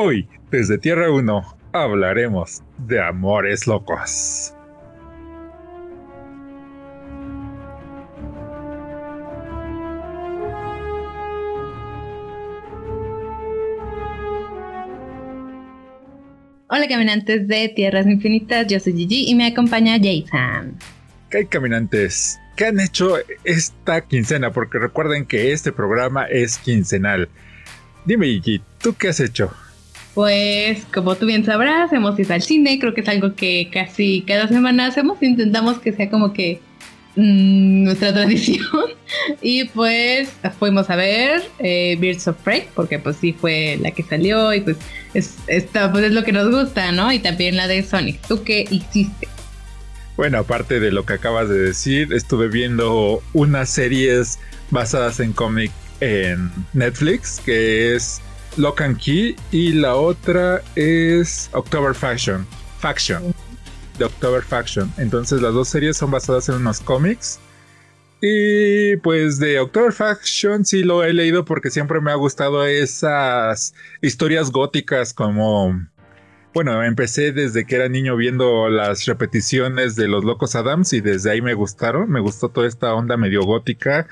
Hoy, desde Tierra 1, hablaremos de amores locos. Hola caminantes de Tierras Infinitas, yo soy Gigi y me acompaña Jason. ¿Qué hay caminantes? ¿Qué han hecho esta quincena? Porque recuerden que este programa es quincenal. Dime Gigi, ¿tú qué has hecho? Pues como tú bien sabrás, hemos ido al cine, creo que es algo que casi cada semana hacemos, intentamos que sea como que mm, nuestra tradición. y pues fuimos a ver eh, Birds of Prey, porque pues sí fue la que salió y pues es, esta, pues es lo que nos gusta, ¿no? Y también la de Sonic. ¿Tú qué hiciste? Bueno, aparte de lo que acabas de decir, estuve viendo unas series basadas en cómic en Netflix, que es Lock and Key, y la otra es October Faction. Faction. De October Faction. Entonces las dos series son basadas en unos cómics. Y pues de October Faction sí lo he leído porque siempre me ha gustado esas historias góticas como... Bueno, empecé desde que era niño viendo las repeticiones de los Locos Adams y desde ahí me gustaron, me gustó toda esta onda medio gótica,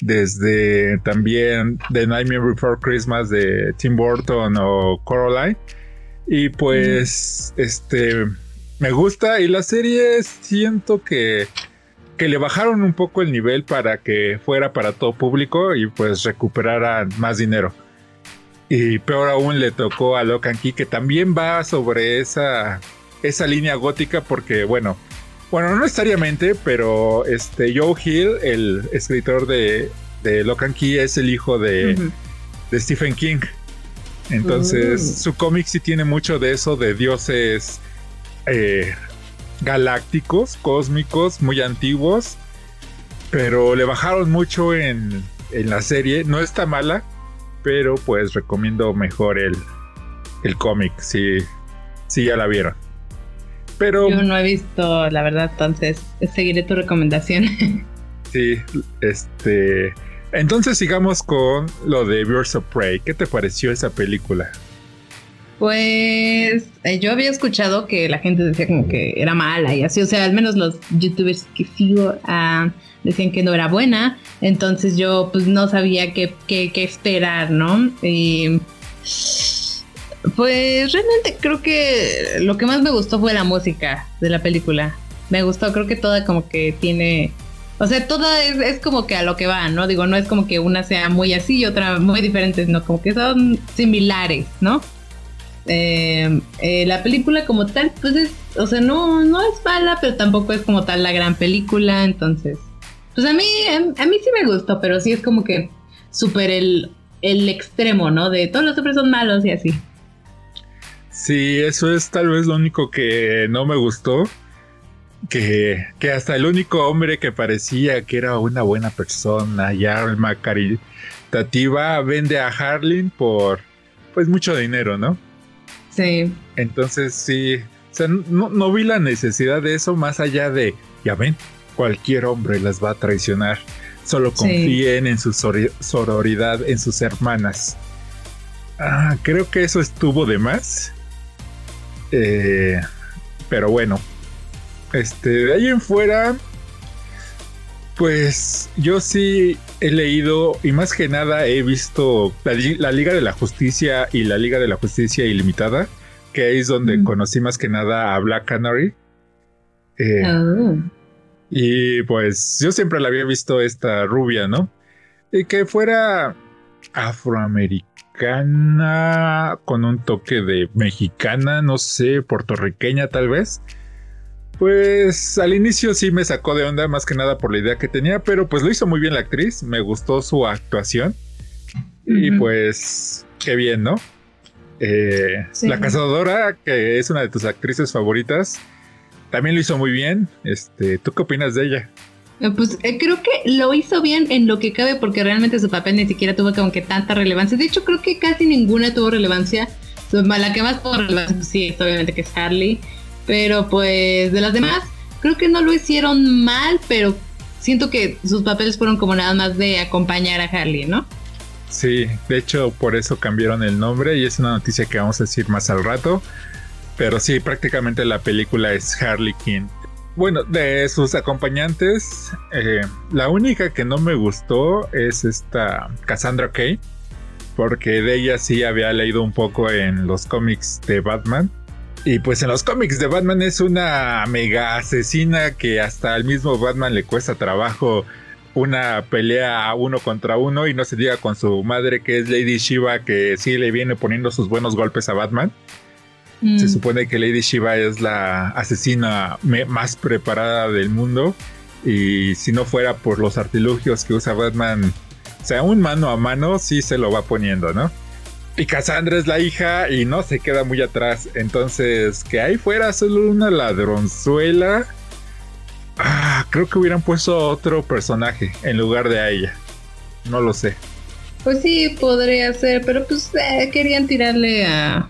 desde también The Nightmare Before Christmas de Tim Burton o Coraline. Y pues, este, me gusta y la serie siento que que le bajaron un poco el nivel para que fuera para todo público y pues recuperara más dinero. Y peor aún le tocó a Locan Key que también va sobre esa, esa línea gótica porque bueno, bueno, no necesariamente, pero este Joe Hill, el escritor de, de Locan Key, es el hijo de, de Stephen King. Entonces, mm. su cómic sí tiene mucho de eso, de dioses eh, galácticos, cósmicos, muy antiguos, pero le bajaron mucho en, la serie. No está mala, pero pues recomiendo mejor el, el cómic, si, si ya la vieron. Pero, Yo no he visto, la verdad, entonces seguiré tu recomendación. sí, este... Entonces sigamos con lo de Birds of Prey. ¿Qué te pareció esa película? Pues eh, yo había escuchado que la gente decía como que era mala y así, o sea, al menos los youtubers que sigo uh, decían que no era buena, entonces yo pues no sabía qué, qué, qué esperar, ¿no? Y pues realmente creo que lo que más me gustó fue la música de la película. Me gustó, creo que toda como que tiene... O sea, toda es, es, como que a lo que va, ¿no? Digo, no es como que una sea muy así y otra muy diferente, sino como que son similares, ¿no? Eh, eh, la película como tal, pues es, o sea, no, no es mala, pero tampoco es como tal la gran película, entonces, pues a mí, a, mí sí me gustó, pero sí es como que súper el, el extremo, ¿no? De todos los hombres son malos y así. Sí, eso es tal vez lo único que no me gustó. Que, que hasta el único hombre que parecía que era una buena persona, ya alma caritativa, vende a Harlin por pues mucho dinero, ¿no? Sí. Entonces sí, o sea, no, vi la necesidad de eso más allá de, ya ven, cualquier hombre las va a traicionar. Solo confíen en su sororidad, en sus hermanas. Ah, creo que eso estuvo de más. Eh, pero bueno, este, de ahí en fuera, pues yo sí he leído y más que nada he visto la, Liga de la Justicia y la Liga de la Justicia Ilimitada, que es donde conocí más que nada a Black Canary. Eh, oh. Y pues yo siempre la había visto esta rubia, ¿no? Y que fuera afroamericana con un toque de mexicana, no sé, puertorriqueña tal vez. Pues al inicio sí me sacó de onda más que nada por la idea que tenía, pero pues lo hizo muy bien la actriz, me gustó su actuación y pues qué bien, ¿no? Eh, la cazadora, que es una de tus actrices favoritas, también lo hizo muy bien. Este, ¿Tú qué opinas de ella? Eh, pues eh, creo que lo hizo bien en lo que cabe porque realmente su papel ni siquiera tuvo como que tanta relevancia. De hecho, creo que casi ninguna tuvo relevancia. La que más tuvo relevancia, sí, obviamente que es Harley. Pero pues de las demás, creo que no lo hicieron mal, pero siento que sus papeles fueron como nada más de acompañar a Harley, ¿no? Sí, de hecho por eso cambiaron el nombre y es una noticia que vamos a decir más al rato. Pero sí, prácticamente la película es Harley Quinn. Bueno, de sus acompañantes, eh, la única que no me gustó es esta Cassandra Kane, porque de ella sí había leído un poco en los cómics de Batman. Y pues en los cómics de Batman es una mega asesina que hasta al mismo Batman le cuesta trabajo una pelea uno contra uno y no se diga con su madre que es Lady Shiva que sí le viene poniendo sus buenos golpes a Batman. Se mm. supone que Lady Shiva es la asesina más preparada del mundo y si no fuera por los artilugios que usa Batman, o sea, un mano a mano sí se lo va poniendo, ¿no? Y Cassandra es la hija y no se queda muy atrás. Entonces, que ahí fuera solo una ladronzuela. Ah, creo que hubieran puesto otro personaje en lugar de a ella. No lo sé. Pues sí, podría ser, pero pues eh, querían tirarle a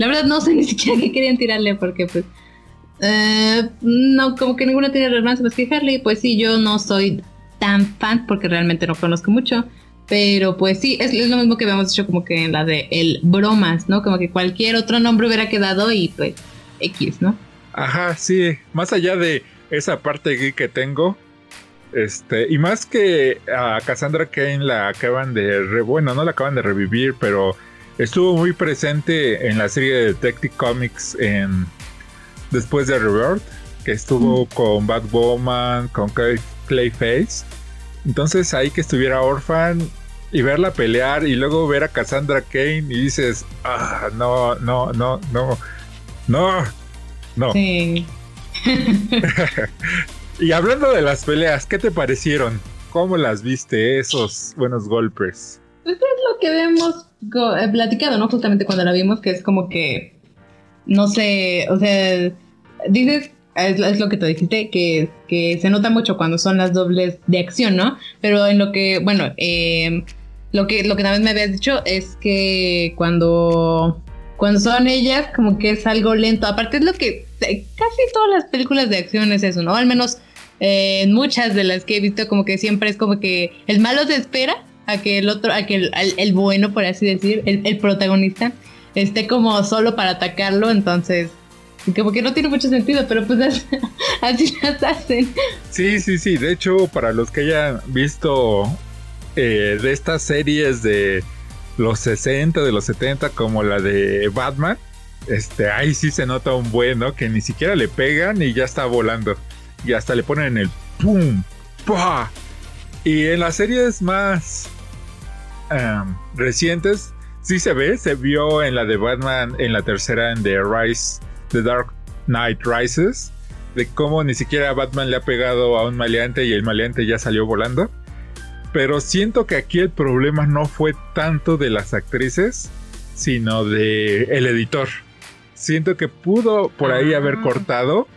la verdad no sé ni siquiera qué querían tirarle porque pues... Eh, no, como que ninguno tiene relevancia más que Harley. Pues sí, yo no soy tan fan porque realmente no conozco mucho. Pero pues sí, es, lo mismo que habíamos dicho como que en la de el bromas, ¿no? Como que cualquier otro nombre hubiera quedado y pues X, ¿no? Ajá, sí. Más allá de esa parte que tengo, este, y más que a Cassandra Kane la acaban de, bueno, no la acaban de revivir, pero Estuvo muy presente en la serie de Detective Comics en después de Rebirth, que estuvo con Batwoman, con Clayface. Entonces ahí que estuviera Orphan y verla pelear y luego ver a Cassandra Kane y dices, ah, no, no, no, no, no, no. Sí. y hablando de las peleas, ¿qué te parecieron? ¿Cómo las viste esos buenos golpes? Pues es lo que vemos platicado, ¿no? Justamente cuando la vimos, que es como que, no sé, o sea, dices, es, lo que te dijiste, que, que, se nota mucho cuando son las dobles de acción, ¿no? Pero en lo que, bueno, eh, lo que, lo que también me habías dicho es que cuando, cuando son ellas, como que es algo lento. Aparte es lo que casi todas las películas de acción es eso, ¿no? Al menos eh, en muchas de las que he visto, como que siempre es como que el malo se espera a que el otro, a que el, bueno, por así decir, el, protagonista, esté como solo para atacarlo, entonces como que no tiene mucho sentido, pero pues así, las hacen. Sí, sí, sí, de hecho, para los que hayan visto eh, de estas series de los 60, de los 70, como la de Batman, este, ahí sí se nota un bueno que ni siquiera le pegan y ya está volando. Y hasta le ponen el ¡pum! ¡pah! Y en las series más Em, recientes, sí se ve, se vio en la de Batman, en la tercera, en The Rise, The Dark Knight Rises, de cómo ni siquiera Batman le ha pegado a un maleante y el maleante ya salió volando. Pero siento que aquí el problema no fue tanto de las actrices, sino de el editor. Siento que pudo por ahí haber ah. cortado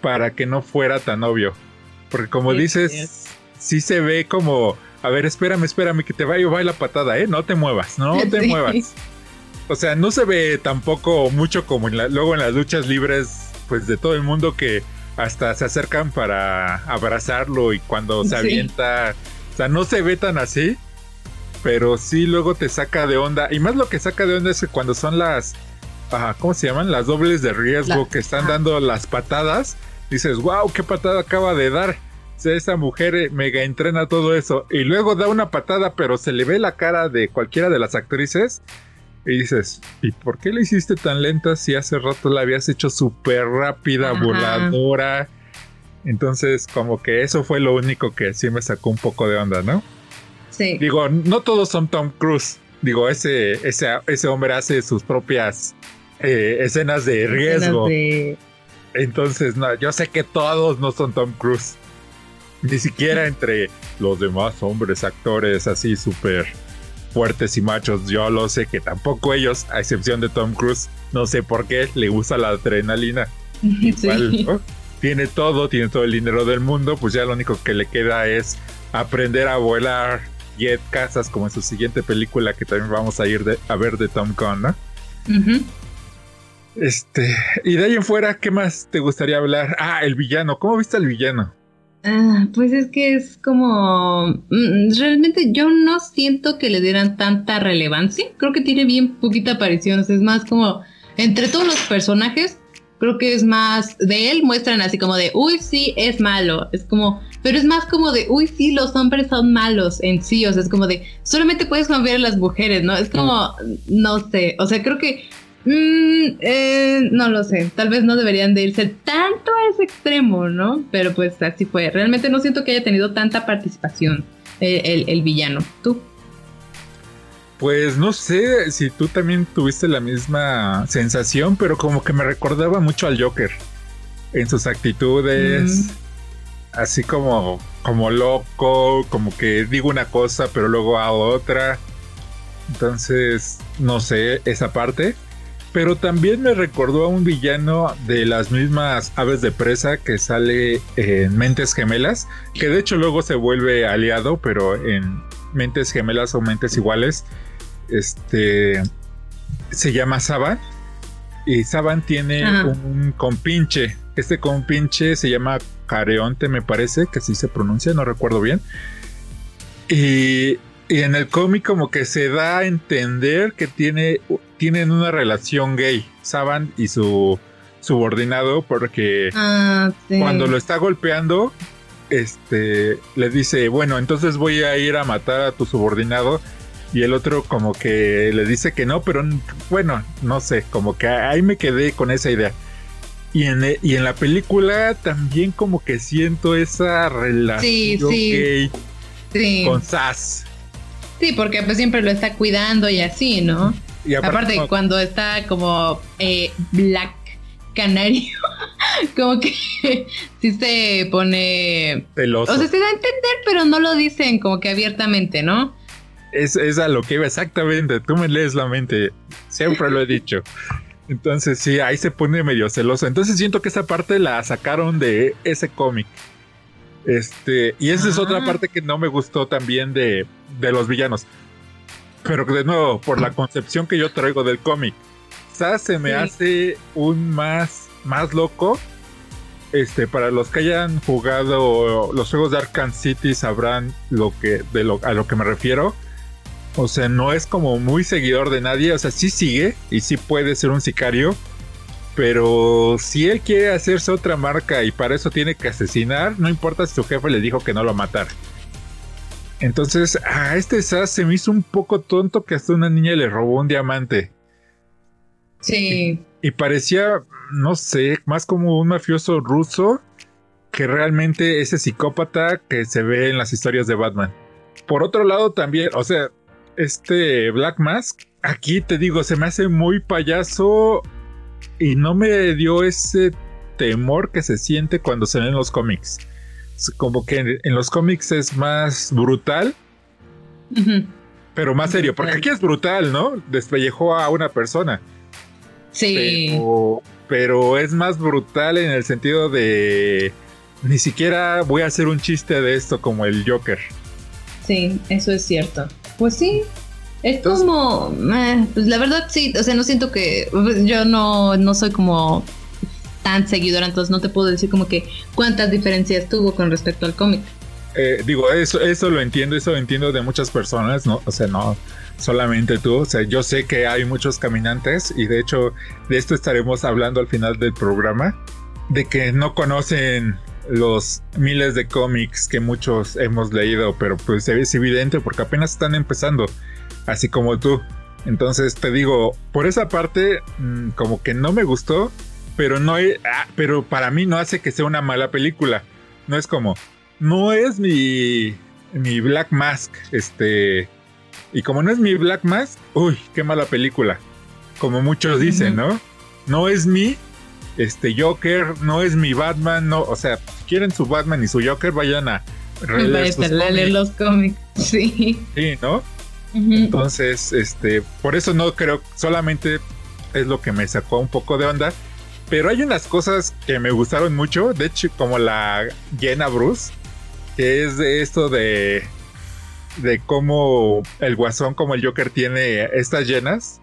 para que no fuera tan obvio. Porque como dices, sí se ve como a ver, espérame, espérame, que te vaya va la patada, ¿eh? No te muevas, no te muevas. O sea, no se ve tampoco mucho como luego en las luchas libres, pues de todo el mundo que hasta se acercan para abrazarlo y cuando se avienta, o sea, no se ve tan así, pero sí luego te saca de onda. Y más lo que saca de onda es que cuando son las, ¿cómo se llaman? Las dobles de riesgo que están dando las patadas, dices, wow, qué patada acaba de dar esa mujer eh, mega entrena todo eso y luego da una patada, pero se le ve la cara de cualquiera de las actrices y dices, ¿y por qué la hiciste tan lenta si hace rato la habías hecho súper rápida, voladora? Entonces, como que eso fue lo único que sí me sacó un poco de onda, ¿no? Sí. Digo, no todos son Tom Cruise. Digo, ese, ese, ese hombre hace sus propias eh, escenas de riesgo. Entonces, no, yo sé que todos no son Tom Cruise. Ni siquiera entre los demás hombres actores así súper fuertes y machos. Yo lo sé que tampoco ellos, a excepción de Tom Cruise, no sé por qué le gusta la adrenalina. Tiene todo, tiene todo el dinero del mundo, pues ya lo único que le queda es aprender a volar jet casas como en su siguiente película que también vamos a ir a ver de Tom Gunn, ¿no? Este, y de ahí en fuera, ¿qué más te gustaría hablar? Ah, el villano. ¿Cómo viste al villano? Ah, pues es que es como... Mm, realmente yo no siento que le dieran tanta relevancia. Creo que tiene bien poquita aparición. Es más como... Entre todos los personajes, creo que es más... De él muestran así como de, uy, sí, es malo. Es como... Pero es más como de, uy, sí, los hombres son malos en sí. O sea, es como de, solamente puedes confiar en las mujeres, ¿no? Es como, no sé. O sea, creo que Mm, eh, no lo sé, tal vez no deberían de irse tanto a ese extremo, ¿no? Pero pues así fue. Realmente no siento que haya tenido tanta participación eh, el, villano. ¿Tú? Pues no sé si tú también tuviste la misma sensación, pero como que me recordaba mucho al Joker en sus actitudes, mm. así como, como loco, como que digo una cosa pero luego hago otra. Entonces, no sé, esa parte. Pero también me recordó a un villano de las mismas aves de presa que sale en Mentes Gemelas, que de hecho luego se vuelve aliado, pero en Mentes Gemelas o Mentes Iguales, este se llama Saban. Y Saban tiene un compinche. Este compinche se llama Careonte, me parece, que así se pronuncia, no recuerdo bien. Y y en el cómic como que se da a entender que tiene, tienen una relación gay, Saban y su subordinado, porque ah, cuando lo está golpeando, este, le dice, bueno, entonces voy a ir a matar a tu subordinado. Y el otro como que le dice que no, pero bueno, no sé, como que ahí me quedé con esa idea. Y en, y en la película también como que siento esa relación gay con Sass. Sí, porque pues siempre lo está cuidando y así, ¿no? Y aparte, cuando está como eh, Black Canario, como que sí se pone... Peloso. O sea, se da a entender, pero no lo dicen como que abiertamente, ¿no? Es, es a lo que iba exactamente, tú me lees la mente, siempre lo he dicho. Entonces sí, ahí se pone medio celoso. Entonces siento que esa parte la sacaron de ese cómic. Este, y esa es otra ah. parte que no me gustó también de, de los villanos. Pero de nuevo, por la concepción que yo traigo del cómic, quizás se me hace un más, más loco. Este, para los que hayan jugado los juegos de Arkham City sabrán lo que, de lo, a lo que me refiero. O sea, no es como muy seguidor de nadie. O sea, sí sigue y sí puede ser un sicario pero si él quiere hacerse otra marca y para eso tiene que asesinar, no importa si su jefe le dijo que no lo matara. Entonces, a este Sass se me hizo un poco tonto que hasta una niña le robó un diamante. Sí. Y, parecía, no sé, más como un mafioso ruso que realmente ese psicópata que se ve en las historias de Batman. Por otro lado, también, o sea, este Black Mask, aquí te digo, se me hace muy payaso y no me dio ese temor que se siente cuando se ven los cómics. Como que en, los cómics es más brutal, pero más serio, porque aquí es brutal, ¿no? Despellejó a una persona. Sí. Pero, es más brutal en el sentido de ni siquiera voy a hacer un chiste de esto como el Joker. Sí, eso es cierto. Pues sí, es como, eh, pues la verdad sí, o sea, no siento que, yo no, no soy como tan seguidora, entonces no te puedo decir como que cuántas diferencias tuvo con respecto al cómic. Eh, digo, eso, eso lo entiendo, eso lo entiendo de muchas personas, ¿no? O sea, no solamente tú, o sea, yo sé que hay muchos caminantes y de hecho de esto estaremos hablando al final del programa, de que no conocen los miles de cómics que muchos hemos leído, pero pues es evidente porque apenas están empezando así como tú. Entonces te digo, por esa parte, mm, como que no me gustó, pero no ah, pero para mí no hace que sea una mala película. No es como, no es mi, mi Black Mask, este, y como no es mi Black Mask, uy, qué mala película. Como muchos dicen, ¿no? No es mi este Joker, no es mi Batman, no, o sea, si quieren su Batman y su Joker, vayan a leer los cómics. Sí. Sí, ¿no? Entonces, este, por eso no creo, solamente es lo que me sacó un poco de onda. Pero hay unas cosas que me gustaron mucho, de hecho, como la llena Bruce, que es de esto de, de cómo el guasón, como el Joker, tiene estas llenas.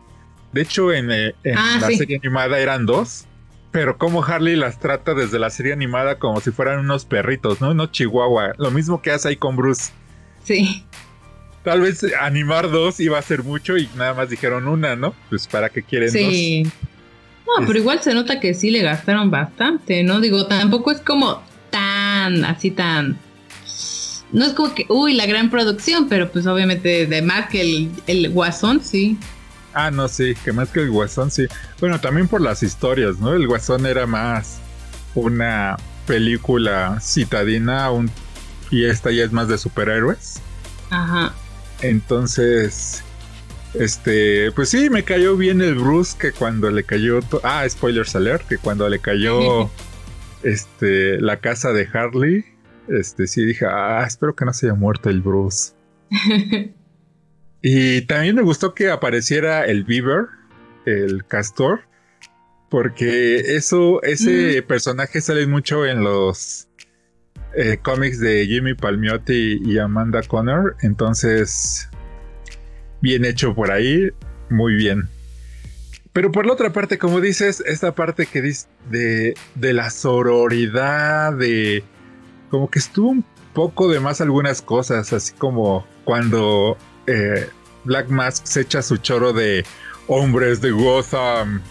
De hecho, en, eh, ah, la serie animada eran dos, pero como Harley las trata desde la serie animada como si fueran unos perritos, ¿no? Unos chihuahua. Lo mismo que hace ahí con Bruce. Sí. Tal vez animar dos iba a ser mucho y nada más dijeron una, ¿no? Pues para qué quieren dos. Sí. No, pero igual se nota que sí le gastaron bastante, ¿no? Digo, tampoco es como tan, así tan... No es como que, uy, la gran producción, pero pues obviamente de más que el, el guasón, sí. Ah, no, sí, que más que el guasón, sí. Bueno, también por las historias, ¿no? El guasón era más una película citadina un, y esta ya es más de superhéroes. Ajá. Entonces, este, pues sí, me cayó bien el Bruce que cuando le cayó, ah, spoilers alert, que cuando le cayó este la casa de Harley, este sí dije, ah, espero que no se haya muerto el Bruce. y también me gustó que apareciera el Beaver, el castor, porque eso, ese mm. personaje sale mucho en los eh, cómics de Jimmy Palmiotti y Amanda Connor, entonces bien hecho por ahí, muy bien. Pero por la otra parte, como dices, esta parte que dice de, de la sororidad, de como que estuvo un poco de más algunas cosas, así como cuando eh, Black Mask se echa su choro de hombres de Gotham,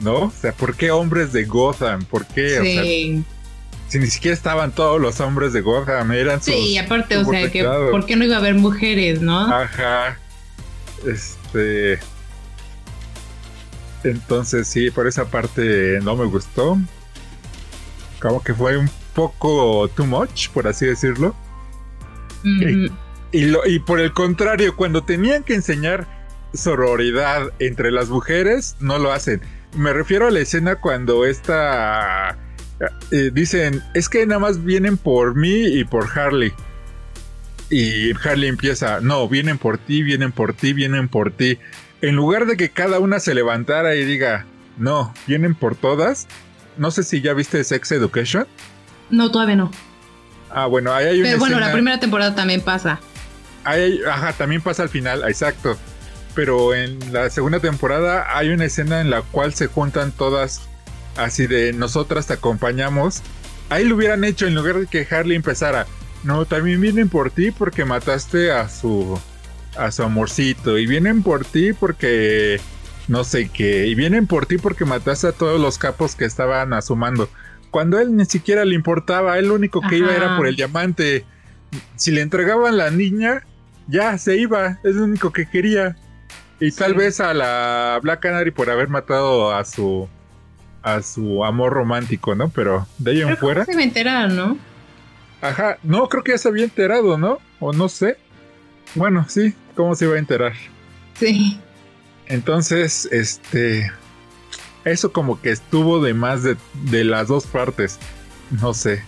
¿no? O sea, ¿por qué hombres de Gotham? ¿Por qué? Sí. Si ni siquiera estaban todos los hombres de Gotham, eran Sí, y aparte, o sea, que ¿por qué no iba a haber mujeres, no? Ajá. Este. Entonces, sí, por esa parte no me gustó. Como que fue un poco too much, por así decirlo. y, lo, y por el contrario, cuando tenían que enseñar sororidad entre las mujeres, no lo hacen. Me refiero a la escena cuando esta. Eh, dicen, es que nada más vienen por mí y por Harley. Y Harley empieza, no, vienen por ti, vienen por ti, vienen por ti. En lugar de que cada una se levantara y diga, no, vienen por todas. No sé si ya viste Sex Education. No, todavía no. Ah, bueno, ahí hay una Pero bueno, la primera temporada también pasa. Ahí, ajá, también pasa al final, exacto. Pero en la segunda temporada hay una escena en la cual se juntan todas así de nosotras te acompañamos. Ahí lo hubieran hecho en lugar de que Harley empezara. No, también vienen por ti porque mataste a su a su amorcito y vienen por ti porque no sé qué y vienen por ti porque mataste a todos los capos que estaban asomando. Cuando él ni siquiera le importaba, él lo único que iba era por el diamante. Si le entregaban la niña, ya se iba, es lo único que quería. Y tal vez a la Black Canary por haber matado a su a su amor romántico, ¿no? Pero de ahí en fuera. Se me enteraron, ¿no? Ajá, no, creo que ya se había enterado, ¿no? O no sé. Bueno, sí, ¿cómo se iba a enterar? Sí. Entonces, este. Eso como que estuvo de más de, de las dos partes. No sé.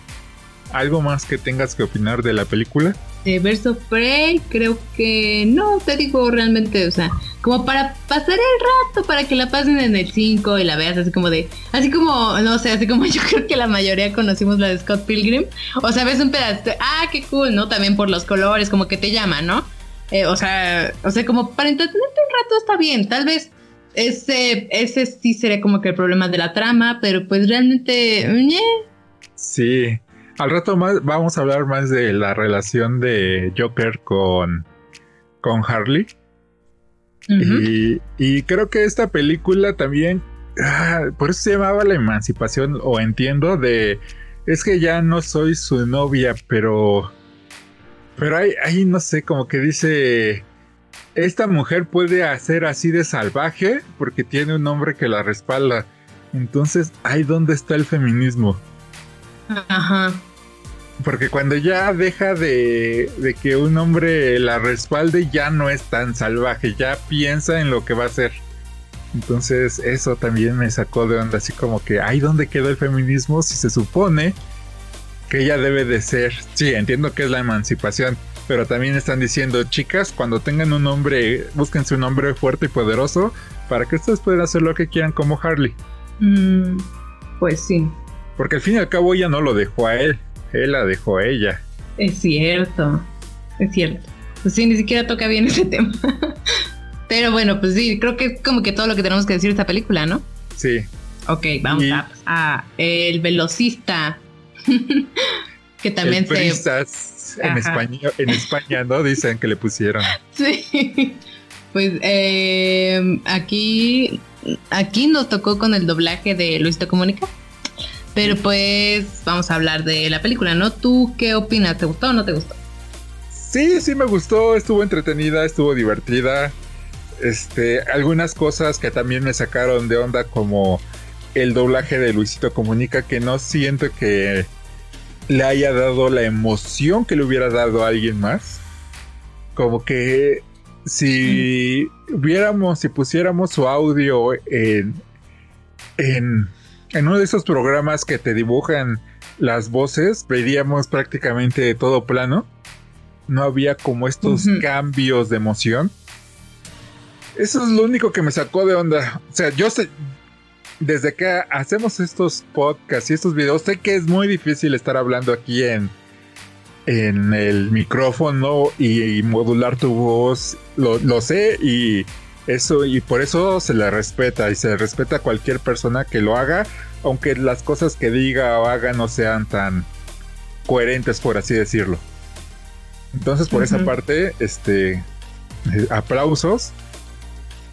¿Algo más que tengas que opinar de la película? De Verso Prey, creo que no, te digo realmente, o sea, como para pasar el rato, para que la pasen en el 5 y la veas así como de, así como, no sé, así como yo creo que la mayoría conocimos la de Scott Pilgrim, o sea, ves un pedazo, ah, qué cool, ¿no? También por los colores, como que te llama, ¿no? Eh, o sea, o sea, como para entretenerte un rato está bien, tal vez ese, ese sí sería como que el problema de la trama, pero pues realmente, eh. Sí, al rato más vamos a hablar más de la relación de Joker con, con Harley. y, creo que esta película también, ah, por eso se llamaba la emancipación, o entiendo, de, es que ya no soy su novia, pero, pero ahí, ahí no sé, como que dice, esta mujer puede hacer así de salvaje porque tiene un hombre que la respalda. Entonces, ahí donde está el feminismo. Ajá. Porque cuando ya deja de, que un hombre la respalde, ya no es tan salvaje, ya piensa en lo que va a hacer. Entonces eso también me sacó de onda, así como que, ¿ay dónde quedó el feminismo si se supone que ella debe de ser? Sí, entiendo que es la emancipación, pero también están diciendo, chicas, cuando tengan un hombre, búsquense un hombre fuerte y poderoso para que ustedes puedan hacer lo que quieran como Harley. Mm, pues sí. Porque al fin y al cabo ella no lo dejó a él, él la dejó a ella. Es cierto, es cierto. Pues sí, ni siquiera toca bien ese tema. Pero bueno, pues sí, creo que es como que todo lo que tenemos que decir de esta película, ¿no? Sí. Ok, vamos a, El Velocista. que también se. En España, en España, ¿no? Dicen que le pusieron. Sí. Pues eh, aquí, aquí nos tocó con el doblaje de Luisito Comunica. Pero pues vamos a hablar de la película, ¿no? ¿Tú qué opinas? ¿Te gustó o no te gustó? Sí, sí me gustó, estuvo entretenida, estuvo divertida. Este, algunas cosas que también me sacaron de onda como el doblaje de Luisito Comunica que no siento que le haya dado la emoción que le hubiera dado a alguien más. Como que si viéramos, si pusiéramos su audio en, en, en uno de esos programas que te dibujan las voces, veríamos prácticamente todo plano. No había como estos cambios de emoción. Eso es lo único que me sacó de onda. O sea, yo sé, desde que hacemos estos podcasts y estos videos, sé que es muy difícil estar hablando aquí en, en el micrófono y, modular tu voz. Lo, sé y eso, y por eso se le respeta y se respeta a cualquier persona que lo haga, aunque las cosas que diga o haga no sean tan coherentes, por así decirlo. Entonces, por esa parte, este, eh, aplausos.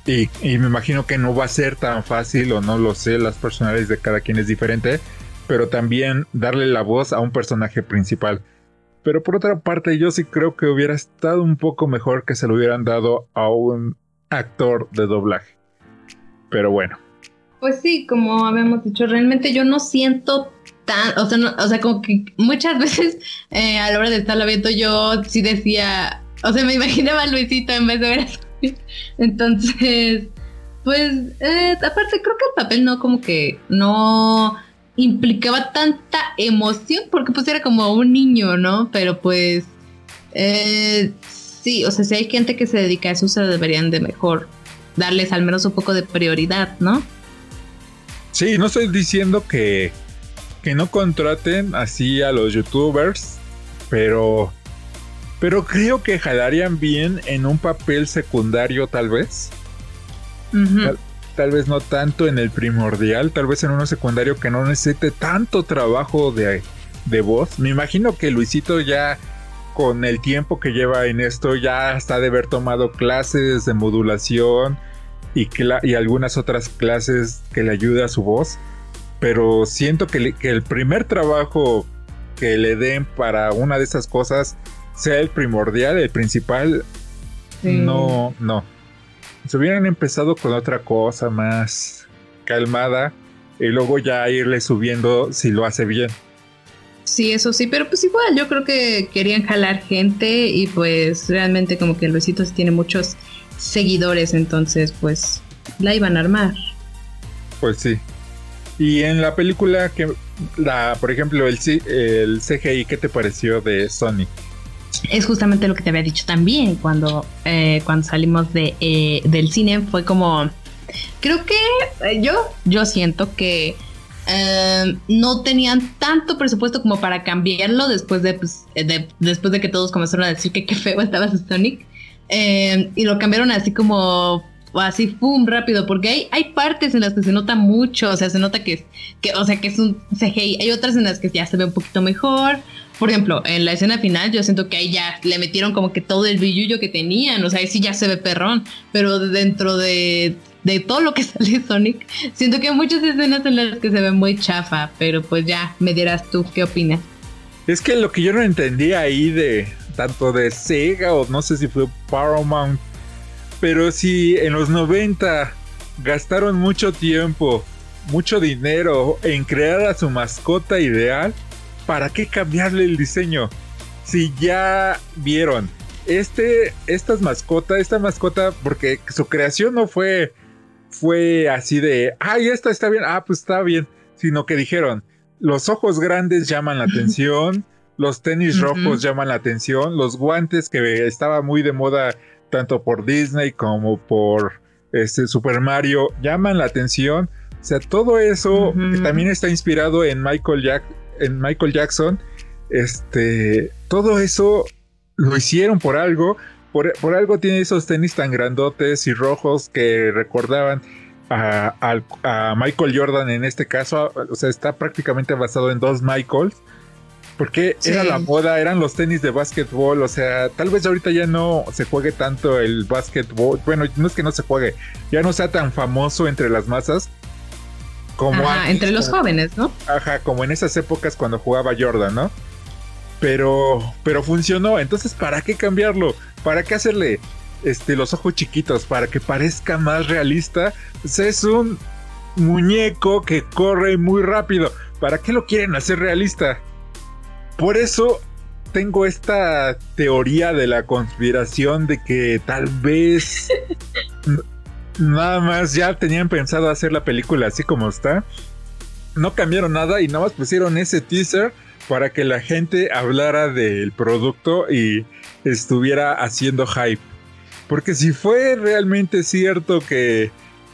Y, me imagino que no va a ser tan fácil o no lo sé, las personalidades de cada quien es diferente, pero también darle la voz a un personaje principal. Pero por otra parte, yo sí creo que hubiera estado un poco mejor que se lo hubieran dado a un actor de doblaje. Pero bueno. Pues sí, como habíamos dicho, realmente yo no siento tan, o sea, o sea como que muchas veces eh, a la hora de estarlo viendo yo sí decía, o sea, me imaginaba a Luisito en vez de ver a entonces, pues, eh, aparte creo que el papel no como que no implicaba tanta emoción porque pues era como un niño, ¿no? Pero pues, eh, sí, o sea, si hay gente que se dedica a eso, se deberían de mejor darles al menos un poco de prioridad, ¿no? Sí, no estoy diciendo que, que no contraten así a los youtubers, pero pero creo que jalarían bien en un papel secundario tal vez. tal, vez no tanto en el primordial, tal vez en uno secundario que no necesite tanto trabajo de, de voz. Me imagino que Luisito ya con el tiempo que lleva en esto ya está de haber tomado clases de modulación y, y algunas otras clases que le ayuda a su voz. Pero siento que, que el primer trabajo que le den para una de esas cosas sea el primordial, el principal, no, no. Si hubieran empezado con otra cosa más calmada y luego ya irle subiendo si lo hace bien. Sí, eso sí, pero pues igual yo creo que querían jalar gente y pues realmente como que Luisito tiene muchos seguidores, entonces pues la iban a armar. Pues sí. Y en la película que la, por ejemplo, el, el CGI, ¿qué te pareció de Sonic? es justamente lo que te había dicho también cuando, eh, cuando salimos de, eh, del cine. Fue como, creo que eh, yo, yo siento que no tenían tanto presupuesto como para cambiarlo después de, pues, después de que todos comenzaron a decir que qué feo estaba su Sonic. y lo cambiaron así como así pum rápido porque hay, hay partes en las que se nota mucho o sea se nota que, que o sea que es un CGI hay otras en las que ya se ve un poquito mejor por ejemplo, en la escena final yo siento que ahí ya le metieron como que todo el billullo que tenían, o sea, ahí sí ya se ve perrón, pero dentro de, de todo lo que sale Sonic, siento que hay muchas escenas en las que se ve muy chafa, pero pues ya me dirás tú qué opinas. Es que lo que yo no entendía ahí de tanto de Sega o no sé si fue Paramount, pero si en los 90 gastaron mucho tiempo, mucho dinero en crear a su mascota ideal, ¿para qué cambiarle el diseño? Si ya vieron, este, estas mascotas, esta mascota, porque su creación no fue, fue así de, ay, esta está bien, ah, pues está bien, sino que dijeron, los ojos grandes llaman la atención, los tenis rojos llaman la atención, los guantes que estaba muy de moda tanto por Disney como por este Super Mario llaman la atención. O sea, todo eso que también está inspirado en Michael Jack en Michael Jackson, este, todo eso lo hicieron por algo. Por, algo tiene esos tenis tan grandotes y rojos que recordaban. a, Michael Jordan en este caso, o sea, está prácticamente basado en dos Michaels. Porque era la moda, eran los tenis de básquetbol, o sea, tal vez ahorita ya no se juegue tanto el básquetbol, bueno, no es que no se juegue, ya no sea tan famoso entre las masas como entre los jóvenes, ¿no? Ajá, como en esas épocas cuando jugaba Jordan, ¿no? Pero, pero funcionó, entonces ¿para qué cambiarlo? ¿Para qué hacerle este, los ojos chiquitos para que parezca más realista. Pues es un muñeco que corre muy rápido. ¿Para qué lo quieren hacer realista? Por eso tengo esta teoría de la conspiración de que tal vez nada más ya tenían pensado hacer la película así como está. No cambiaron nada y nada más pusieron ese teaser para que la gente hablara del producto y estuviera haciendo hype. Porque si fue realmente cierto que,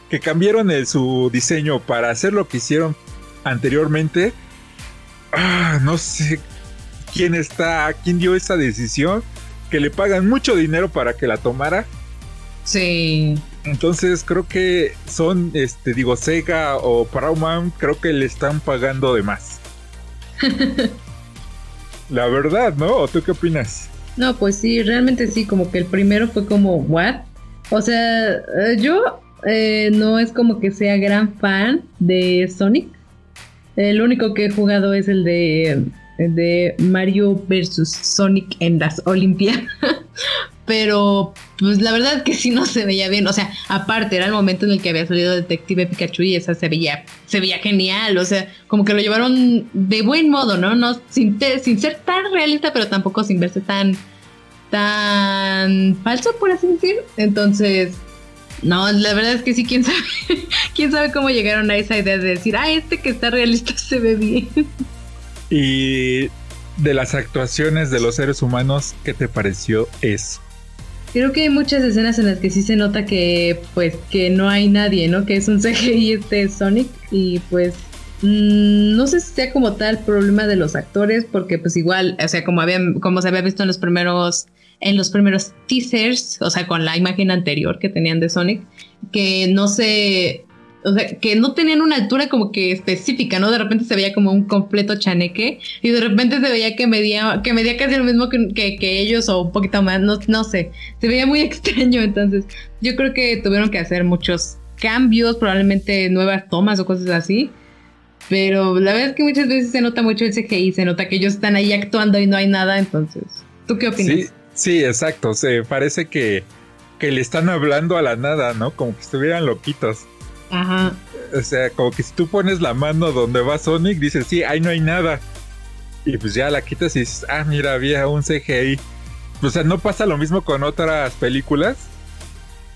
que cambiaron su diseño para hacer lo que hicieron anteriormente, ah, no sé quién está, quién dio esa decisión, que le pagan mucho dinero para que la tomara. Sí. Entonces creo que son, este, digo, Sega o Paramount, creo que le están pagando de más. la verdad, ¿no? ¿O tú qué opinas? No, pues sí, realmente sí, como que el primero fue como, ¿what? O sea, eh, yo eh, no es como que sea gran fan de Sonic. El único que he jugado es el de, de Mario versus Sonic en las Olimpiadas. Pero, pues la verdad que sí no se veía bien. O sea, aparte, era el momento en el que había salido Detective Pikachu y esa se veía, se veía genial. O sea, como que lo llevaron de buen modo, ¿no? no sin, sin ser tan realista, pero tampoco sin verse tan, tan falso, por así decir. Entonces, no, la verdad es que sí, quién sabe, quién sabe cómo llegaron a esa idea de decir, ah, este que está realista se ve bien. Y de las actuaciones de los seres humanos, ¿qué te pareció eso? Creo que hay muchas escenas en las que sí se nota que pues que no hay nadie, ¿no? Que es un CGI este Sonic y pues mm, no sé si sea como tal problema de los actores porque pues igual, o sea, como habían como se había visto en los primeros en los primeros teasers, o sea, con la imagen anterior que tenían de Sonic, que no se o sea, que no tenían una altura como que específica, ¿no? De repente se veía como un completo chaneque y de repente se veía que medía, que medía casi lo mismo que, que, ellos o un poquito más, no, no sé, se veía muy extraño, entonces yo creo que tuvieron que hacer muchos cambios, probablemente nuevas tomas o cosas así. Pero la verdad es que muchas veces se nota mucho el CGI, se nota que ellos están ahí actuando y no hay nada, entonces, ¿tú qué opinas? Sí, sí exacto, se parece que, que le están hablando a la nada, ¿no? Como que estuvieran loquitos. Ajá. O sea, como que si tú pones la mano donde va Sonic, dices, sí, ahí no hay nada. Y pues ya la quitas y dices, ah, mira, había un CGI. O sea, no pasa lo mismo con otras películas.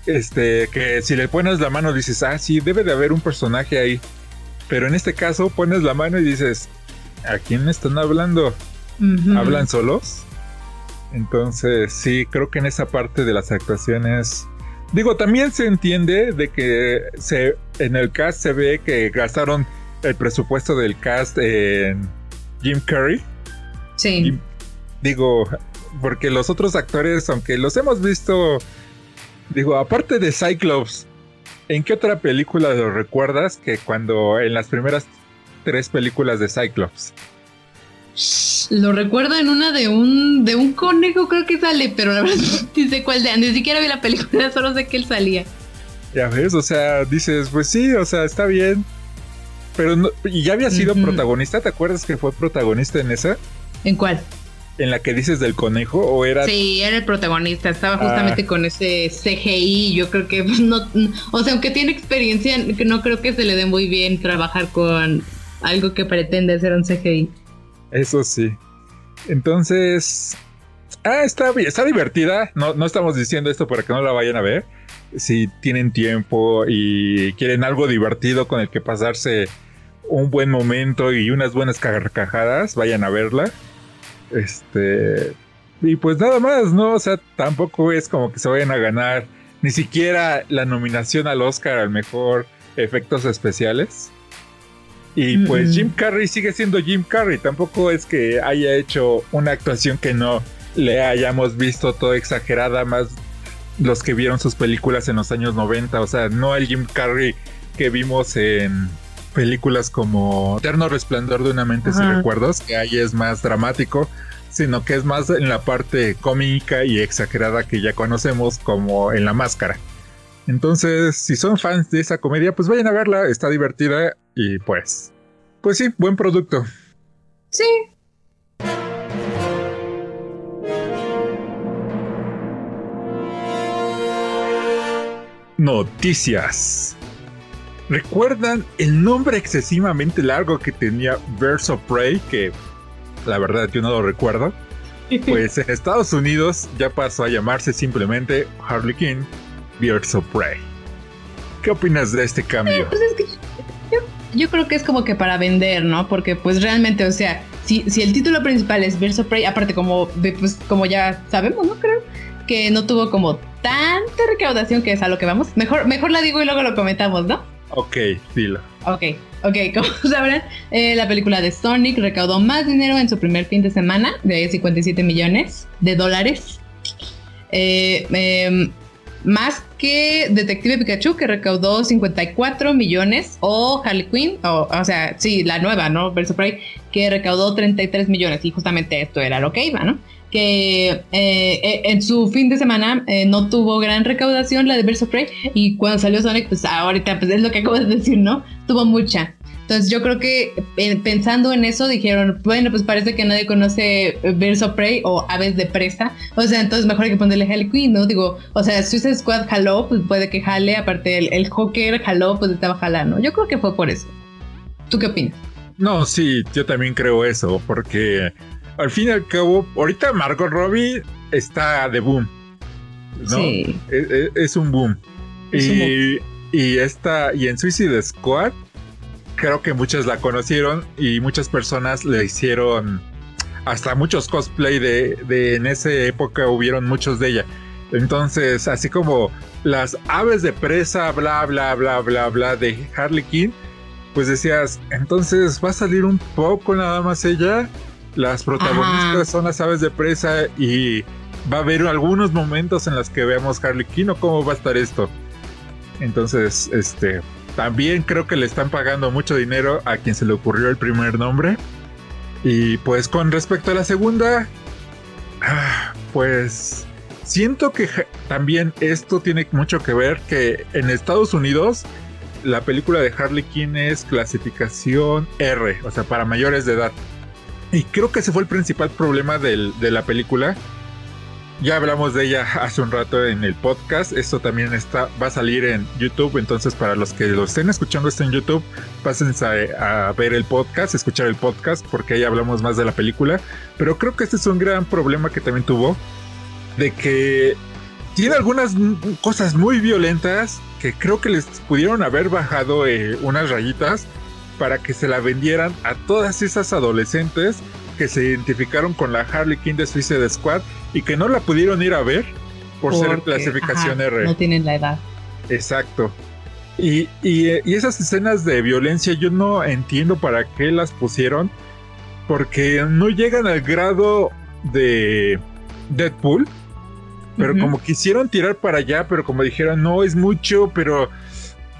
Este, que si le pones la mano dices, ah, sí, debe de haber un personaje ahí. Pero en este caso pones la mano y dices, ¿a quién están hablando? ¿Hablan solos? Entonces, sí, creo que en esa parte de las actuaciones Digo, también se entiende de que se, en el cast se ve que gastaron el presupuesto del cast en Jim Carrey. Sí. digo, porque los otros actores, aunque los hemos visto, digo, aparte de Cyclops, ¿en qué otra película lo recuerdas que cuando en las primeras tres películas de Cyclops? Lo recuerdo en una de un de un conejo creo que sale, pero la verdad no sé cuál de, ni siquiera vi la película, solo sé que él salía. Ya ves, o sea, dices, pues sí, o sea, está bien. Pero no, y ya había sido protagonista, ¿te acuerdas que fue protagonista en esa? ¿En cuál? En la que dices del conejo o era Sí, era el protagonista, estaba ah. justamente con ese CGI, yo creo que no, o sea, aunque tiene experiencia, no creo que se le dé muy bien trabajar con algo que pretende ser un CGI. Eso sí. Entonces. Ah, está, está divertida. No, no estamos diciendo esto para que no la vayan a ver. Si tienen tiempo y quieren algo divertido con el que pasarse un buen momento y unas buenas carcajadas, vayan a verla. Este. Y pues nada más, ¿no? O sea, tampoco es como que se vayan a ganar ni siquiera la nominación al Oscar al mejor efectos especiales. Y pues Jim Carrey sigue siendo Jim Carrey. Tampoco es que haya hecho una actuación que no le hayamos visto todo exagerada, más los que vieron sus películas en los años 90. O sea, no el Jim Carrey que vimos en películas como Eterno Resplandor de una mente sin recuerdos, que ahí es más dramático, sino que es más en la parte cómica y exagerada que ya conocemos como en La Máscara. Entonces, si son fans de esa comedia, pues vayan a verla, está divertida y pues, pues sí, buen producto. Sí. Noticias. ¿Recuerdan el nombre excesivamente largo que tenía Birds of Prey? Que la verdad yo no lo recuerdo. Pues en Estados Unidos ya pasó a llamarse simplemente Harley Quinn Birds of Prey. ¿Qué opinas de este cambio? Eh, pues yo, creo que es como que para vender, ¿no? Porque pues realmente, o sea, si, si el título principal es Birds of Prey, aparte como, pues, como ya sabemos, ¿no? Creo que no tuvo como tanta recaudación que es a lo que vamos. Mejor, mejor la digo y luego lo comentamos, ¿no? Ok, dilo. Ok, ok, como sabrán, eh, la película de Sonic recaudó más dinero en su primer fin de semana, de 57 millones de dólares. Eh, em, más que Detective Pikachu, que recaudó 54 millones, o Harley Quinn, o, o sea, sí, la nueva, ¿no? Verso Prey, que recaudó 33 millones, y justamente esto era lo que iba, ¿no? que eh, eh, en su fin de semana eh, no tuvo gran recaudación la de Verso Prey y cuando salió Sonic, pues ahorita pues es lo que acabo de decir, ¿no? Tuvo mucha. Entonces yo creo que pensando en eso dijeron, bueno, pues parece que nadie conoce Verso Prey o Aves de Presa, o sea, entonces mejor hay que ponerle Harley Quinn, ¿no? Digo, o sea, Suicide Squad jaló, pues puede que jale, aparte el, el Joker jaló, pues estaba jalando. Yo creo que fue por eso. ¿Tú qué opinas? No, sí, yo también creo eso, porque al fin y al cabo, ahorita Margot Robbie está de boom. ¿no? Sí. Es, un boom. y, y esta, y en Suicide Squad, creo que muchas la conocieron y muchas personas le hicieron hasta muchos cosplay de, de en esa época hubieron muchos de ella. Entonces, así como las aves de presa, bla, bla, bla, bla, bla, de Harley Quinn, pues decías, entonces va a salir un poco nada más ella las protagonistas son las aves de presa y va a haber algunos momentos en los que veamos Harley Quinn o cómo va a estar esto. Entonces, este, también creo que le están pagando mucho dinero a quien se le ocurrió el primer nombre. Y pues con respecto a la segunda, ah, pues siento que también esto tiene mucho que ver que en Estados Unidos la película de Harley Quinn es clasificación R, o sea, para mayores de edad. Y creo que ese fue el principal problema de la película. Ya hablamos de ella hace un rato en el podcast. Esto también está, va a salir en YouTube. Entonces, para los que lo estén escuchando esto en YouTube, pásense a, ver el podcast, escuchar el podcast, porque ahí hablamos más de la película. Pero creo que este es un gran problema que también tuvo. De que tiene algunas cosas muy violentas que creo que les pudieron haber bajado eh, unas rayitas para que se la vendieran a todas esas adolescentes que se identificaron con la Harley Quinn de Suicide Squad y que no la pudieron ir a ver por ser clasificación R. No tienen la edad. Exacto. Y, y, esas escenas de violencia yo no entiendo para qué las pusieron. Porque no llegan al grado de Deadpool. Pero como quisieron tirar para allá, pero como dijeron, no es mucho, pero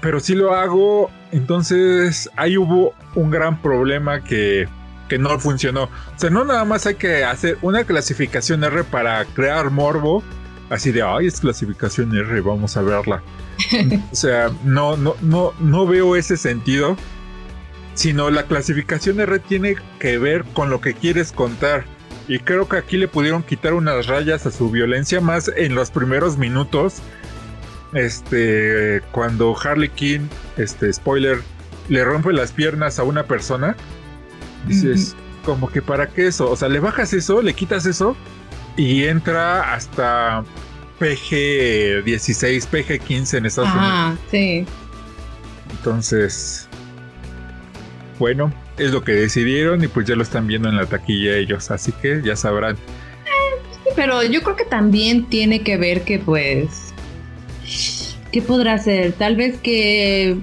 pero si lo hago, entonces ahí hubo un gran problema que, que no funcionó. O sea, no nada más hay que hacer una clasificación R para crear morbo, así de, ay, es clasificación R, vamos a verla. o sea, no, no, no, no veo ese sentido, sino la clasificación R tiene que ver con lo que quieres contar. Y creo que aquí le pudieron quitar unas rayas a su violencia más en los primeros minutos este, cuando Harley Quinn, este, spoiler, le rompe las piernas a una persona, dices, como que para qué eso, o sea, le bajas eso, le quitas eso y entra hasta PG 16, PG 15 en Estados ah, Sí. Entonces, bueno, es lo que decidieron y pues ya lo están viendo en la taquilla ellos, así que ya sabrán. Eh, pero yo creo que también tiene que ver que pues ¿Qué podrá ser? Tal vez que...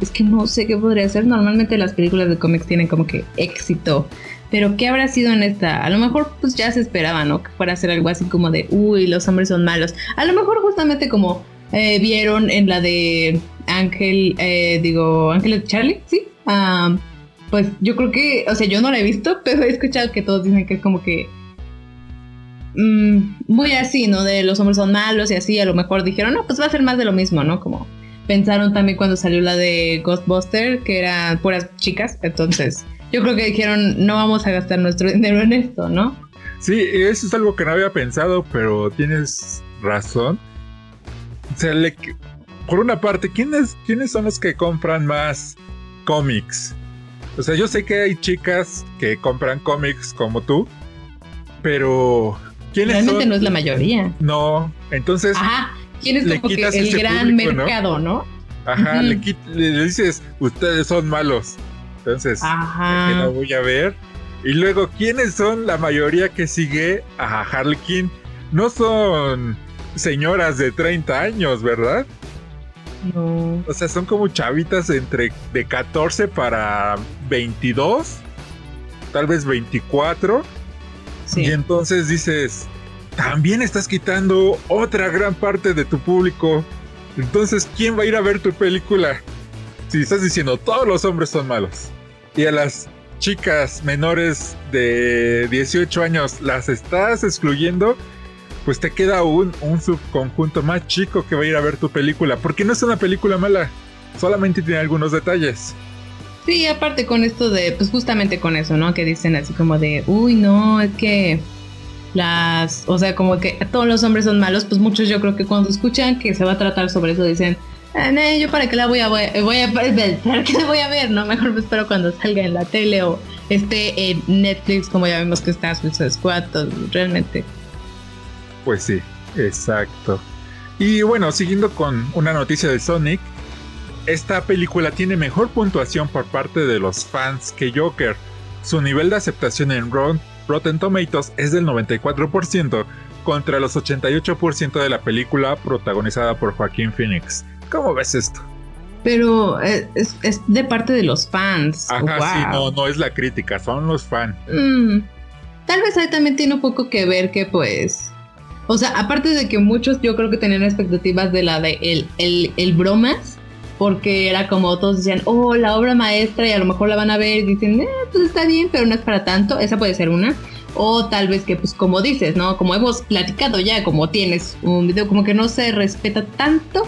Es que no sé qué podría ser. Normalmente las películas de cómics tienen como que éxito. Pero ¿qué habrá sido en esta? A lo mejor pues ya se esperaba, ¿no? Que fuera a ser algo así como de, uy, los hombres son malos. A lo mejor justamente como eh, vieron en la de Ángel, eh, digo, Ángel Charlie, sí. pues yo creo que, o sea, yo no la he visto, pero he escuchado que todos dicen que es como que mm, muy así, ¿no? De los hombres son malos y así, a lo mejor dijeron, no, pues va a ser más de lo mismo, ¿no? Como pensaron también cuando salió la de Ghostbuster, que eran puras chicas, entonces yo creo que dijeron, no vamos a gastar nuestro dinero en esto, ¿no? Sí, eso es algo que no había pensado, pero tienes razón. O sea, por una parte, ¿quiénes, ¿quiénes son los que compran más cómics? O sea, yo sé que hay chicas que compran cómics como tú, pero ¿quiénes Realmente no es la mayoría. No, entonces... Ajá, ¿quién es como que el gran mercado, ¿no? Ajá, le, le, dices, ustedes son malos. Entonces, Ajá. la voy a ver. Y luego, ¿quiénes son la mayoría que sigue a Harley Quinn? No son señoras de 30 años, ¿verdad? No. O sea, son como chavitas entre de 14 para 22, tal vez 24. Sí. Y entonces dices, también estás quitando otra gran parte de tu público. Entonces, ¿quién va a ir a ver tu película? Si estás diciendo todos los hombres son malos y a las chicas menores de 18 años las estás excluyendo, pues te queda un, un subconjunto más chico que va a ir a ver tu película. Porque no es una película mala, solamente tiene algunos detalles. Sí, aparte con esto de, pues justamente con eso, ¿no? Que dicen así como de, uy, no, es que las, o sea, como que todos los hombres son malos, pues muchos yo creo que cuando escuchan que se va a tratar sobre eso dicen, ah, yo para qué la voy a, voy a, ¿para qué la voy a ver? No, mejor me espero cuando salga en la tele o esté en Netflix, como ya vemos que está Suicide Squad, realmente pues sí, exacto. Y bueno, siguiendo con una noticia de Sonic, esta película tiene mejor puntuación por parte de los fans que Joker. Su nivel de aceptación en Rotten Tomatoes es del 94% contra los 88% de la película protagonizada por Joaquín Phoenix. ¿Cómo ves esto? Pero eh, es, de parte de los fans. Ajá, sí, no, no es la crítica, son los fans. Mm, tal vez ahí también tiene un poco que ver que pues o sea, aparte de que muchos yo creo que tenían expectativas de la de el, el, el bromas, porque era como todos decían, oh, la obra maestra y a lo mejor la van a ver y dicen, eh, pues está bien, pero no es para tanto, esa puede ser una. O tal vez que, pues como dices, ¿no? Como hemos platicado ya, como tienes un video, como que no se respeta tanto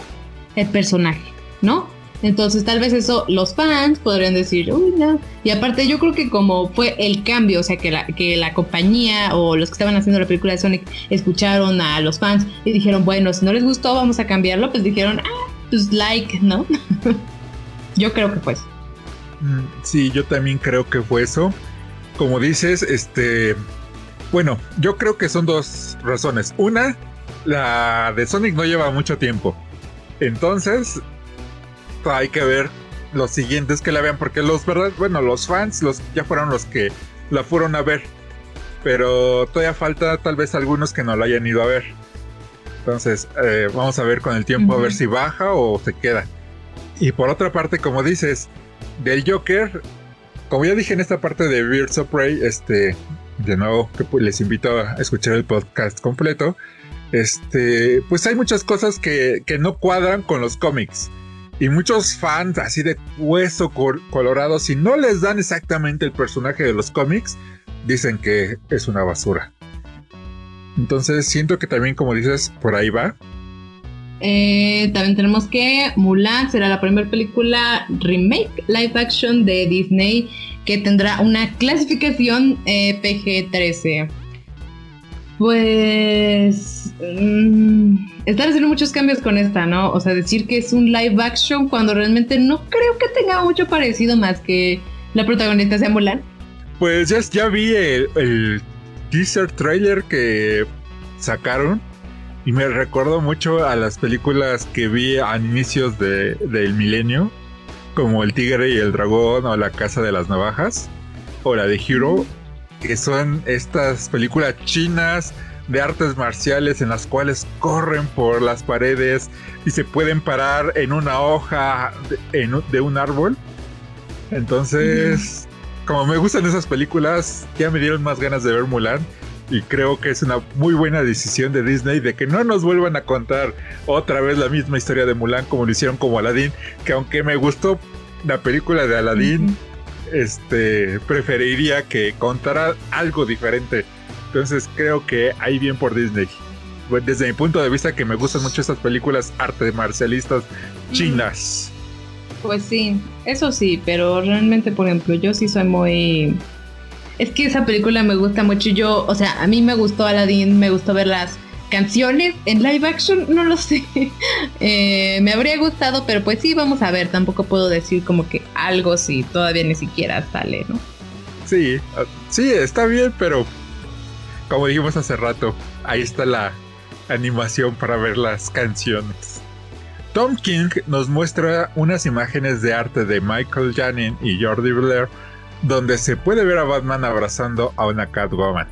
el personaje, ¿no? Entonces tal vez eso los fans podrían decir, uy, no. Y aparte yo creo que como fue el cambio, o sea, que la, que la compañía o los que estaban haciendo la película de Sonic escucharon a los fans y dijeron, bueno, si no les gustó, vamos a cambiarlo, pues dijeron, ah, pues like, ¿no? yo creo que fue eso. Mm, sí, yo también creo que fue eso. Como dices, este... Bueno, yo creo que son dos razones. Una, la de Sonic no lleva mucho tiempo. Entonces, hay que ver los siguientes que la vean, porque los verdad, bueno, los fans los, ya fueron los que la fueron a ver, pero todavía falta tal vez algunos que no la hayan ido a ver. Entonces, eh, vamos a ver con el tiempo a ver si baja o se queda. Y por otra parte, como dices, del Joker, como ya dije en esta parte de Birds of Prey, este, de nuevo, que les invito a escuchar el podcast completo. Este, pues hay muchas cosas que, que no cuadran con los cómics. Y muchos fans así de hueso colorado, si no les dan exactamente el personaje de los cómics, dicen que es una basura. Entonces siento que también, como dices, por ahí va. Eh, también tenemos que Mulan será la primera película remake live action de Disney que tendrá una clasificación eh, PG-13. Pues... Mm, están haciendo muchos cambios con esta, ¿no? O sea, decir que es un live action cuando realmente no creo que tenga mucho parecido más que la protagonista sea Mulan. Pues ya, ya vi el, teaser trailer que sacaron y me recuerdo mucho a las películas que vi a inicios de, del milenio, como El Tigre y el Dragón o La Casa de las Navajas o la de Hero que son estas películas chinas de artes marciales en las cuales corren por las paredes y se pueden parar en una hoja de, un árbol. Entonces, como me gustan esas películas, ya me dieron más ganas de ver Mulan. Y creo que es una muy buena decisión de Disney de que no nos vuelvan a contar otra vez la misma historia de Mulan como lo hicieron como Aladdin. Que aunque me gustó la película de Aladdin, este, preferiría que contara algo diferente. Entonces creo que hay bien por Disney. Desde mi punto de vista que me gustan mucho estas películas arte marcialistas chinas. Pues sí, eso sí, pero realmente, por ejemplo, yo sí soy muy es que esa película me gusta mucho. Yo, o sea, a mí me gustó Aladdin, me gustó ver las canciones en live action, no lo sé. Eh, me habría gustado, pero pues sí, vamos a ver. Tampoco puedo decir como que algo si todavía ni siquiera sale, ¿no? Sí, ah, sí, está bien, pero como dijimos hace rato, ahí está la animación para ver las canciones. Tom King nos muestra unas imágenes de arte de Michael Janin y Jordi Blair donde se puede ver a Batman abrazando a una Catwoman.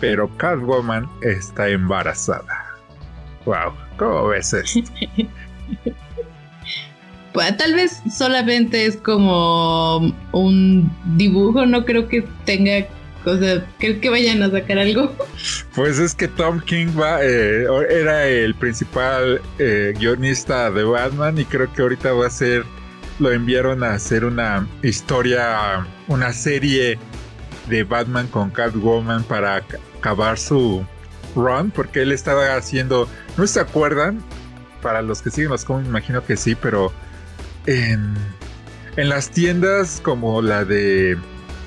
Pero Catwoman está embarazada. Wow, ¿cómo ves esto? pues, tal vez solamente es como un dibujo, no creo que tenga cosas, creo que vayan a sacar algo. Pues es que Tom King va, eh, era el principal eh, guionista de Batman y creo que ahorita va a ser lo enviaron a hacer una historia, una serie de Batman con Catwoman para acabar su run, porque él estaba haciendo, no se acuerdan, para los que siguen los cómics, imagino que sí, pero en, en las tiendas como la de,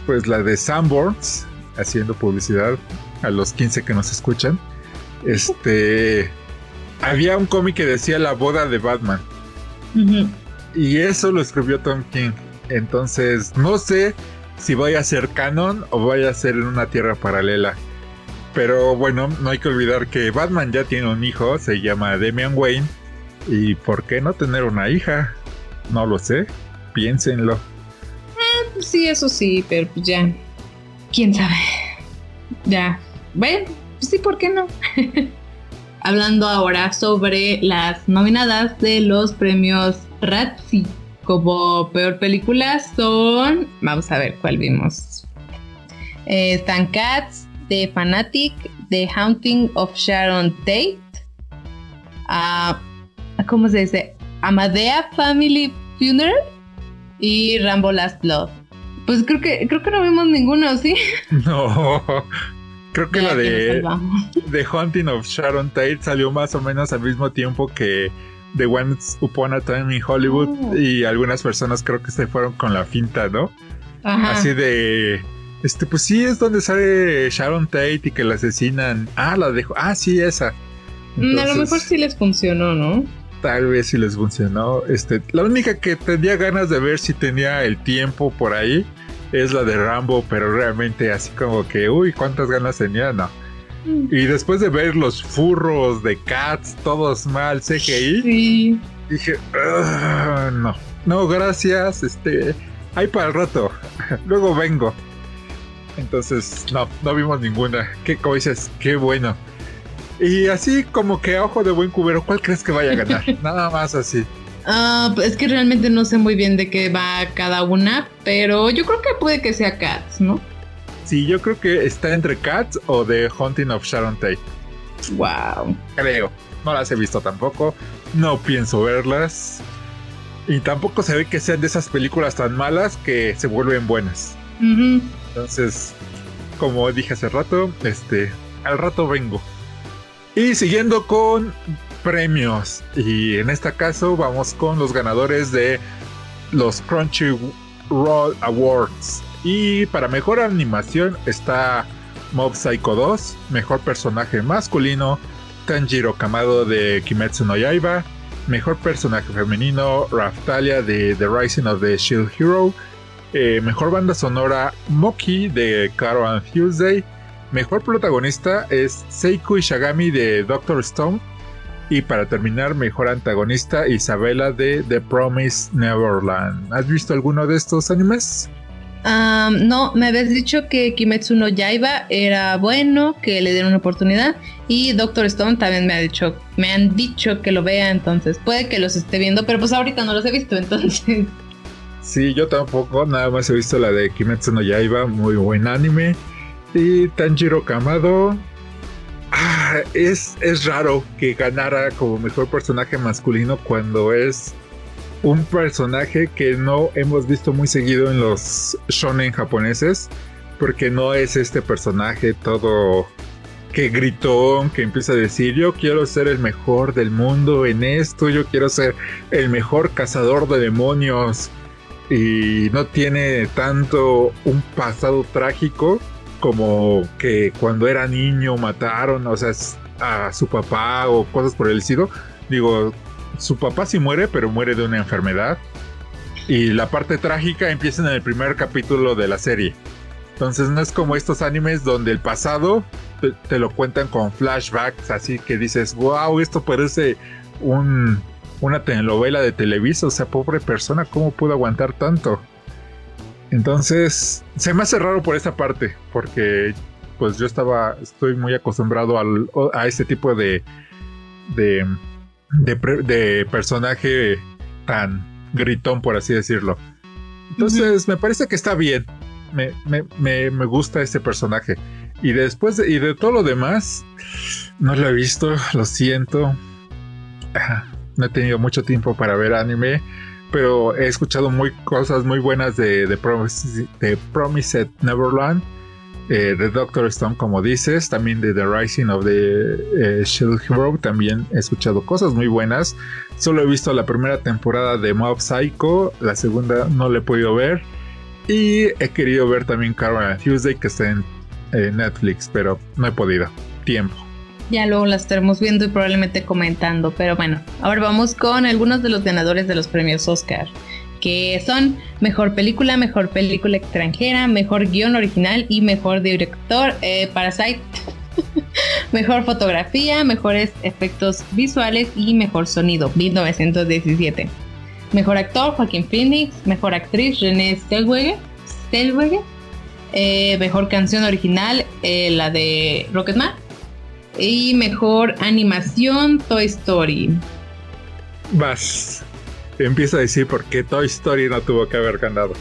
pues la de Sanborns, haciendo publicidad a los 15 que nos escuchan, este, había un cómic que decía la boda de Batman. Y eso lo escribió Tom King. Entonces, no sé si vaya a ser canon o vaya a ser en una tierra paralela. Pero bueno, no hay que olvidar que Batman ya tiene un hijo, se llama Damian Wayne. ¿Y por qué no tener una hija? No lo sé, piénsenlo. Sí, eso sí, pero pues ya. ¿Quién sabe? Ya. Bueno, pues sí, ¿por qué no? Hablando ahora sobre las nominadas de los premios Razzie como peor película son. Vamos a ver cuál vimos. Eh, Cats, The Fanatic, The Haunting of Sharon Tate. Uh, ¿Cómo se dice? Amadea Family Funeral y Rambo Last Blood. Pues creo que creo que no vimos ninguno, ¿sí? No. Creo que la de The Haunting of Sharon Tate salió más o menos al mismo tiempo que The Once Upon a Time in Hollywood oh. y algunas personas creo que se fueron con la finta, ¿no? Así de... Este, pues sí, es donde sale Sharon Tate y que la asesinan. Ah, la dejo. Ah, sí, esa. Mm, a lo mejor sí les funcionó, ¿no? Tal vez sí les funcionó. Este, la única que tenía ganas de ver si tenía el tiempo por ahí es la de Rambo, pero realmente así como que, uy, cuántas ganas tenía, no. Y después de ver los furros de Cats, todos mal, CGI, dije, no, no, gracias, este, ahí para el rato, luego vengo. Entonces, no, no vimos ninguna. ¿Qué dices? Qué bueno. Y así como que a ojo de buen cubero, ¿cuál crees que vaya a ganar? Nada más así. Ah, pues es que realmente no sé muy bien de qué va cada una, pero yo creo que puede que sea Cats, ¿no? Sí, yo creo que está entre Cats o The Haunting of Sharon Tate. Wow. Creo. No las he visto tampoco. No pienso verlas. Y tampoco se ve que sean de esas películas tan malas que se vuelven buenas. Entonces, como dije hace rato, este, al rato vengo. Y siguiendo con premios. Y en este caso vamos con los ganadores de los Crunchyroll Awards. Y para mejor animación está Mob Psycho 2, mejor personaje masculino, Tanjiro Kamado de Kimetsu no Yaiba, mejor personaje femenino, Raftalia de The Rising of the Shield Hero, eh, mejor banda sonora, Moki de Caro and Tuesday, mejor protagonista es Seiko Ishigami de Doctor Stone, y para terminar, mejor antagonista, Isabela de The Promise Neverland. ¿Has visto alguno de estos animes? no, me habías dicho que Kimetsu no Yaiba era bueno, que le dieron una oportunidad. Y Doctor Stone también me ha dicho, me han dicho que lo vea, entonces puede que los esté viendo, pero pues ahorita no los he visto, entonces. Sí, yo tampoco, nada más he visto la de Kimetsu no Yaiba, muy buen anime. Y Tanjiro Kamado. Ah, es, es raro que ganara como mejor personaje masculino cuando es un personaje que no hemos visto muy seguido en los shonen japoneses. Porque no es este personaje todo que gritó, que empieza a decir, yo quiero ser el mejor del mundo en esto, yo quiero ser el mejor cazador de demonios. Y no tiene tanto un pasado trágico como que cuando era niño mataron, o sea, a su papá o cosas por el estilo. Digo, su papá sí muere, pero muere de una enfermedad. Y la parte trágica empieza en el primer capítulo de la serie. Entonces no es como estos animes donde el pasado te, lo cuentan con flashbacks, así que dices, wow, esto parece un, una telenovela de Televisa, o sea, pobre persona, ¿cómo pudo aguantar tanto? Entonces, se me hace raro por esa parte, porque pues yo estaba, estoy muy acostumbrado a este tipo de, de, de, personaje tan gritón, por así decirlo. Entonces, me parece que está bien. Me, me, me, gusta este personaje. Y después de, y de todo lo demás, no lo he visto, lo siento. No he tenido mucho tiempo para ver anime pero he escuchado muy cosas muy buenas de, de, Promised Neverland, eh, de Doctor Stone, como dices, también de The Rising of the eh, Shield Hero, también he escuchado cosas muy buenas. Solo he visto la primera temporada de Mob Psycho, la segunda no la he podido ver. Y he querido ver también Carol Tuesday, que está en Netflix, pero no he podido. Tiempo. Ya luego la estaremos viendo y probablemente comentando. Pero bueno, ahora vamos con algunos de los ganadores de los premios Oscar. Que son mejor película, mejor película extranjera, mejor guion original y mejor director. Eh, Parasite. mejor fotografía, mejores efectos visuales y mejor sonido. 1917. Mejor actor, Joaquín Phoenix. Mejor actriz, René Zellweger. Eh, mejor canción original, eh, la de Rocketman. Y mejor animación, Toy Story. Vas. Empieza a decir por qué Toy Story no tuvo que haber ganado.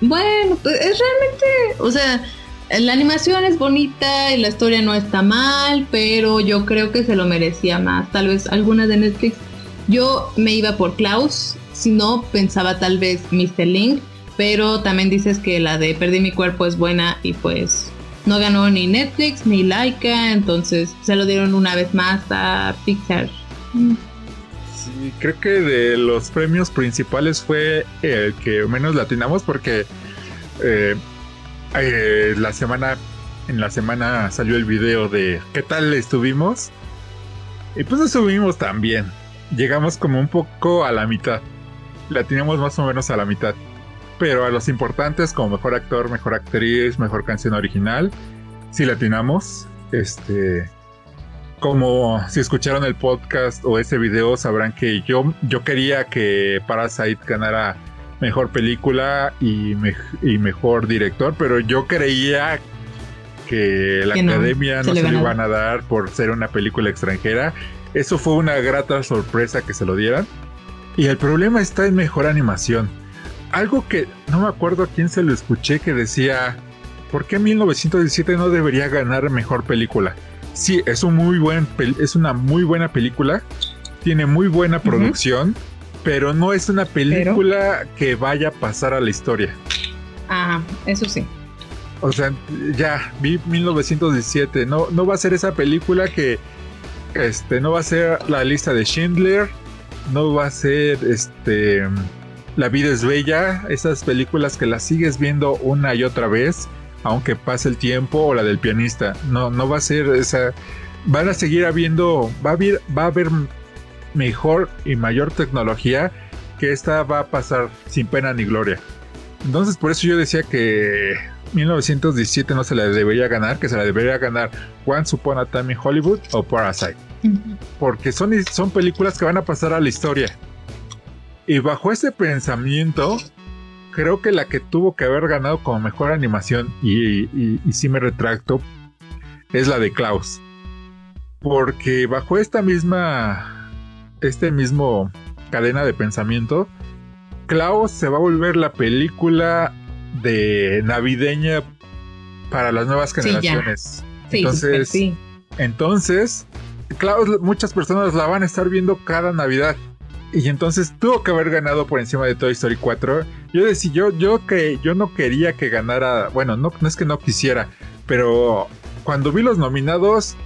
Bueno, pues es realmente, o sea, la animación es bonita y la historia no está mal, pero yo creo que se lo merecía más. Tal vez alguna de Netflix. Yo me iba por Klaus, si no pensaba tal vez Mr. Link, pero también dices que la de Perdí mi cuerpo es buena y pues no ganó ni Netflix ni Laika, entonces se lo dieron una vez más a Pixar. Sí, creo que de los premios principales fue el que menos latinamos porque eh, eh, la semana en la semana salió el video de qué tal estuvimos y pues estuvimos también. Llegamos como un poco a la mitad. La teníamos más o menos a la mitad pero a los importantes como mejor actor, mejor actriz, mejor canción original, si latinamos. Este, como si escucharon el podcast o ese video sabrán que yo, yo quería que Parasite ganara mejor película y, y mejor director, pero yo creía que la academia no se, lo iban a dar por ser una película extranjera. Eso fue una grata sorpresa que se lo dieran. Y el problema está en mejor animación algo que no me acuerdo a quién se lo escuché que decía, ¿por qué 1917 no debería ganar mejor película? Sí, es, un muy buen es una muy buena película, tiene muy buena producción, pero no es una película que vaya a pasar a la historia. Ajá, eso sí. O sea, ya vi 1917, no, no va a ser esa película que este no va a ser la lista de Schindler, no va a ser este la vida es bella, esas películas que las sigues viendo una y otra vez, aunque pase el tiempo, o la del pianista. No, no va a ser esa. Van a seguir habiendo, va a haber, va a haber mejor y mayor tecnología que esta va a pasar sin pena ni gloria. Entonces por eso yo decía que 1917 no se la debería ganar, que se la debería ganar Once Upon a Time in Hollywood o Parasite. Porque son, son películas que van a pasar a la historia. Y bajo ese pensamiento, creo que la que tuvo que haber ganado como mejor animación, y, y, sí me retracto, es la de Klaus. Porque bajo esta misma, este mismo cadena de pensamiento, Klaus se va a volver la película de navideña para las nuevas generaciones. entonces, entonces, claro, muchas personas la van a estar viendo cada Navidad. Y entonces tuvo que haber ganado por encima de Toy Story 4. Yo decía, yo, yo que yo no quería que ganara. Bueno, no, no es que no quisiera. Pero cuando vi los nominados,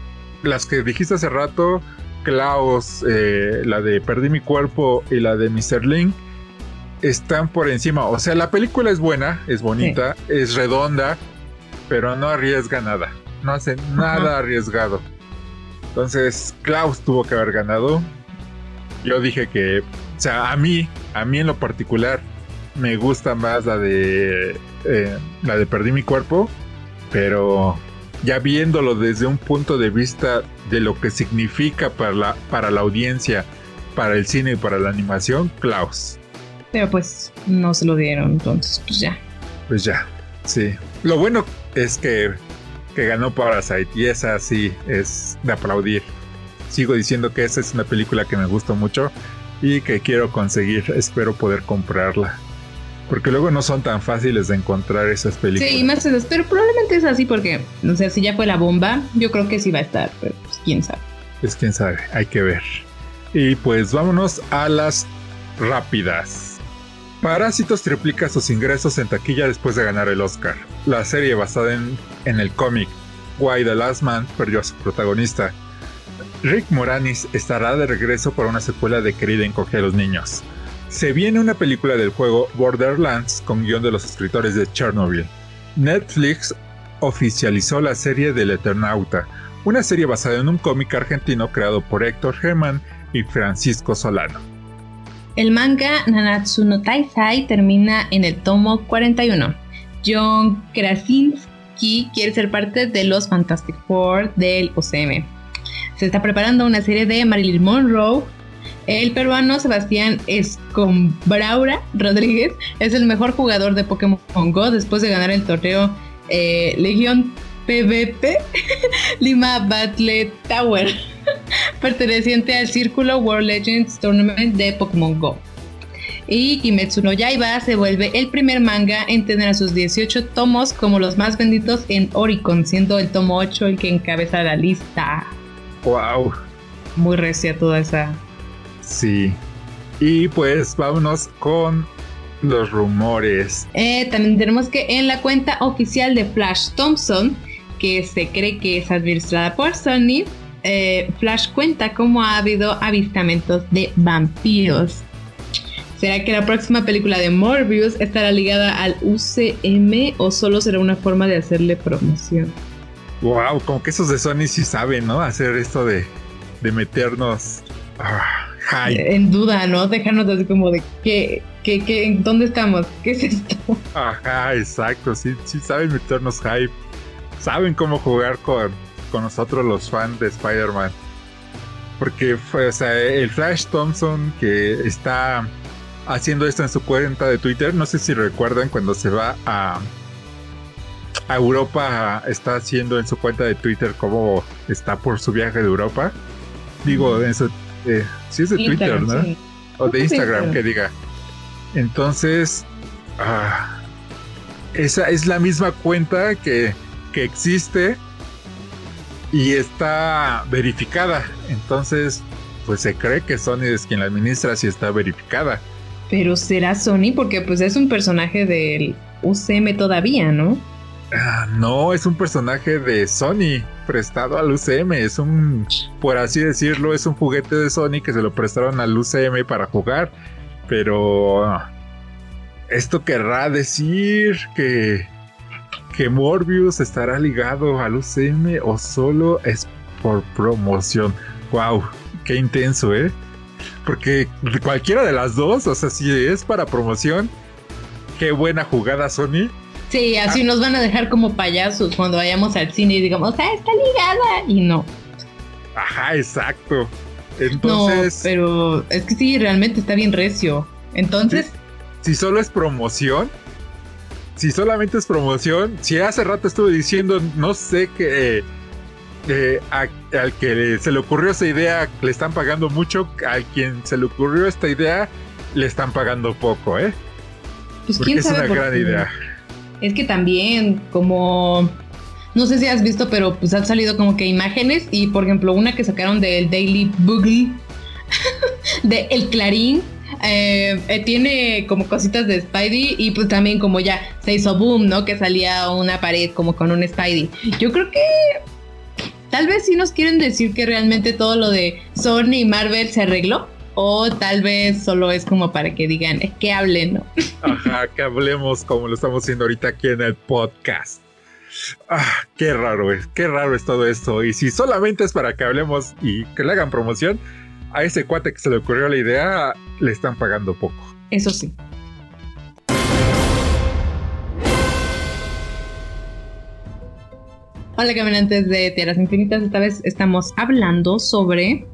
las que dijiste hace rato, Klaus, eh, la de Perdí mi cuerpo y la de Mr. Link, están por encima. O sea, la película es buena, es bonita, es redonda, pero no arriesga nada. No hace nada arriesgado. Entonces, Klaus tuvo que haber ganado. Yo dije que, o sea, a mí, a mí en lo particular, me gusta más la de eh, la de Perdí mi cuerpo, pero ya viéndolo desde un punto de vista de lo que significa para la, para la audiencia, para el cine y para la animación, Klaus. Pero pues no se lo dieron, entonces pues ya. Pues ya, sí. Lo bueno es que, que ganó Parasite y esa sí es de aplaudir. Sigo diciendo que esa es una película que me gustó mucho y que quiero conseguir, espero poder comprarla. Porque luego no son tan fáciles de encontrar esas películas. Sí, más esas, pero probablemente es así porque, no sé, si ya fue la bomba, yo creo que sí va a estar, pero pues quién sabe. Pues quién sabe, hay que ver. Y pues vámonos a las rápidas. Parásitos triplica sus ingresos en taquilla después de ganar el Oscar. La serie basada en, en el cómic Why the Last Man perdió a su protagonista. Rick Moranis estará de regreso para una secuela de Querida encoge a los niños. Se viene una película del juego Borderlands con guion de los escritores de Chernobyl. Netflix oficializó la serie del Eternauta, una serie basada en un cómic argentino creado por Héctor Germán y Francisco Solano. El manga Nanatsu no Taisai termina en el tomo 41. John Krasinski quiere ser parte de los Fantastic Four del OCM. Se está preparando una serie de Marilyn Monroe el peruano Sebastián Escombraura Rodríguez es el mejor jugador de Pokémon Go después de ganar el torneo eh, Legión PvP Lima Battle Tower, perteneciente al Círculo World Legends Tournament de Pokémon Go. Y Kimetsu no Yaiba se vuelve el primer manga en tener a sus 18 tomos como los más vendidos en Oricon, siendo el tomo 8 el que encabeza la lista. ¡Wow! Muy recia toda esa Sí. Y pues vámonos con los rumores. Eh, también tenemos que en la cuenta oficial de Flash Thompson, que se cree que es administrada por Sony, eh, Flash cuenta cómo ha habido avistamientos de vampiros. ¿Será que la próxima película de Morbius estará ligada al UCM o solo será una forma de hacerle promoción? Wow, como que esos de Sony sí saben, ¿no? Hacer esto de, de meternos. Ah, en duda, ¿no? Dejarnos así como de ¿qué, qué, qué, ¿dónde estamos? ¿Qué es esto? Ajá, exacto, sí, sí saben meternos hype. Saben cómo jugar con, con nosotros los fans de Spider-Man. Porque o sea, el Flash Thompson que está haciendo esto en su cuenta de Twitter, no sé si recuerdan cuando se va a Europa, está haciendo en su cuenta de Twitter cómo está por su viaje de Europa. Digo, en su si sí es de Twitter, ¿no? O de Instagram, que diga. Entonces, ah, esa es la misma cuenta que, que existe y está verificada. Entonces, pues se cree que Sony es quien la administra si está verificada. Pero será Sony porque pues es un personaje del UCM todavía, ¿no? Ah, no, es un personaje de Sony prestado al UCM. Es un, por así decirlo, es un juguete de Sony que se lo prestaron al UCM para jugar. Pero esto querrá decir que, que Morbius estará ligado al UCM o solo es por promoción. Wow, qué intenso, ¿eh? Porque cualquiera de las dos, o sea, si es para promoción, qué buena jugada Sony Sí, así nos van a dejar como payasos cuando vayamos al cine y digamos, ah, está ligada. Y no. Ajá, exacto. Entonces. No, pero es que sí, realmente está bien recio. Entonces. Si, solo es promoción. Si solamente es promoción. Si hace rato estuve diciendo, no sé qué. Eh, al que se le ocurrió esa idea le están pagando mucho. Al quien se le ocurrió esta idea le están pagando poco, ¿eh? Pues Porque es una gran idea. Es que también, como no sé si has visto, pero pues han salido como que imágenes y por ejemplo una que sacaron del Daily Boogie de El Clarín. Eh, eh, tiene como cositas de Spidey y pues también como ya se hizo boom, ¿no? Que salía una pared como con un Spidey. Yo creo que tal vez sí nos quieren decir que realmente todo lo de Sony y Marvel se arregló. O tal vez solo es como para que digan, que hablen, ¿no? Ajá, que hablemos como lo estamos haciendo ahorita aquí en el podcast. Ah, qué raro es, qué raro es todo esto. Y si solamente es para que hablemos y que le hagan promoción, a ese cuate que se le ocurrió la idea, le están pagando poco. Eso sí. Hola caminantes de Tierras Infinitas, esta vez estamos hablando sobre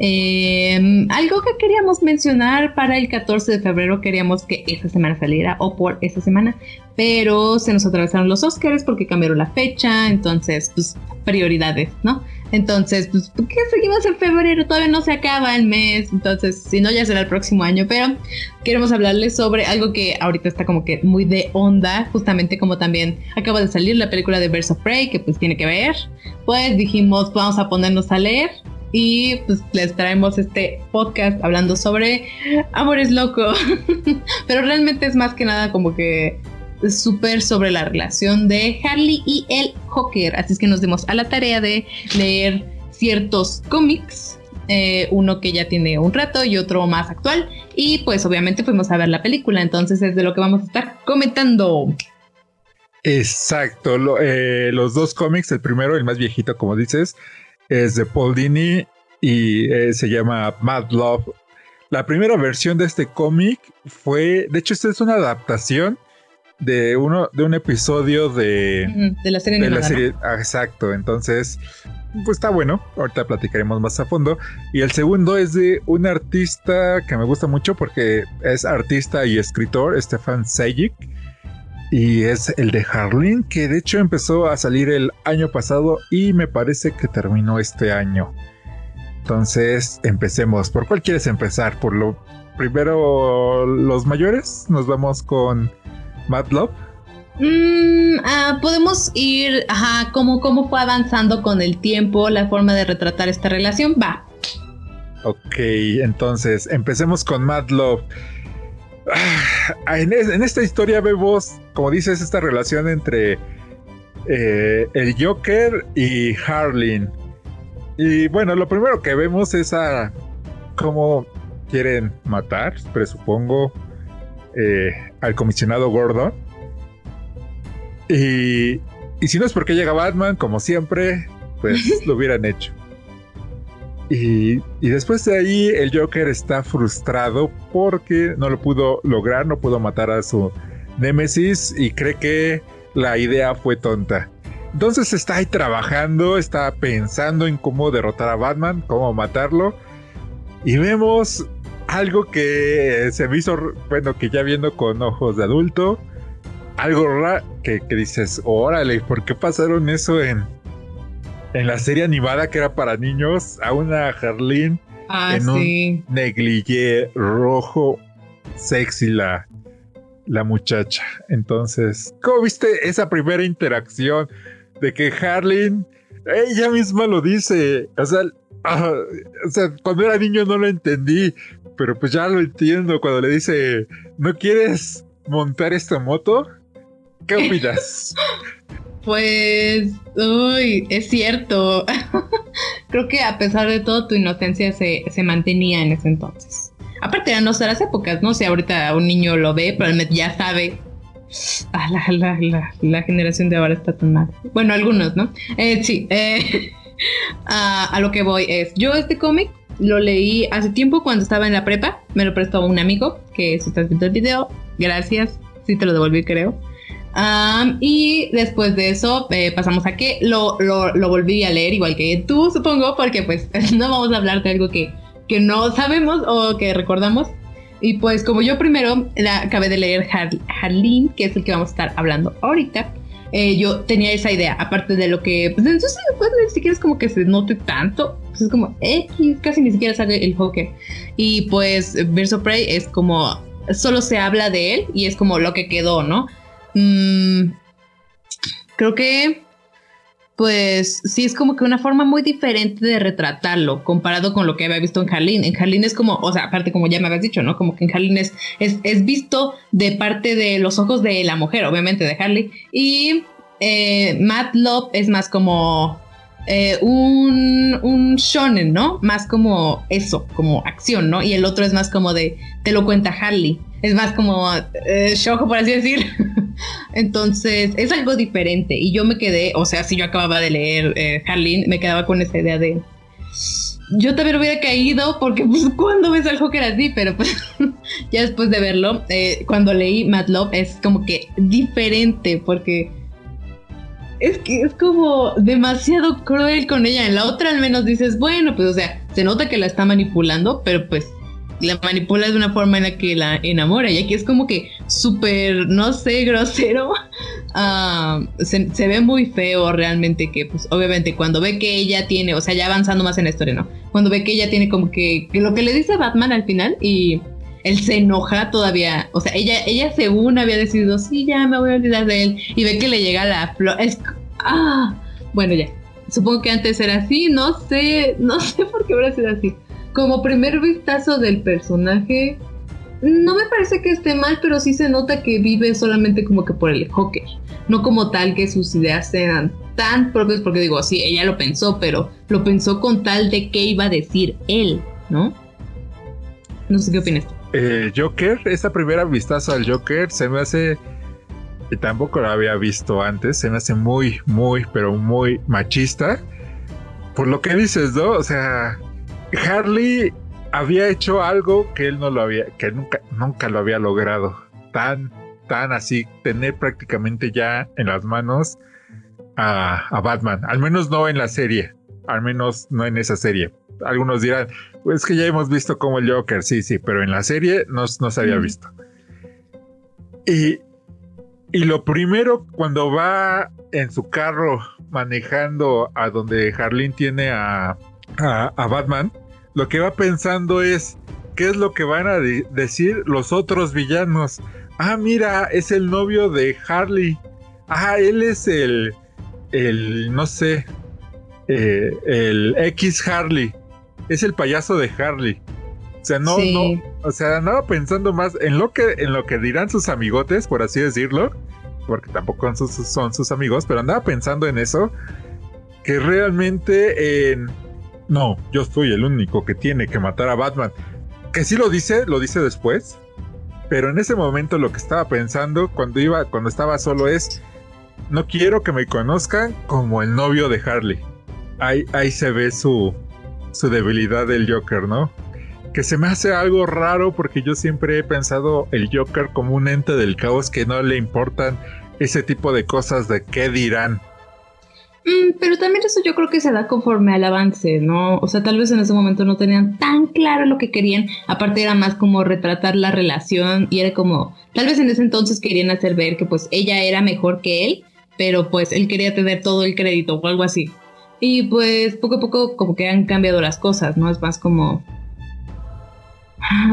eh, algo que queríamos mencionar para el 14 de febrero, queríamos que esta semana saliera o por esta semana, pero se nos atravesaron los Oscars porque cambiaron la fecha, entonces, pues, prioridades, ¿no? Entonces, pues, ¿por qué seguimos en febrero? Todavía no se acaba el mes, entonces, si no, ya será el próximo año, pero queremos hablarles sobre algo que ahorita está como que muy de onda, justamente como también acaba de salir la película de Birds of Prey, que pues tiene que ver, pues dijimos, vamos a ponernos a leer y pues les traemos este podcast hablando sobre amores loco. Pero realmente es más que nada como que súper sobre la relación de Harley y el Joker. Así es que nos dimos a la tarea de leer ciertos cómics. Eh, uno que ya tiene un rato y otro más actual. Y pues obviamente fuimos a ver la película. Entonces es de lo que vamos a estar comentando. Exacto. Eh, los dos cómics, el primero, el más viejito, como dices, es de Paul Dini y eh, se llama Mad Love. La primera versión de este cómic fue, de hecho, esta es una adaptación de uno de un episodio de, de la serie. De la serie ah, exacto, entonces, pues está bueno. Ahorita platicaremos más a fondo. Y el segundo es de un artista que me gusta mucho porque es artista y escritor, Stefan Sejic y es el de Harleen, que de hecho empezó a salir el año pasado y me parece que terminó este año. Entonces, empecemos. ¿Por cuál quieres empezar? ¿Por lo primero los mayores? Nos vamos con Mad Love. Mm, ah, podemos ir, ajá, cómo, cómo fue avanzando con el tiempo la forma de retratar esta relación. Va. Ok, entonces empecemos con Mad Love. Ah, en, esta historia vemos, como dices, esta relación entre eh, el Joker y Harleen. Y bueno, lo primero que vemos es a cómo quieren matar, presupongo, eh, al comisionado Gordon. Y, y si no es porque llega Batman, como siempre, pues lo hubieran hecho. Y, después de ahí el Joker está frustrado porque no lo pudo lograr, no pudo matar a su Némesis y cree que la idea fue tonta. Entonces está ahí trabajando, está pensando en cómo derrotar a Batman, cómo matarlo. Y vemos algo que se me hizo, bueno, que ya viendo con ojos de adulto, algo raro que, que dices, órale, ¿por qué pasaron eso en, en la serie animada que era para niños a una Harleen ah, en un negligé rojo sexy la, la muchacha. Entonces, ¿cómo viste esa primera interacción de que Harleen, ella misma lo dice, o sea, ah, o sea, cuando era niño no lo entendí, pero pues ya lo entiendo cuando le dice, ¿no quieres montar esta moto? ¿Qué opinas? Pues, uy, es cierto. Creo que a pesar de todo, tu inocencia se, mantenía en ese entonces. Aparte eran las épocas, no sé, ahorita un niño lo ve, pero ya sabe. Ah, la, generación de ahora está tan mal. Bueno, algunos, ¿no? Eh, sí, eh, a, lo que voy es, yo este cómic lo leí hace tiempo cuando estaba en la prepa, me lo prestó un amigo, que si estás viendo el video, gracias, sí te lo devolví creo y después de eso eh, pasamos a que lo, lo, volví a leer igual que tú, supongo, porque pues no vamos a hablar de algo que, que no sabemos o que recordamos. Y pues como yo primero la, acabé de leer Harleen, que es el que vamos a estar hablando ahorita, eh, yo tenía esa idea, aparte de lo que, pues entonces pues, ni siquiera es como que se note tanto, pues es como X, casi ni siquiera sale el Joker. Y pues Verso Prey es como, solo se habla de él y es como lo que quedó, ¿no? Mm, creo que pues sí es como que una forma muy diferente de retratarlo comparado con lo que había visto en Harleen. En Harleen es como, o sea, aparte como ya me habías dicho, ¿no? Como que en Harleen es, es, visto de parte de los ojos de la mujer, obviamente de Harley. Y eh, Matt Love es más como eh, un, un shonen, ¿no? Más como eso, como acción, ¿no? Y el otro es más como de, te lo cuenta Harley. Es más como eh, por así decir. Entonces, es algo diferente. Y yo me quedé, o sea, si yo acababa de leer eh, me quedaba con esa idea de. Yo también hubiera caído porque, pues, cuando ves algo que era así? Pero, pues, ya después de verlo, eh, cuando leí Mad Love, es como que diferente porque. Es que es como demasiado cruel con ella. En la otra, al menos dices, bueno, pues, o sea, se nota que la está manipulando, pero pues la manipula de una forma en la que la enamora. Y aquí es como que súper, no sé, grosero. Ah, se, ve muy feo realmente que, pues, obviamente cuando ve que ella tiene, o sea, ya avanzando más en la historia, ¿no? Cuando ve que ella tiene como que, lo que le dice Batman al final y él se enoja todavía, o sea, ella, ella según había decidido, sí, ya me voy a olvidar de él y ve que le llega la flor, ah, bueno, ya. Supongo que antes era así, no sé, no sé por qué habrá sido así como primer vistazo del personaje, no me parece que esté mal, pero sí se nota que vive solamente como que por el hockey, no como tal que sus ideas sean tan propias, porque digo, sí, ella lo pensó, pero lo pensó con tal de qué iba a decir él, ¿no? No sé qué opinas. Eh, Joker, esa primera vistazo al Joker se me hace, y tampoco lo había visto antes, se me hace muy, muy, pero muy machista. Por lo que dices, ¿no? O sea, Harley había hecho algo que él no lo había, que nunca, nunca lo había logrado. Tan, tan así, tener prácticamente ya en las manos a, Batman. Al menos no en la serie. Al menos no en esa serie. Algunos dirán, pues que ya hemos visto como el Joker, sí, sí, pero en la serie no, no se había visto. Y, y lo primero, cuando va en su carro manejando a donde Harleen tiene a, a, Batman, lo que va pensando es qué es lo que van a decir los otros villanos. Ah, mira, es el novio de Harley. Ah, él es el, el, no sé, eh, el X Harley. Es el payaso de Harley. O sea, no, no, o sea, andaba pensando más en lo que, en lo que dirán sus amigotes, por así decirlo, porque tampoco son sus, son sus amigos, pero andaba pensando en eso, que realmente en no, yo soy el único que tiene que matar a Batman. Que sí lo dice, lo dice después. Pero en ese momento lo que estaba pensando cuando iba, cuando estaba solo es, no quiero que me conozcan como el novio de Harley. Ahí, ahí se ve su, su debilidad del Joker, ¿no? Que se me hace algo raro porque yo siempre he pensado el Joker como un ente del caos que no le importan ese tipo de cosas de qué dirán. Mm, pero también eso yo creo que se da conforme al avance, ¿no? O sea, tal vez en ese momento no tenían tan claro lo que querían. Aparte era más como retratar la relación y era como, tal vez en ese entonces querían hacer ver que pues ella era mejor que él, pero pues él quería tener todo el crédito o algo así. Y pues poco a poco como que han cambiado las cosas, ¿no? Es más como...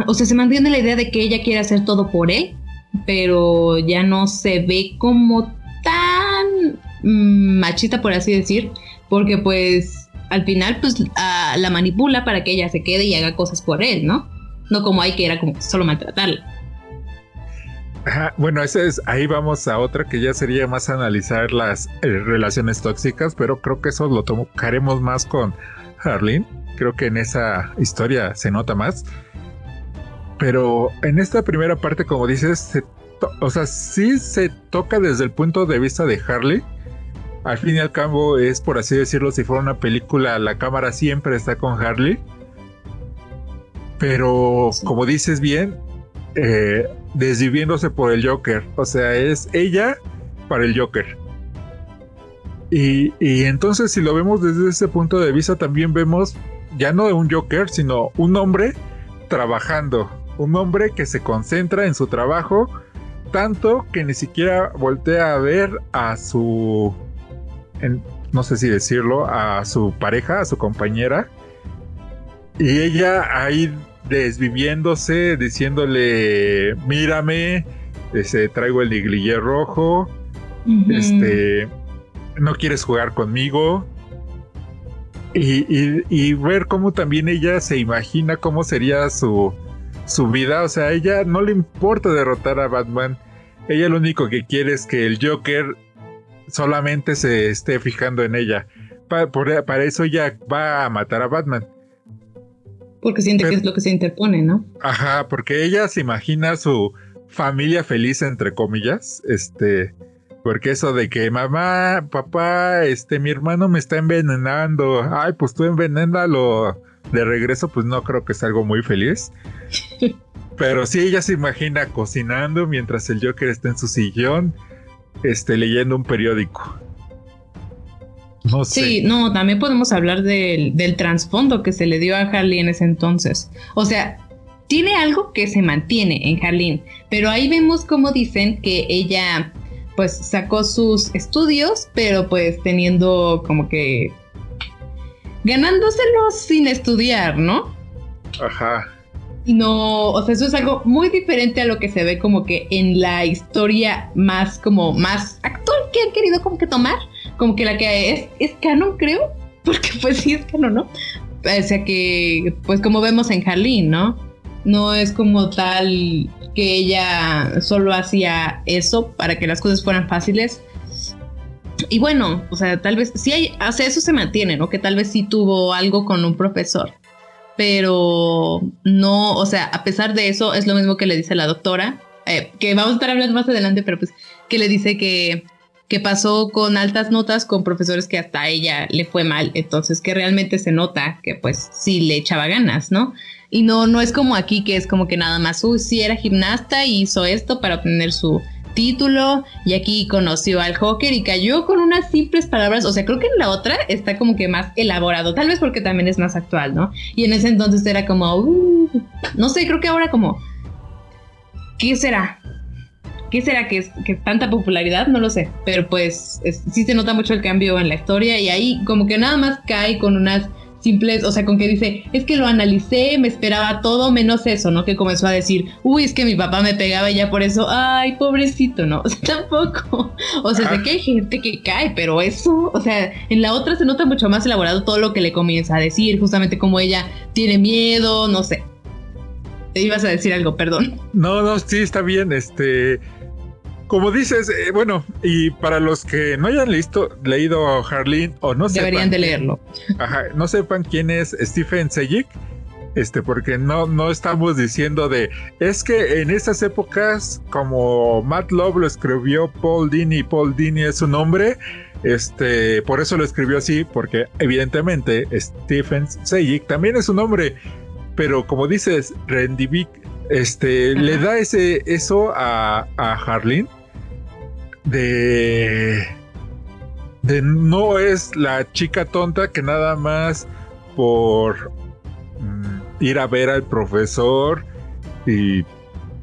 O sea, se mantiene la idea de que ella quiere hacer todo por él, pero ya no se ve como machista, por así decir, porque pues al final pues la manipula para que ella se quede y haga cosas por él, ¿no? No como hay que era como solo maltratarla. bueno, ese es, ahí vamos a otra que ya sería más analizar las eh, relaciones tóxicas, pero creo que eso lo tocaremos más con Harleen. Creo que en esa historia se nota más. Pero en esta primera parte, como dices, o sea, sí se toca desde el punto de vista de Harley, al fin y al cabo es, por así decirlo, si fuera una película, la cámara siempre está con Harley. Pero, como dices bien, eh, desviviéndose por el Joker. O sea, es ella para el Joker. Y, y, entonces si lo vemos desde ese punto de vista, también vemos ya no de un Joker, sino un hombre trabajando. Un hombre que se concentra en su trabajo tanto que ni siquiera voltea a ver a su no sé si decirlo, a su pareja, a su compañera. Y ella ahí desviviéndose, diciéndole, mírame, este, traigo el igliller rojo, este, no quieres jugar conmigo. Y, y, ver cómo también ella se imagina cómo sería su, su vida. O sea, a ella no le importa derrotar a Batman. Ella lo único que quiere es que el Joker solamente se esté fijando en ella. para eso ella va a matar a Batman. Porque siente que es lo que se interpone, ¿no? Ajá, porque ella se imagina su familia feliz, entre comillas. Este. Porque eso de que mamá, papá, este, mi hermano me está envenenando. Ay, pues tú envenénalo de regreso, pues no creo que sea algo muy feliz. Pero sí, ella se imagina cocinando mientras el Joker está en su sillón, este, leyendo un periódico. No sé. Sí, no, también podemos hablar del, del trasfondo que se le dio a Harley en ese entonces. O sea, tiene algo que se mantiene en Harleen, pero ahí vemos como dicen que ella pues sacó sus estudios, pero pues teniendo como que ganándoselos sin estudiar, ¿no? Ajá. No, o sea, eso es algo muy diferente a lo que se ve como que en la historia más como más actual que han querido como que tomar, como que la que es, es canon, creo, porque pues sí es canon, ¿no? O sea que, pues como vemos en Harleen, ¿no? No es como tal que ella solo hacía eso para que las cosas fueran fáciles. Y bueno, o sea, tal vez sí hay, o sea, eso se mantiene, ¿no? Que tal vez sí tuvo algo con un profesor pero no, o sea, a pesar de eso, es lo mismo que le dice la doctora, eh, que vamos a estar hablando más adelante, pero pues que le dice que, que pasó con altas notas con profesores que hasta a ella le fue mal, entonces que realmente se nota que pues sí le echaba ganas, ¿no? Y no, no es como aquí que es como que nada más, uy, sí era gimnasta y hizo esto para obtener su, título y aquí conoció al Joker y cayó con unas simples palabras, o sea, creo que en la otra está como que más elaborado, tal vez porque también es más actual, ¿no? Y en ese entonces era como, uh, no sé, creo que ahora como, ¿qué será? ¿Qué será que es tanta popularidad? No lo sé, pero pues sí se nota mucho el cambio en la historia y ahí como que nada más cae con unas simples, o sea, con que dice, es que lo analicé, me esperaba todo menos eso, ¿no? Que comenzó a decir, uy, es que mi papá me pegaba y ya por eso, ay, pobrecito, ¿no? O sea, tampoco. O sea, sé que hay gente que cae, pero eso, o sea, en la otra se nota mucho más elaborado todo lo que le comienza a decir, justamente como ella tiene miedo, no sé. Te ibas a decir algo, perdón. No, no, sí, está bien, este como dices, eh, bueno, y para los que no hayan listo, leído Harleen o no Deberían de leerlo. Ajá, no sepan quién es Stephen Sejic, este, porque no, no estamos diciendo de, es que en esas épocas, como Matt Love lo escribió Paul Dini, Paul Dini es su nombre, este, por eso lo escribió así, porque evidentemente Stephen Sejic también es su nombre, pero como dices, Rendivic este, le da ese, eso a, a Harleen de, de no es la chica tonta que nada más por mm, ir a ver al profesor y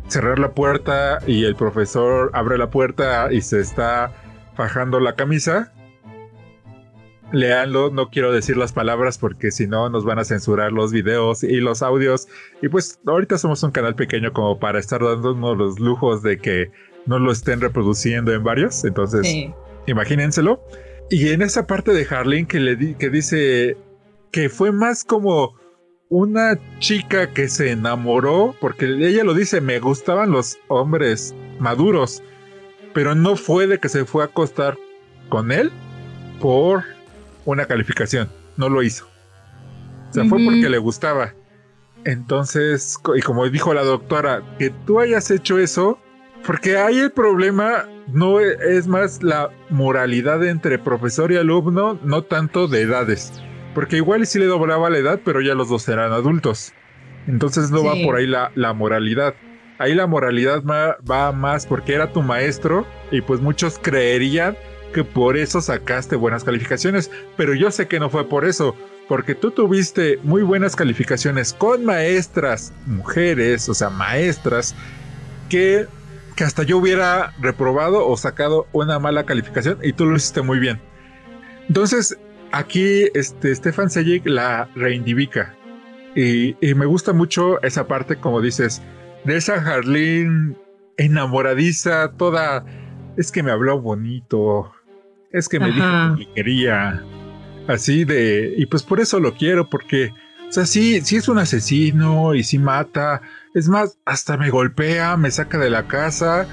cerrar la puerta y el profesor abre la puerta y se está fajando la camisa leanlo, no quiero decir las palabras porque si no nos van a censurar los videos y los audios. Y pues ahorita somos un canal pequeño como para estar dándonos los lujos de que no lo estén reproduciendo en varios. Entonces, imagínenselo. Y en esa parte de Harleen que, le que dice que fue más como una chica que se enamoró, porque ella lo dice, me gustaban los hombres maduros, pero no fue de que se fue a acostar con él por una calificación, no lo hizo. O sea, fue porque le gustaba. Entonces, y como dijo la doctora, que tú hayas hecho eso, porque ahí el problema no e, es más la moralidad entre profesor y alumno, no tanto de edades. Porque igual sí le doblaba la edad, pero ya los dos eran adultos. Entonces no va por ahí la, la moralidad. Ahí la moralidad va, va más porque era tu maestro y pues muchos creerían que por eso sacaste buenas calificaciones, pero yo sé que no fue por eso, porque tú tuviste muy buenas calificaciones con maestras, mujeres, o sea, maestras, que, que hasta yo hubiera reprobado o sacado una mala calificación y tú lo hiciste muy bien. Entonces, aquí este, Stefan Sejic la reivindica. Y, y, me gusta mucho esa parte, como dices, de esa Harleen enamoradiza, toda... Es que me habló bonito, Es que me dijo que quería así de... Y pues por eso lo quiero, porque... O sea, sí, sí es un asesino y sí mata. Es más, hasta me golpea, me saca de la casa.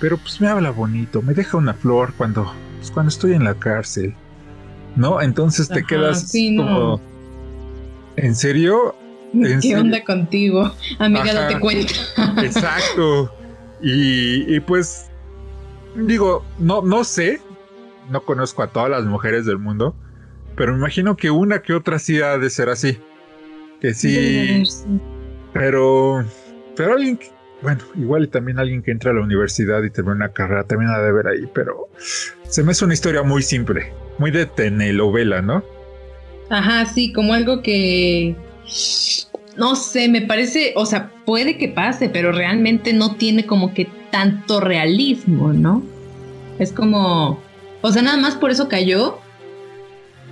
Pero pues me habla bonito, me deja una flor cuando, pues, cuando estoy en la cárcel. ¿No? Entonces te quedas como... ¿En serio? ¿Qué onda contigo? Amiga, date cuenta. Exacto. Y, pues, digo, no, no sé, no conozco a todas las mujeres del mundo, pero me imagino que una que otra sí ha de ser así. Que sí. Pero, pero alguien, bueno, igual y también alguien que entra a la universidad y termina una carrera también ha de ver ahí, pero se me hace una historia muy simple, muy de telenovela, ¿no? Ajá, sí, como algo que no sé, me parece, o sea, puede que pase, pero realmente no tiene como que tanto realismo, ¿no? Es como, o sea, nada más por eso cayó,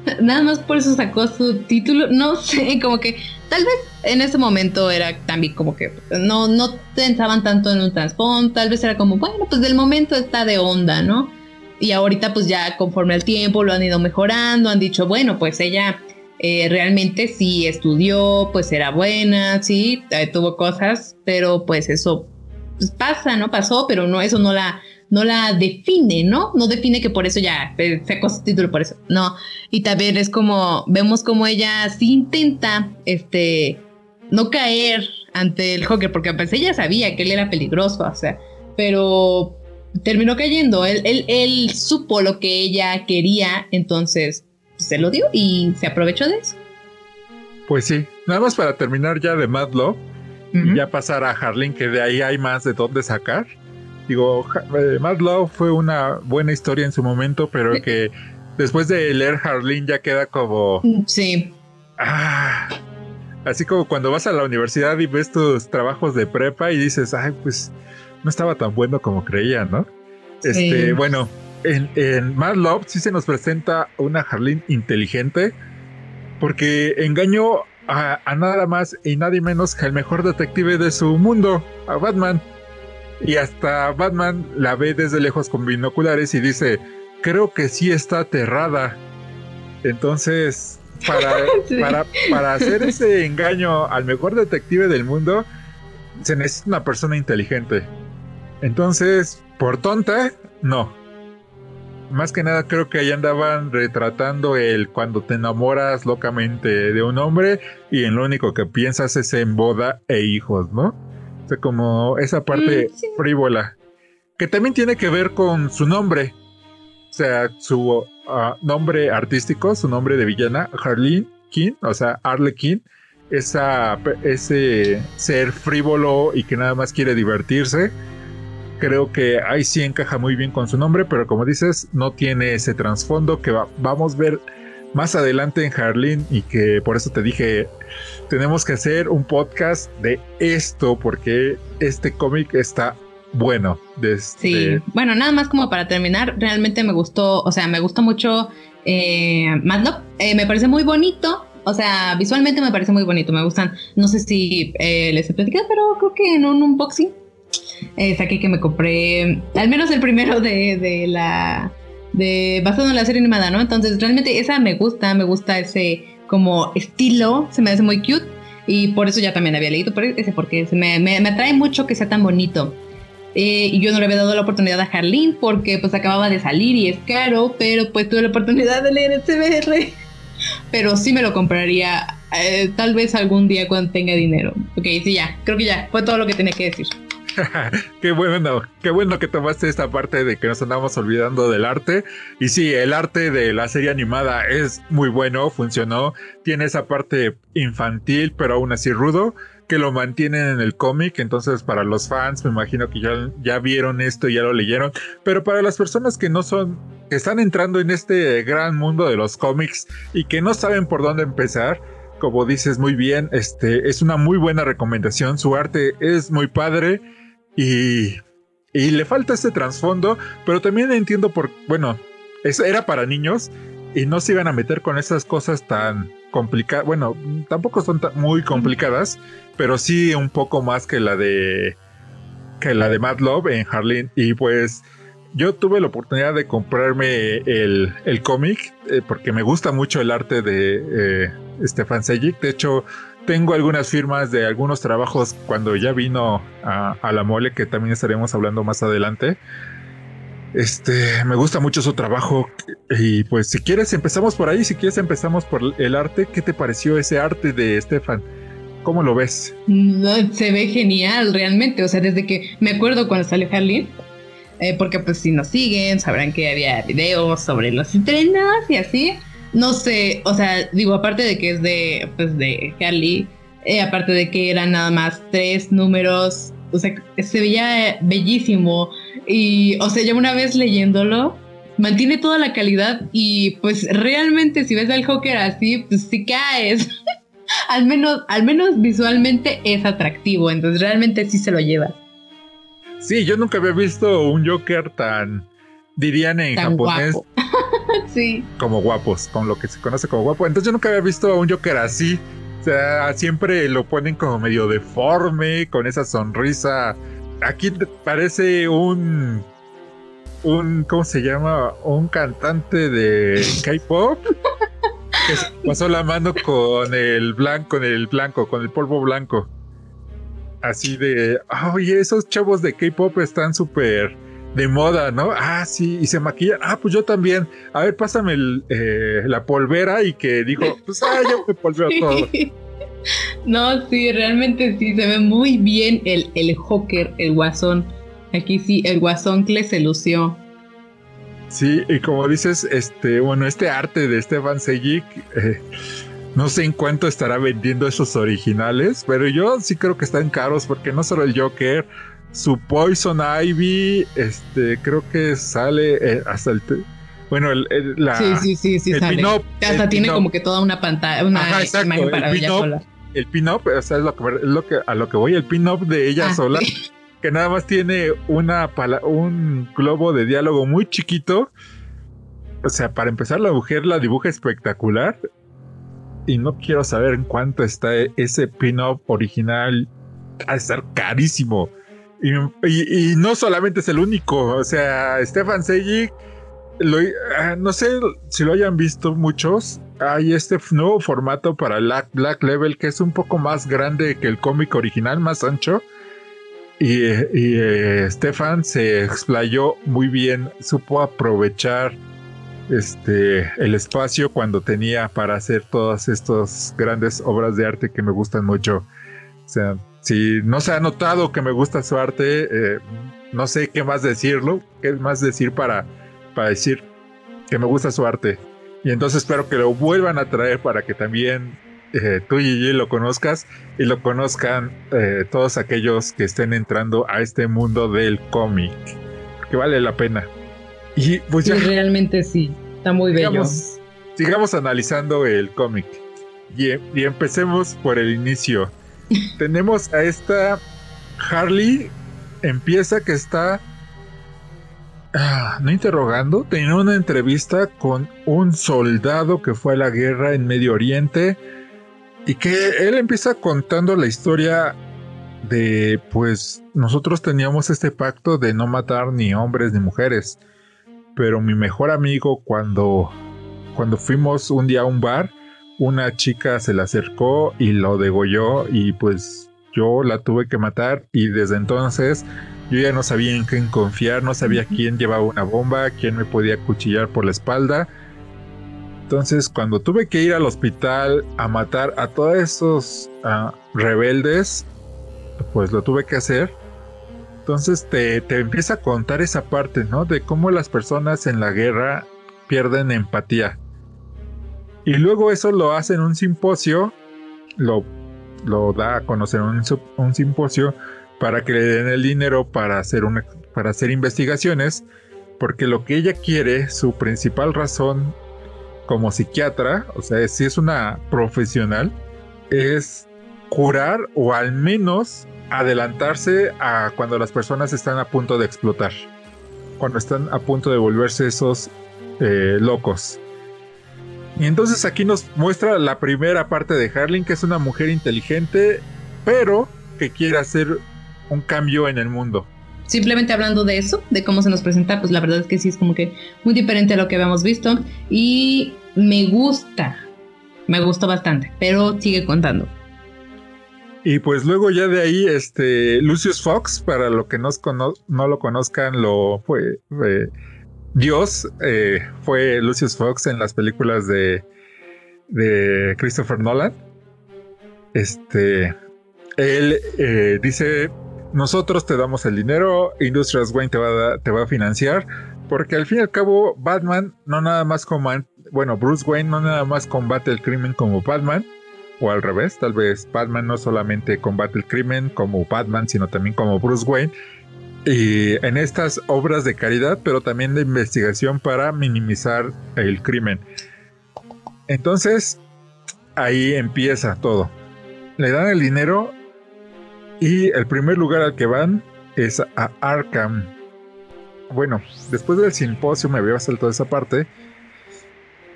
nada más por eso sacó su título, no sé, como que tal vez en ese momento era también como que no, no pensaban tanto en un trasfondo, tal vez era como, bueno, pues del momento está de onda, ¿no? Y ahorita pues ya conforme al tiempo lo han ido mejorando, han dicho, bueno, pues ella eh, realmente sí estudió, pues era buena, sí, eh, tuvo cosas, pero pues eso pues, pasa, ¿no? Pasó, pero no, eso no la, no la define, ¿no? No define que por eso ya se sacó su título por eso, no. Y también es como, vemos como ella sí intenta, este, no caer ante el Joker, porque a ella sabía que él era peligroso, o sea, pero terminó cayendo, él, él, él supo lo que ella quería, entonces se lo dio y se aprovechó de eso. Pues sí, nada más para terminar ya de Mad Love y ya pasar a Harleen, que de ahí hay más de dónde sacar. Digo, eh, Mad Love fue una buena historia en su momento, pero que después de leer Harleen ya queda como... Sí. Ah, así como cuando vas a la universidad y ves tus trabajos de prepa y dices, ay, pues no estaba tan bueno como creía, ¿no? Este, bueno, en, Mad Love sí se nos presenta una Harleen inteligente porque engañó a, nada más y nadie menos que el mejor detective de su mundo, a Batman. Y hasta Batman la ve desde lejos con binoculares y dice, creo que sí está aterrada. Entonces, para, para, para hacer ese engaño al mejor detective del mundo, se necesita una persona inteligente. Entonces, por tonta, no más que nada creo que ahí andaban retratando el cuando te enamoras locamente de un hombre y en lo único que piensas es en boda e hijos, ¿no? O sea, como esa parte mm, frívola. Que también tiene que ver con su nombre. O sea, su ah, nombre artístico, su nombre de villana, Harleen King, o sea, Arlequin. Esa, ese ser frívolo y que nada más quiere divertirse creo que ahí sí encaja muy bien con su nombre, pero como dices, no tiene ese trasfondo que vamos a ver más adelante en Harleen y que por eso te dije, tenemos que hacer un podcast de esto porque este cómic está bueno. Sí, bueno, nada más como para terminar, realmente me gustó, o sea, me gustó mucho eh, Mad eh, me parece muy bonito. O sea, visualmente me parece muy bonito, me gustan, no sé si eh, les he platicado, pero creo que en un unboxing eh, saqué que me compré al menos el primero de, de la de basado en la serie animada, ¿no? Entonces realmente esa me gusta, me gusta ese como estilo, se me hace muy cute y por eso ya también había leído por ese porque me, me, atrae mucho que sea tan bonito. Eh, y yo no le había dado la oportunidad a Harleen porque pues acababa de salir y es caro, pero pues tuve la oportunidad de leer el CBR. Pero sí me lo compraría eh, tal vez algún día cuando tenga dinero. Ok, sí, ya, creo que ya, fue todo lo que tenía que decir. qué bueno, qué bueno que tomaste esta parte de que nos andamos olvidando del arte. Y sí, el arte de la serie animada es muy bueno, funcionó. Tiene esa parte infantil, pero aún así rudo, que lo mantienen en el cómic. Entonces, para los fans, me imagino que ya, ya vieron esto y ya lo leyeron. Pero para las personas que no son, que están entrando en este gran mundo de los cómics y que no saben por dónde empezar, como dices muy bien, este es una muy buena recomendación. Su arte es muy padre y, y le falta ese trasfondo, pero también entiendo por, bueno, eso era para niños y no se iban a meter con esas cosas tan complicadas. Bueno, tampoco son muy complicadas, pero sí un poco más que la de que la de Mad Love en Harleen. Y pues yo tuve la oportunidad de comprarme el, el cómic eh, porque me gusta mucho el arte de eh, Stefan Sejic. De hecho, tengo algunas firmas de algunos trabajos cuando ya vino a, la mole, que también estaremos hablando más adelante. Este, me gusta mucho su trabajo y pues si quieres empezamos por ahí, si quieres empezamos por el arte. ¿Qué te pareció ese arte de Stefan? ¿Cómo lo ves? se ve genial realmente, o sea, desde que me acuerdo cuando salió Harley, eh, porque pues si nos siguen sabrán que había videos sobre los estrenos y así. No sé, o sea, digo, aparte de que es de, pues de Harley, eh, aparte de que eran nada más tres números, o sea, se veía bellísimo y, o sea, yo una vez leyéndolo, mantiene toda la calidad y pues realmente si ves al Joker así, pues sí caes. al menos, al menos visualmente es atractivo, entonces realmente sí se lo lleva. Sí, yo nunca había visto un Joker tan, dirían en japonés, sí. como guapos, con lo que se conoce como guapo. Entonces yo nunca había visto un Joker así. O sea, siempre lo ponen como medio deforme, con esa sonrisa aquí parece un un ¿cómo se llama? un cantante de K-pop que pasó la mano con el blanco, con el blanco, con el polvo blanco. Así de, oye, esos chavos de K-pop están súper de moda, ¿no? Ah, sí, y se maquillan. Ah, pues yo también. A ver, pásame eh, la polvera y que dijo, pues ah, yo me polveo todo. No, sí, realmente sí, se ve muy bien el, el Joker, el guasón. Aquí sí, el guasón que se lució. Sí, y como dices, este, bueno, este arte de Stefan Sejic, eh, no sé en cuánto estará vendiendo esos originales, pero yo sí creo que están caros porque no solo el Joker, su Poison Ivy, este, creo que sale eh, hasta el, bueno, el, la, sí, sí, sí, sí, sale. Hasta tiene como que toda una pantalla, una imagen para ella sola el pin-up, o sea, es lo que, es lo que, a lo que voy, el pin-up de ella ah, sola, que nada más tiene una un globo de diálogo muy chiquito. O sea, para empezar, la mujer la dibuja espectacular. Y no quiero saber en cuánto está ese pin-up original. A estar carísimo. Y, no solamente es el único. O sea, Stefan Sejic, ah, no sé si lo hayan visto muchos hay este nuevo formato para Black, Black Level que es un poco más grande que el cómic original, más ancho. Y, eh, Stefan se explayó muy bien, supo aprovechar este el espacio cuando tenía para hacer todas estas grandes obras de arte que me gustan mucho. O sea, si no se ha notado que me gusta su arte, eh, no sé qué más decirlo, qué más decir para, para decir que me gusta su arte. Y entonces espero que lo vuelvan a traer para que también eh, tú y yo lo conozcas y lo conozcan eh, todos aquellos que estén entrando a este mundo del cómic. Que vale la pena. Y pues ya. realmente sí, está muy bello. Sigamos analizando el cómic. Y, y empecemos por el inicio. Tenemos a esta Harley. Empieza que está Ah, no interrogando, tenía una entrevista con un soldado que fue a la guerra en Medio Oriente y que él empieza contando la historia de, pues, nosotros teníamos este pacto de no matar ni hombres ni mujeres, pero mi mejor amigo cuando, cuando fuimos un día a un bar, una chica se le acercó y lo degolló y pues yo la tuve que matar y desde entonces yo ya no sabía en quién confiar, no sabía quién llevaba una bomba, quién me podía cuchillar por la espalda. Entonces, cuando tuve que ir al hospital a matar a todos esos ah, rebeldes, pues lo tuve que hacer. Entonces te, te, empieza a contar esa parte, ¿no? De cómo las personas en la guerra pierden empatía. Y luego eso lo hace en un simposio, lo, lo da a conocer en un, un simposio para que le den el dinero para hacer, una, para hacer investigaciones, porque lo que ella quiere, su principal razón como psiquiatra, o sea, si es una profesional, es curar o al menos adelantarse a cuando las personas están a punto de explotar, cuando están a punto de volverse esos eh, locos. Y entonces aquí nos muestra la primera parte de Harling, que es una mujer inteligente, pero que quiere hacer un cambio en el mundo. simplemente hablando de eso, de cómo se nos presenta, pues la verdad es que sí es como que muy diferente a lo que habíamos visto y me gusta, me gustó bastante, pero sigue contando. Y pues luego ya de ahí, este, Lucius Fox, para lo que no lo conozcan, lo fue, Dios, eh, fue Lucius Fox en las películas de, de Christopher Nolan. Este, él eh, dice, nosotros te damos el dinero, Industrias Wayne te va, a, te va a financiar, porque al fin y al cabo Batman no nada más como, bueno, Bruce Wayne no nada más combate el crimen como Batman, o al revés, tal vez Batman no solamente combate el crimen como Batman, sino también como Bruce Wayne. Y en estas obras de caridad, pero también de investigación para minimizar el crimen. Entonces, ahí empieza todo. Le dan el dinero y el primer lugar al que van es a Arkham. Bueno, después del simposio me había saltado esa parte.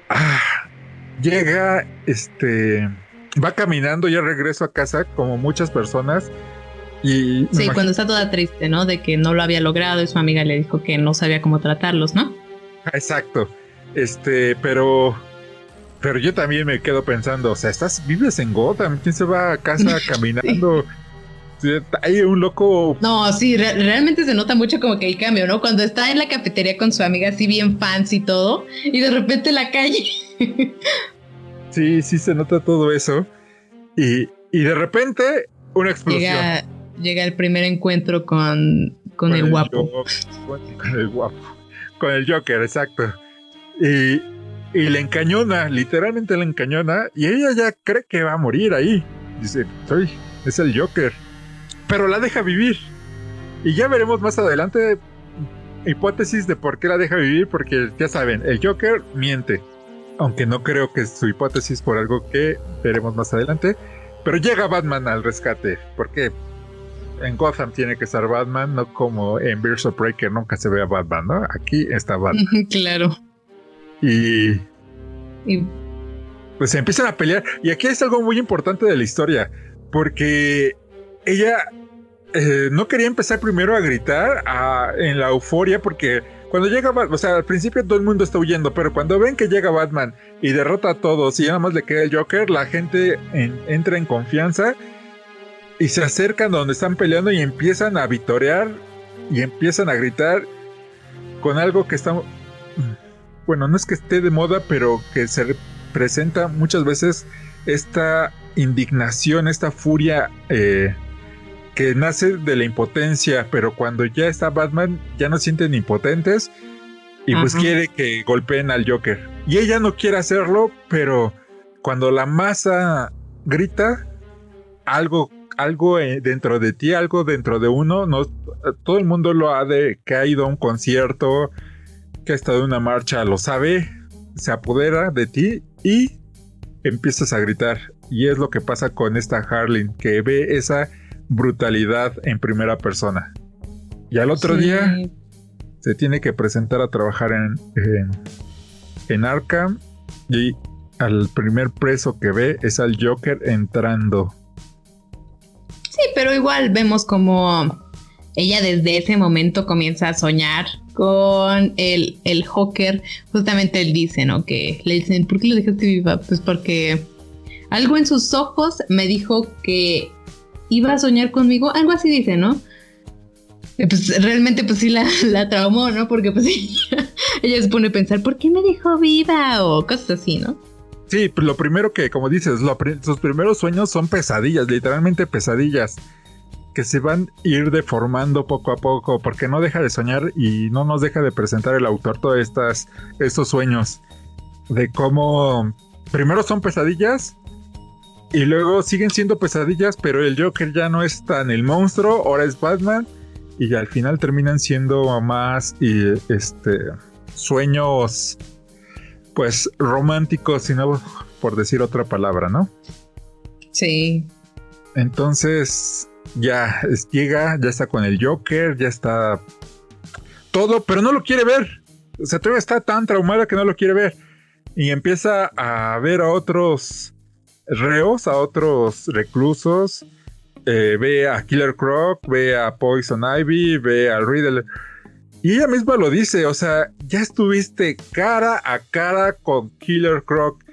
Ah, llega este va caminando ya regreso a casa como muchas personas y sí cuando está toda triste no de que no lo había logrado y su amiga le dijo que no sabía cómo tratarlos no exacto este pero pero yo también me quedo pensando o sea estás vives en Gotham quién se va a casa caminando Hay un loco. No, sí, realmente se nota mucho como que el cambio, ¿no? Cuando está en la cafetería con su amiga así bien fancy y todo, y de repente la calle. Sí, sí se nota todo eso. Y, de repente, una explosión. Llega, el primer encuentro con, con, el, guapo. con, el guapo. Con el Joker, exacto. Y, y le encañona, literalmente le encañona. Y ella ya cree que va a morir ahí. Dice, soy, es el Joker. Pero la deja vivir. Y ya veremos más adelante hipótesis de por qué la deja vivir, porque ya saben, el Joker miente aunque no creo que su hipótesis por algo que veremos más adelante. Pero llega Batman al rescate, porque en Gotham tiene que estar Batman, no como en Birds of Prey que nunca se ve a Batman, ¿no? Aquí está Batman. claro. Y, y, pues se empiezan a pelear. Y aquí es algo muy importante de la historia, porque ella eh, no quería empezar primero a gritar en la euforia, porque cuando llega Batman, o sea, al principio todo el mundo está huyendo, pero cuando ven que llega Batman y derrota a todos y nada más le queda el Joker, la gente entra en confianza y se acercan donde están peleando y empiezan a vitorear y empiezan a gritar con algo que está... Bueno, no es que esté de moda, pero que se presenta muchas veces esta indignación, esta furia eh, que nace de la impotencia, pero cuando ya está Batman ya no sienten impotentes y pues quiere que golpeen al Joker. Y ella no quiere hacerlo, pero cuando la masa grita, algo, algo eh, dentro de ti, algo dentro de uno, no, todo el mundo lo ha de, que ha ido a un concierto, que ha estado en una marcha, lo sabe, se apodera de ti y empiezas a gritar. Y es lo que pasa con esta Harley, que ve esa brutalidad en primera persona. Y al otro día se tiene que presentar a trabajar en, en, en, Arkham y al primer preso que ve es al Joker entrando. Sí, pero igual vemos como ella desde ese momento comienza a soñar con el, el Joker. Justamente él dice, ¿no? Que le dicen, ¿por qué lo dejaste viva? Pues porque algo en sus ojos me dijo que iba a soñar conmigo, algo así dice, ¿no? Pues realmente pues sí la, la traumó, ¿no? Porque pues ella, se pone a pensar, ¿por qué me dejó viva? O cosas así, ¿no? Sí, pues lo primero que, como dices, sus primeros sueños son pesadillas, literalmente pesadillas, que se van a ir deformando poco a poco, porque no deja de soñar y no nos deja de presentar el autor todos estas, estos sueños, de cómo primero son pesadillas y luego siguen siendo pesadillas, pero el Joker ya no es tan el monstruo, ahora es Batman. Y al final terminan siendo más y, este, sueños, pues románticos, si no por decir otra palabra, ¿no? Sí. Entonces, ya llega, ya está con el Joker, ya está todo, pero no lo quiere ver. Se atreve, está tan traumada que no lo quiere ver. Y empieza a ver a otros reos, a otros reclusos, eh, ve a Killer Croc, ve a Poison Ivy, ve a Riddle. Y ella misma lo dice, o sea, ya estuviste cara a cara con Killer Croc.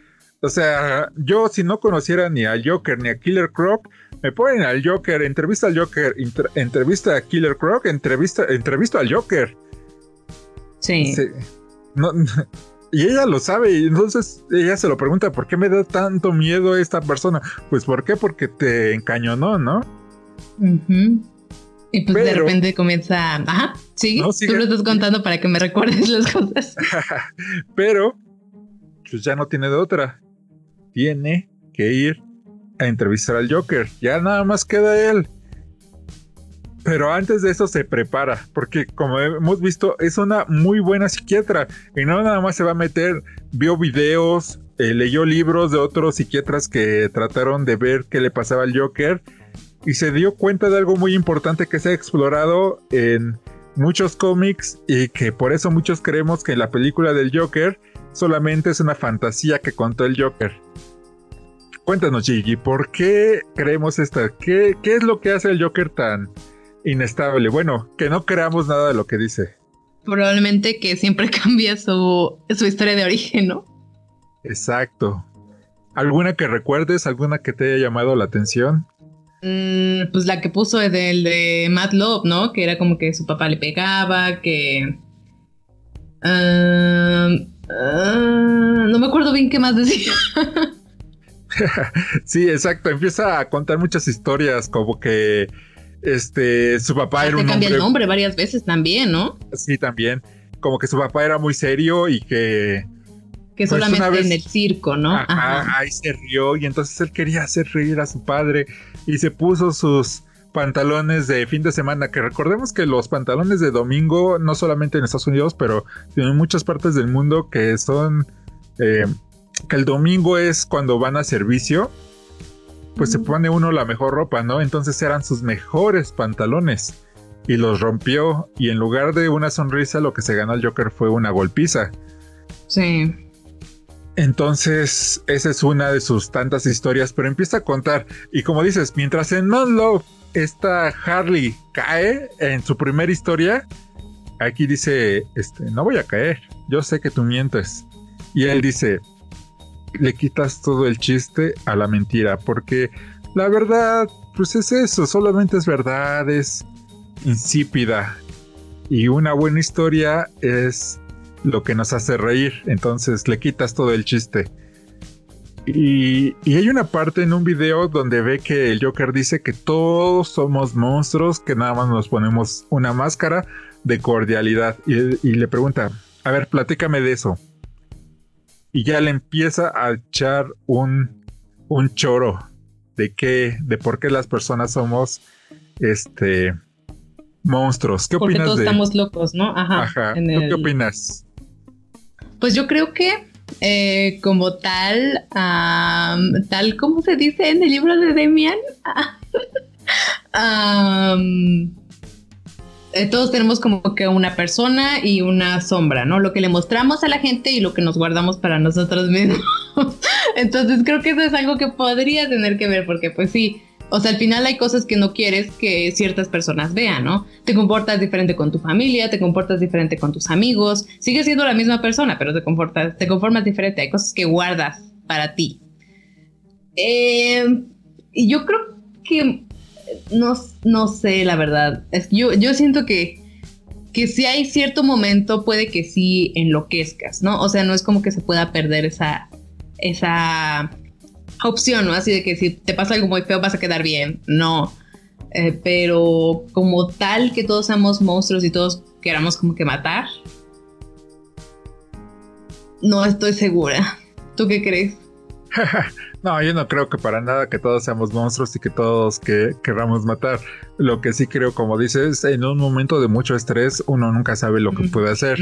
O sea, yo si no conociera ni a Joker ni a Killer Croc, me ponen al Joker, entrevista al Joker, entrevista a Killer Croc, entrevista, entrevista al Joker. Sí. y ella lo sabe, y entonces ella se lo pregunta, ¿por qué me da tanto miedo esta persona? Pues ¿por qué? Porque te encañonó, ¿no? Y pues de repente comienza, ajá, sí, tú lo estás contando para que me recuerdes las cosas. Pero, pues ya no tiene de otra. Tiene que ir a entrevistar al Joker. Ya nada más queda él. Pero antes de eso se prepara, porque como hemos visto, es una muy buena psiquiatra. Y no nada más se va a meter, vio videos, eh, leyó libros de otros psiquiatras que trataron de ver qué le pasaba al Joker. Y se dio cuenta de algo muy importante que se ha explorado en muchos cómics y que por eso muchos creemos que la película del Joker solamente es una fantasía que contó el Joker. Cuéntanos, Gigi, ¿por qué creemos esta? ¿Qué, ¿Qué es lo que hace el Joker tan inestable? Bueno, que no creamos nada de lo que dice. Probablemente que siempre cambia su, su historia de origen, ¿no? Exacto. ¿Alguna que recuerdes? ¿Alguna que te haya llamado la atención? Mm, pues la que puso es del de Matt Love, ¿no? Que era como que su papá le pegaba, que... Ah, ah, no me acuerdo bien qué más decía. sí, exacto. Empieza a contar muchas historias, como que este su papá ah, era un cambia el nombre varias veces también, ¿no? Sí, también. Como que su papá era muy serio y que que pues, solamente en el circo, ¿no? Ajá, Ahí se rió y entonces él quería hacer reír a su padre y se puso sus pantalones de fin de semana, que recordemos que los pantalones de domingo, no solamente en Estados Unidos, pero en muchas partes del mundo que son eh, que el domingo es cuando van a servicio, pues se pone uno la mejor ropa, ¿no? Entonces eran sus mejores pantalones y los rompió y en lugar de una sonrisa lo que se ganó el Joker fue una golpiza. Sí. Entonces, esa es una de sus tantas historias, pero empieza a contar. Y como dices, mientras en Love esta Harley cae en su primera historia, aquí dice, este, no voy a caer, yo sé que tú mientes. Y él dice, le quitas todo el chiste a la mentira, porque la verdad, pues es eso, solamente es verdad, es insípida. Y una buena historia es lo que nos hace reír, entonces le quitas todo el chiste. Y, y, hay una parte en un video donde ve que el Joker dice que todos somos monstruos, que nada más nos ponemos una máscara de cordialidad. Y, y le pregunta, a ver, platícame de eso y ya le empieza a echar un, un choro de qué, de por qué las personas somos este monstruos. ¿Qué Porque opinas todos estamos locos, ¿no? Ajá. Ajá. qué opinas? Pues yo creo que eh, como tal, tal como se dice en el libro de Demian, Eh, todos tenemos como que una persona y una sombra, ¿no? Lo que le mostramos a la gente y lo que nos guardamos para nosotros mismos. Entonces creo que eso es algo que podría tener que ver porque pues sí, o sea, al final hay cosas que no quieres que ciertas personas vean, ¿no? Te comportas diferente con tu familia, te comportas diferente con tus amigos, sigues siendo la misma persona, pero te comportas, te conformas diferente, hay cosas que guardas para ti. Eh, y yo creo que no, no sé, la verdad. Es, yo, yo siento que, que si hay cierto momento puede que sí enloquezcas, ¿no? O sea, no es como que se pueda perder esa, esa opción, ¿no? Así de que si te pasa algo muy feo vas a quedar bien. No. Eh, pero como tal que todos seamos monstruos y todos queramos como que matar, no estoy segura. ¿Tú qué crees? no, yo no creo que para nada que todos seamos monstruos y que todos que queramos matar. Lo que sí creo, como dices, en un momento de mucho estrés uno nunca sabe lo que puede hacer.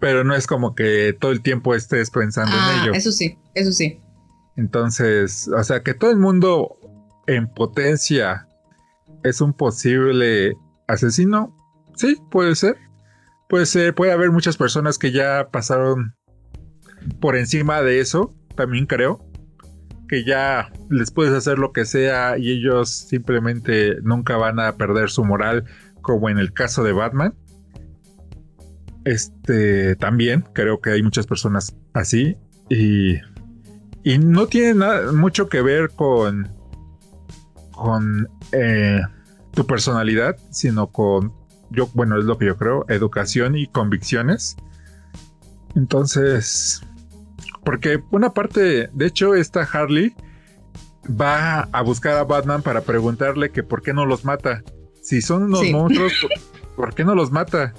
Pero no es como que todo el tiempo estés pensando en ah, ello. Eso sí, eso sí. Entonces, o sea, que todo el mundo en potencia es un posible asesino. Sí, puede ser. Puede ser, puede haber muchas personas que ya pasaron por encima de eso, también creo que ya les puedes hacer lo que sea y ellos simplemente nunca van a perder su moral, como en el caso de Batman. Este también creo que hay muchas personas así y, y no tiene nada, mucho que ver con con eh, tu personalidad, sino con yo, bueno, es lo que yo creo, educación y convicciones. Entonces, porque una parte, de hecho, esta Harley va a buscar a Batman para preguntarle que por qué no los mata. Si son unos monstruos, ¿por qué no los mata?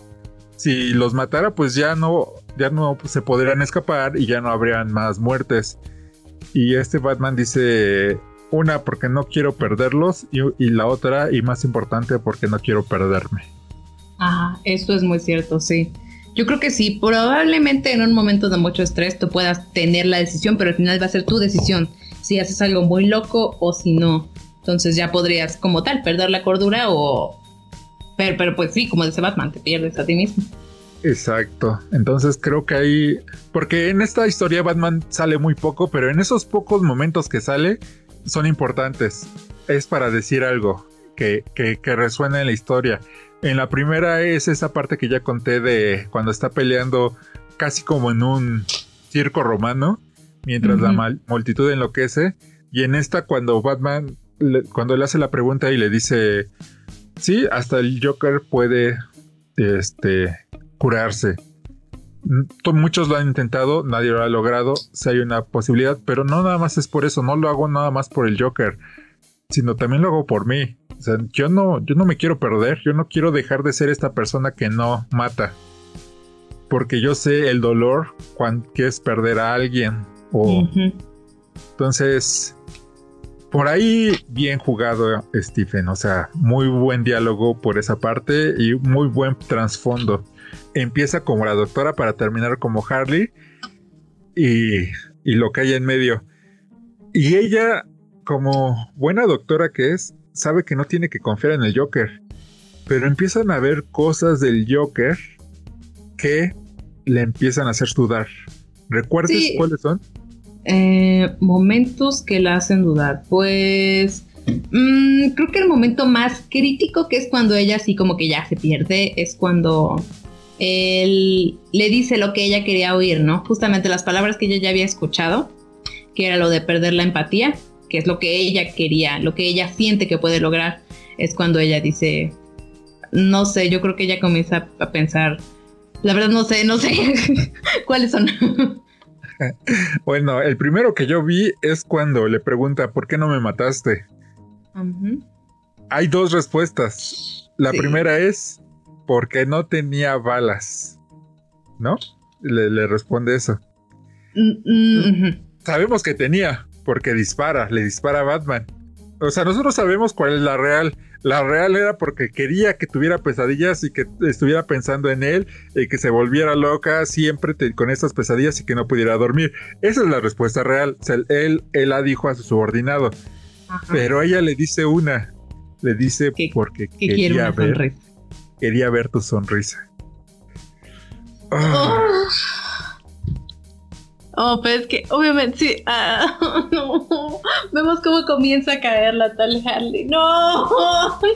Si los matara, pues ya no, ya no se podrían escapar y ya no habrían más muertes. Y este Batman dice, una porque no quiero perderlos y, la otra, y más importante, porque no quiero perderme. Ajá, eso es muy cierto, sí. Yo creo que sí, probablemente en un momento de mucho estrés tú puedas tener la decisión, pero al final va a ser tu decisión si haces algo muy loco o si no. Entonces ya podrías como tal perder la cordura o... Pero, pero pues sí, como dice Batman, te pierdes a ti mismo. Exacto. Entonces creo que ahí... Porque en esta historia Batman sale muy poco, pero en esos pocos momentos que sale son importantes. Es para decir algo que, que, que resuena en la historia. En la primera es esa parte que ya conté de cuando está peleando casi como en un circo romano, mientras la multitud enloquece. Y en esta cuando Batman, cuando le hace la pregunta y le dice, sí, hasta el Joker puede este, curarse. Muchos lo han intentado, nadie lo ha logrado, si hay una posibilidad, pero no nada más es por eso, no lo hago nada más por el Joker, sino también lo hago por mí. O sea, yo no, yo no me quiero perder, yo no quiero dejar de ser esta persona que no mata. Porque yo sé el dolor cuando que es perder a alguien. O... Entonces, por ahí bien jugado Stephen, o sea, muy buen diálogo por esa parte y muy buen trasfondo. Empieza como la doctora para terminar como Harley y, y lo que hay en medio. Y ella, como buena doctora que es, sabe que no tiene que confiar en el Joker. Pero empiezan a ver cosas del Joker que le empiezan a hacer dudar. ¿Recuerdes cuáles son? Eh, momentos que la hacen dudar. Pues mm, creo que el momento más crítico, que es cuando ella así como que ya se pierde, es cuando él le dice lo que ella quería oír, ¿no? Justamente las palabras que ella ya había escuchado, que era lo de perder la empatía que es lo que ella quería, lo que ella siente que puede lograr, es cuando ella dice, no sé, yo creo que ella comienza a pensar, la verdad no sé, no sé cuáles son. bueno, el primero que yo vi es cuando le pregunta, ¿por qué no me mataste? Hay dos respuestas. La primera es, porque no tenía balas, ¿no? Le, responde eso. Mm, mm, Sabemos que tenía, porque dispara, le dispara a Batman. O sea, nosotros sabemos cuál es la real. La real era porque quería que tuviera pesadillas y que estuviera pensando en él y que se volviera loca siempre con estas pesadillas y que no pudiera dormir. Esa es la respuesta real. O sea, él, él la dijo a su subordinado. Pero ella le dice una. Le dice porque quería ver. Quería ver tu sonrisa. Oh. Oh, pero es que obviamente sí. Ah, no. Vemos cómo comienza a caer la tal Harley. No.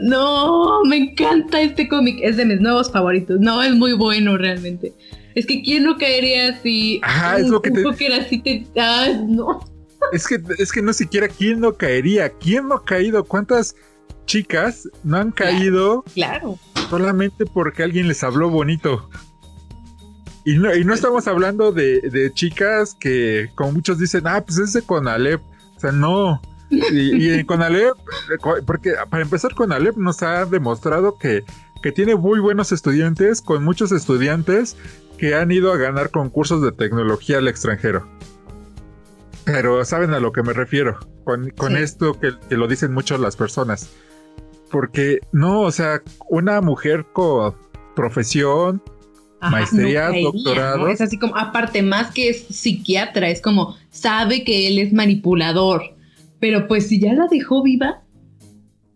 No, me encanta este cómic. Es de mis nuevos favoritos. No, es muy bueno realmente. Es que quién no caería si Ajá, es lo que te... así te. Ah, no. Es que, es que no siquiera quién no caería. ¿Quién no ha caído? ¿Cuántas chicas no han caído? claro. Solamente porque alguien les habló bonito. Y no, y no estamos hablando de, chicas que, como muchos dicen, ah, pues ese con Alep. O sea, no. Y, con Alep, porque para empezar con Alep nos ha demostrado que, que tiene muy buenos estudiantes, con muchos estudiantes que han ido a ganar concursos de tecnología al extranjero. Pero saben a lo que me refiero con, con esto que, que, lo dicen muchas las personas. Porque no, o sea, una mujer con profesión, maestría, doctorado. Es así como, aparte, más que es psiquiatra, es como, sabe que él es manipulador. Pero pues si ya la dejó viva.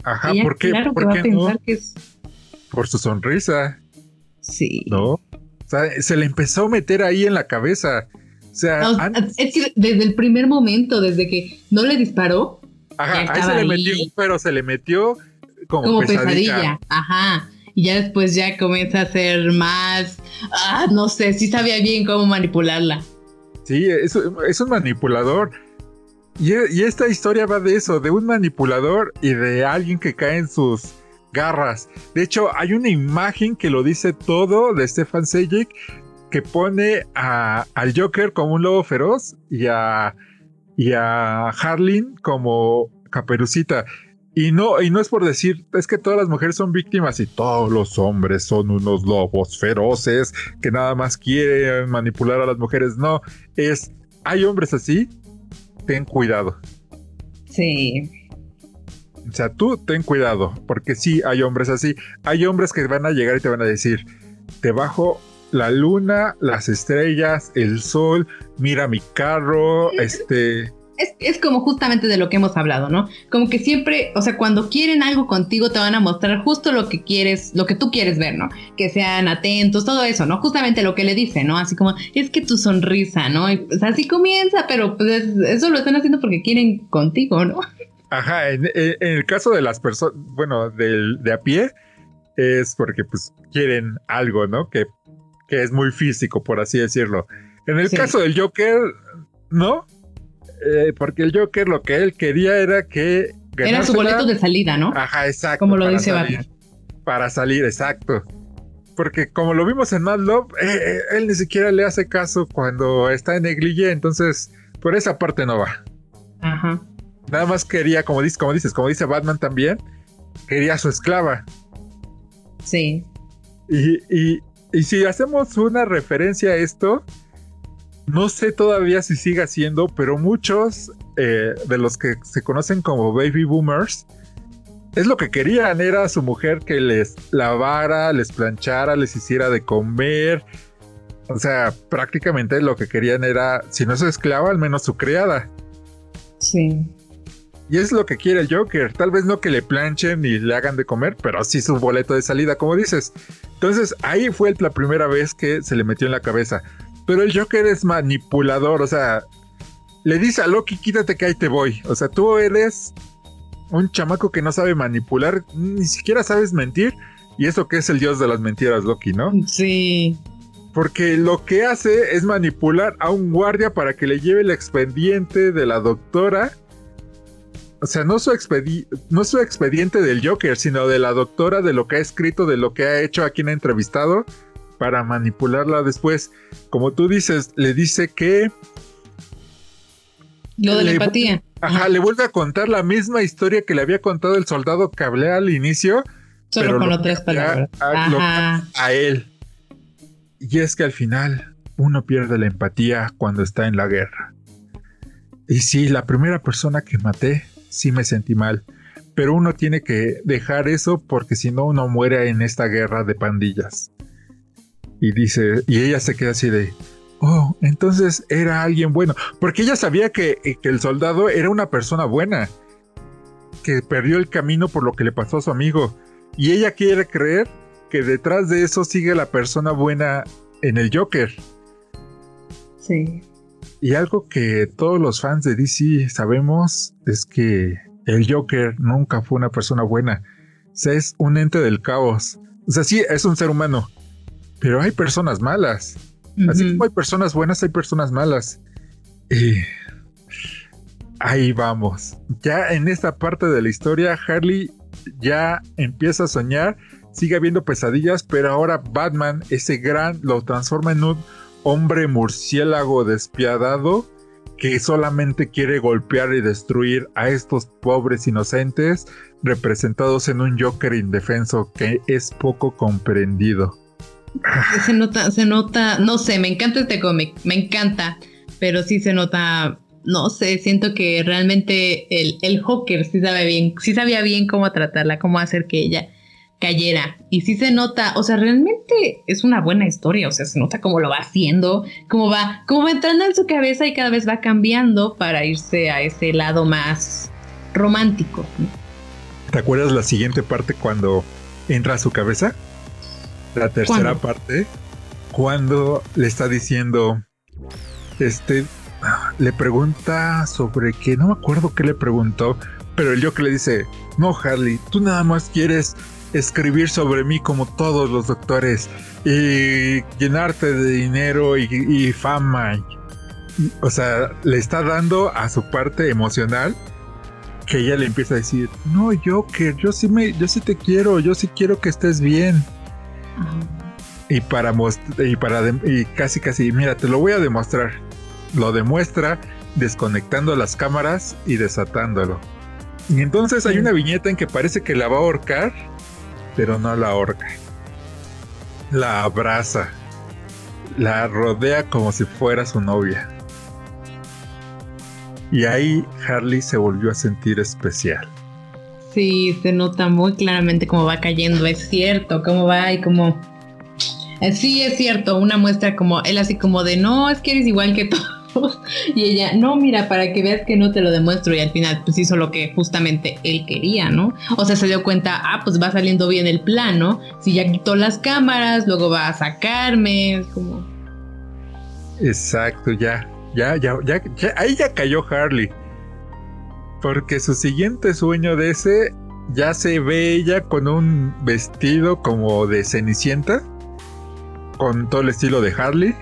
Ajá, ¿por qué? Claro ¿Por qué no? Por su sonrisa. Sí. ¿No? O sea, se le empezó a meter ahí en la cabeza. O O sea, es que desde el primer momento, desde que no le disparó. Ajá, ahí se le metió, pero se le metió como, pesadilla. Ajá. Y ya después ya comienza a ser más. Ah, no sé, sí sabía bien cómo manipularla. Sí, es, es un manipulador. Y, y, esta historia va de eso, de un manipulador y de alguien que cae en sus garras. De hecho, hay una imagen que lo dice todo de Stefan Sejic que pone a, al Joker como un lobo feroz y a, y a Harlin como caperucita. Y no, y no es por decir, es que todas las mujeres son víctimas y todos los hombres son unos lobos feroces que nada más quieren manipular a las mujeres. No, es, hay hombres así, ten cuidado. Sí. O sea, tú ten cuidado, porque sí hay hombres así. Hay hombres que van a llegar y te van a decir, te bajo la luna, las estrellas, el sol, mira mi carro, este... Es, como justamente de lo que hemos hablado, ¿no? Como que siempre, o sea, cuando quieren algo contigo te van a mostrar justo lo que quieres, lo que tú quieres ver, ¿no? Que sean atentos, todo eso, ¿no? Justamente lo que le dice, ¿no? Así como, es que tu sonrisa, ¿no? Y, pues así comienza, pero pues eso lo están haciendo porque quieren contigo, ¿no? Ajá, en, el caso de las personas, bueno, de, de a pie, es porque pues quieren algo, ¿no? Que que es muy físico, por así decirlo. En el caso del Joker, no, eh, porque el Joker lo que él quería era que... Era su boleto de salida, ¿no? Ajá, exacto. Como lo dice Batman. Para salir, exacto. Porque como lo vimos en Mad Love, eh, eh, él ni siquiera le hace caso cuando está en negligé, entonces por esa parte no va. Ajá. Nada más quería, como dices, como dices, como dice Batman también, quería a su esclava. Sí. Y, y, y si hacemos una referencia a esto, no sé todavía si sigue siendo, pero muchos eh, de los que se conocen como baby boomers, es lo que querían, era su mujer que les lavara, les planchara, les hiciera de comer. O sea, prácticamente lo que querían era, si no su esclava, al menos su criada. Sí. Y es lo que quiere el Joker. Tal vez no que le planchen y le hagan de comer, pero sí su boleto de salida, como dices. Entonces ahí fue la primera vez que se le metió en la cabeza. Pero el Joker es manipulador, o sea, le dice a Loki, quítate que ahí te voy. O sea, tú eres un chamaco que no sabe manipular, ni siquiera sabes mentir. Y eso que es el dios de las mentiras, Loki, ¿no? Sí. Porque lo que hace es manipular a un guardia para que le lleve el expediente de la doctora o sea, no su, no su expediente del Joker, sino de la doctora, de lo que ha escrito, de lo que ha hecho, a quien ha entrevistado, para manipularla después. Como tú dices, le dice que... Lo de la empatía. Ajá, le vuelve a contar la misma historia que le había contado el soldado que hablé al inicio. Solo con otras palabras. a él. Y es que al final uno pierde la empatía cuando está en la guerra. Y sí, la primera persona que maté sí me sentí mal. Pero uno tiene que dejar eso porque si no uno muere en esta guerra de pandillas. Y dice, y ella se queda así de, oh, entonces era alguien bueno. Porque ella sabía que, que el soldado era una persona buena, que perdió el camino por lo que le pasó a su amigo. Y ella quiere creer que detrás de eso sigue la persona buena en el Joker. Sí. Y algo que todos los fans de DC sabemos es que el Joker nunca fue una persona buena. O sea, es un ente del caos. O sea, sí, es un ser humano. Pero hay personas malas. Así como hay personas buenas, hay personas malas. Y ahí vamos. Ya en esta parte de la historia, Harley ya empieza a soñar, sigue habiendo pesadillas, pero ahora Batman, ese gran, lo transforma en un hombre murciélago despiadado que solamente quiere golpear y destruir a estos pobres inocentes representados en un Joker indefenso que es poco comprendido. Se nota, se nota, no sé, me encanta este cómic, me encanta, pero sí se nota, no sé, siento que realmente el, el Joker sí sabe bien, sí sabía bien cómo tratarla, cómo hacer que ella cayera. Y sí se nota, o sea, realmente es una buena historia, o sea, se nota cómo lo va haciendo, cómo va, cómo va entrando en su cabeza y cada vez va cambiando para irse a ese lado más romántico. ¿Te acuerdas la siguiente parte cuando entra a su cabeza? La tercera parte, cuando le está diciendo, este le pregunta sobre que no me acuerdo qué le preguntó, pero el Joker le dice, no Harley, tú nada más quieres escribir sobre mí como todos los doctores y llenarte de dinero y, fama. O sea, le está dando a su parte emocional que ella le empieza a decir, no Joker, yo sí me, yo sí te quiero, yo sí quiero que estés bien. Y para y para y casi casi, mira, te lo voy a demostrar. Lo demuestra desconectando las cámaras y desatándolo. Y entonces hay una viñeta en que parece que la va a ahorcar, pero no la ahorca. La abraza. La rodea como si fuera su novia. Y ahí Harley se volvió a sentir especial. Sí, se nota muy claramente cómo va cayendo, es cierto, cómo va y cómo... Eh, sí, es cierto, una muestra como él así como de, no, es que eres igual que todos y ella, no, mira, para que veas que no te lo demuestro. Y al final, pues hizo lo que justamente él quería, ¿no? O sea, se dio cuenta, ah, pues va saliendo bien el plan, ¿no? Si ya quitó las cámaras, luego va a sacarme, es como. Exacto, ya, ya, ya, ya, ahí ya cayó Harley. Porque su siguiente sueño de ese ya se ve ella con un vestido como de cenicienta, con todo el estilo de Harley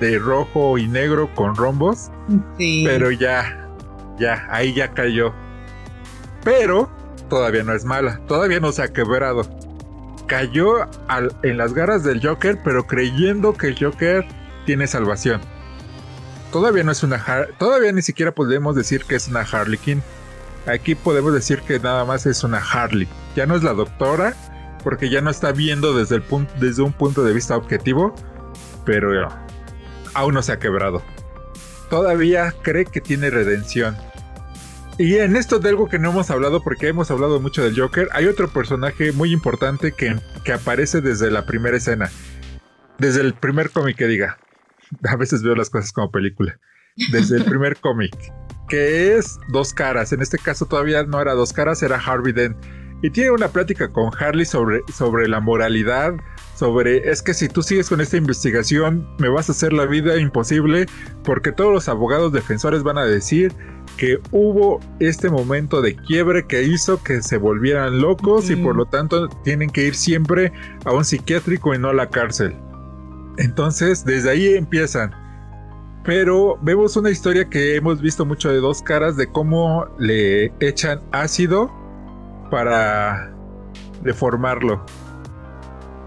de rojo y negro con rombos. Sí. Pero ya, ya, ahí ya cayó. Pero todavía no es mala, todavía no se ha quebrado. Cayó en las garras del Joker, pero creyendo que el Joker tiene salvación. Todavía no es una todavía ni siquiera podemos decir que es una Harley Quinn. Aquí podemos decir que nada más es una Harley. Ya no es la doctora, porque ya no está viendo desde, el desde un punto de vista objetivo, pero aún no se ha quebrado. Todavía cree que tiene redención. Y en esto de algo que no hemos hablado, porque hemos hablado mucho del Joker, hay otro personaje muy importante que, que aparece desde la primera escena. Desde el primer cómic que diga. A veces veo las cosas como película. Desde el primer cómic. Que es Dos Caras. En este caso todavía no era Dos Caras, era Harvey Dent. Y tiene una plática con Harley sobre, sobre la moralidad, sobre es que si tú sigues con esta investigación me vas a hacer la vida imposible porque todos los abogados defensores van a decir que hubo este momento de quiebre que hizo que se volvieran locos y por lo tanto tienen que ir siempre a un psiquiátrico y no a la cárcel. Entonces desde ahí empiezan. Pero vemos una historia que hemos visto mucho de dos caras de cómo le echan ácido para deformarlo.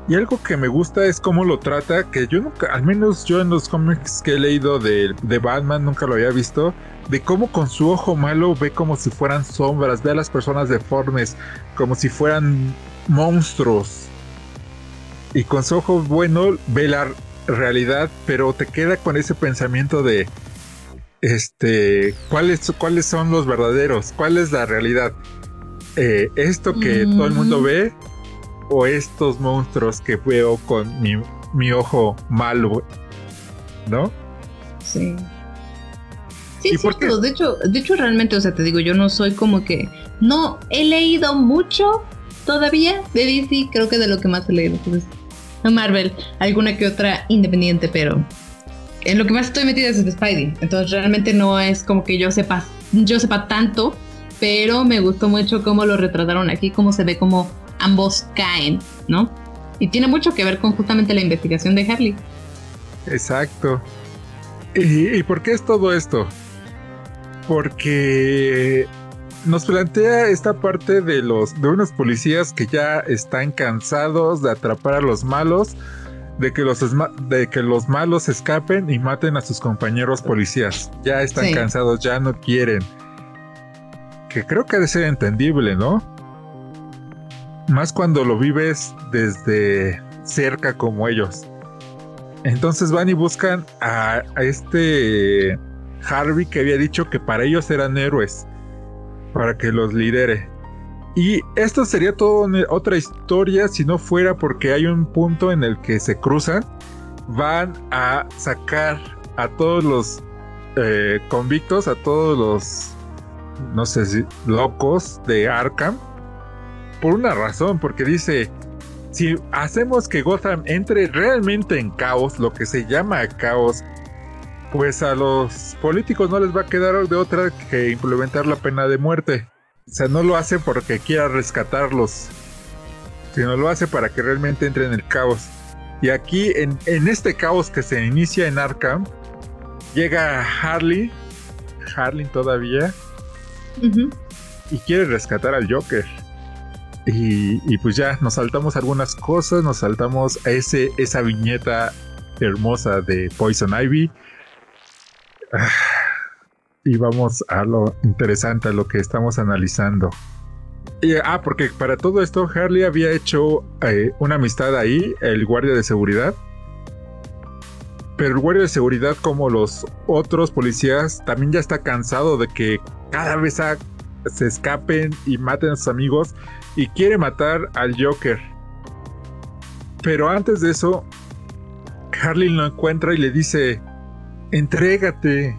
Y algo que me gusta es cómo lo trata, que yo nunca, al menos yo en los cómics que he leído de, Batman nunca lo había visto, de cómo con su ojo malo ve como si fueran sombras, ve a las personas deformes, como si fueran monstruos. Y con su ojo bueno ve la realidad, pero te queda con ese pensamiento de, este, ¿cuáles, cuáles son los verdaderos? ¿Cuál es la realidad? Eh, esto que todo el mundo ve o estos monstruos que veo con mi, ojo malo, ¿no? Sí. Sí, es cierto. De hecho, de hecho, realmente, o sea, te digo, yo no soy como que. No he leído mucho todavía de DC. Creo que de lo que más he leído. Marvel, alguna que otra independiente, pero en lo que más estoy metida es de Spidey. Entonces, realmente no es como que yo sepa, yo sepa tanto, pero me gustó mucho cómo lo retrataron aquí, cómo se ve como ambos caen, ¿no? Y tiene mucho que ver con justamente la investigación de Harley. Exacto. ¿Y, por qué es todo esto? Porque nos plantea esta parte de los de unos policías que ya están cansados de atrapar a los malos, de que los de que los malos escapen y maten a sus compañeros policías. Ya están cansados, ya no quieren. Que creo que debe ser entendible, ¿no? Más cuando lo vives desde cerca como ellos. Entonces van y buscan a, este Harvey que había dicho que para ellos eran héroes. Para que los lidere. Y esto sería toda otra historia si no fuera porque hay un punto en el que se cruzan. Van a sacar a todos los eh, convictos, a todos los, no sé si, locos de Arkham por una razón, porque dice, si hacemos que Gotham entre realmente en caos, lo que se llama caos, pues a los políticos no les va a quedar de otra que implementar la pena de muerte. O sea, no lo hace porque quiera rescatarlos, sino lo hace para que realmente entre en el caos. Y aquí, en, este caos que se inicia en Arkham, llega Harley, Harley todavía, y quiere rescatar al Joker. Y, pues ya nos saltamos algunas cosas, nos saltamos a ese, esa viñeta hermosa de Poison Ivy. Y vamos a lo interesante, a lo que estamos analizando. ah, porque para todo esto Harley había hecho eh, una amistad ahí, el guardia de seguridad. Pero el guardia de seguridad, como los otros policías, también ya está cansado de que cada vez se escapen y maten a sus amigos y quiere matar al Joker. Pero antes de eso, Harley lo encuentra y le dice, entrégate,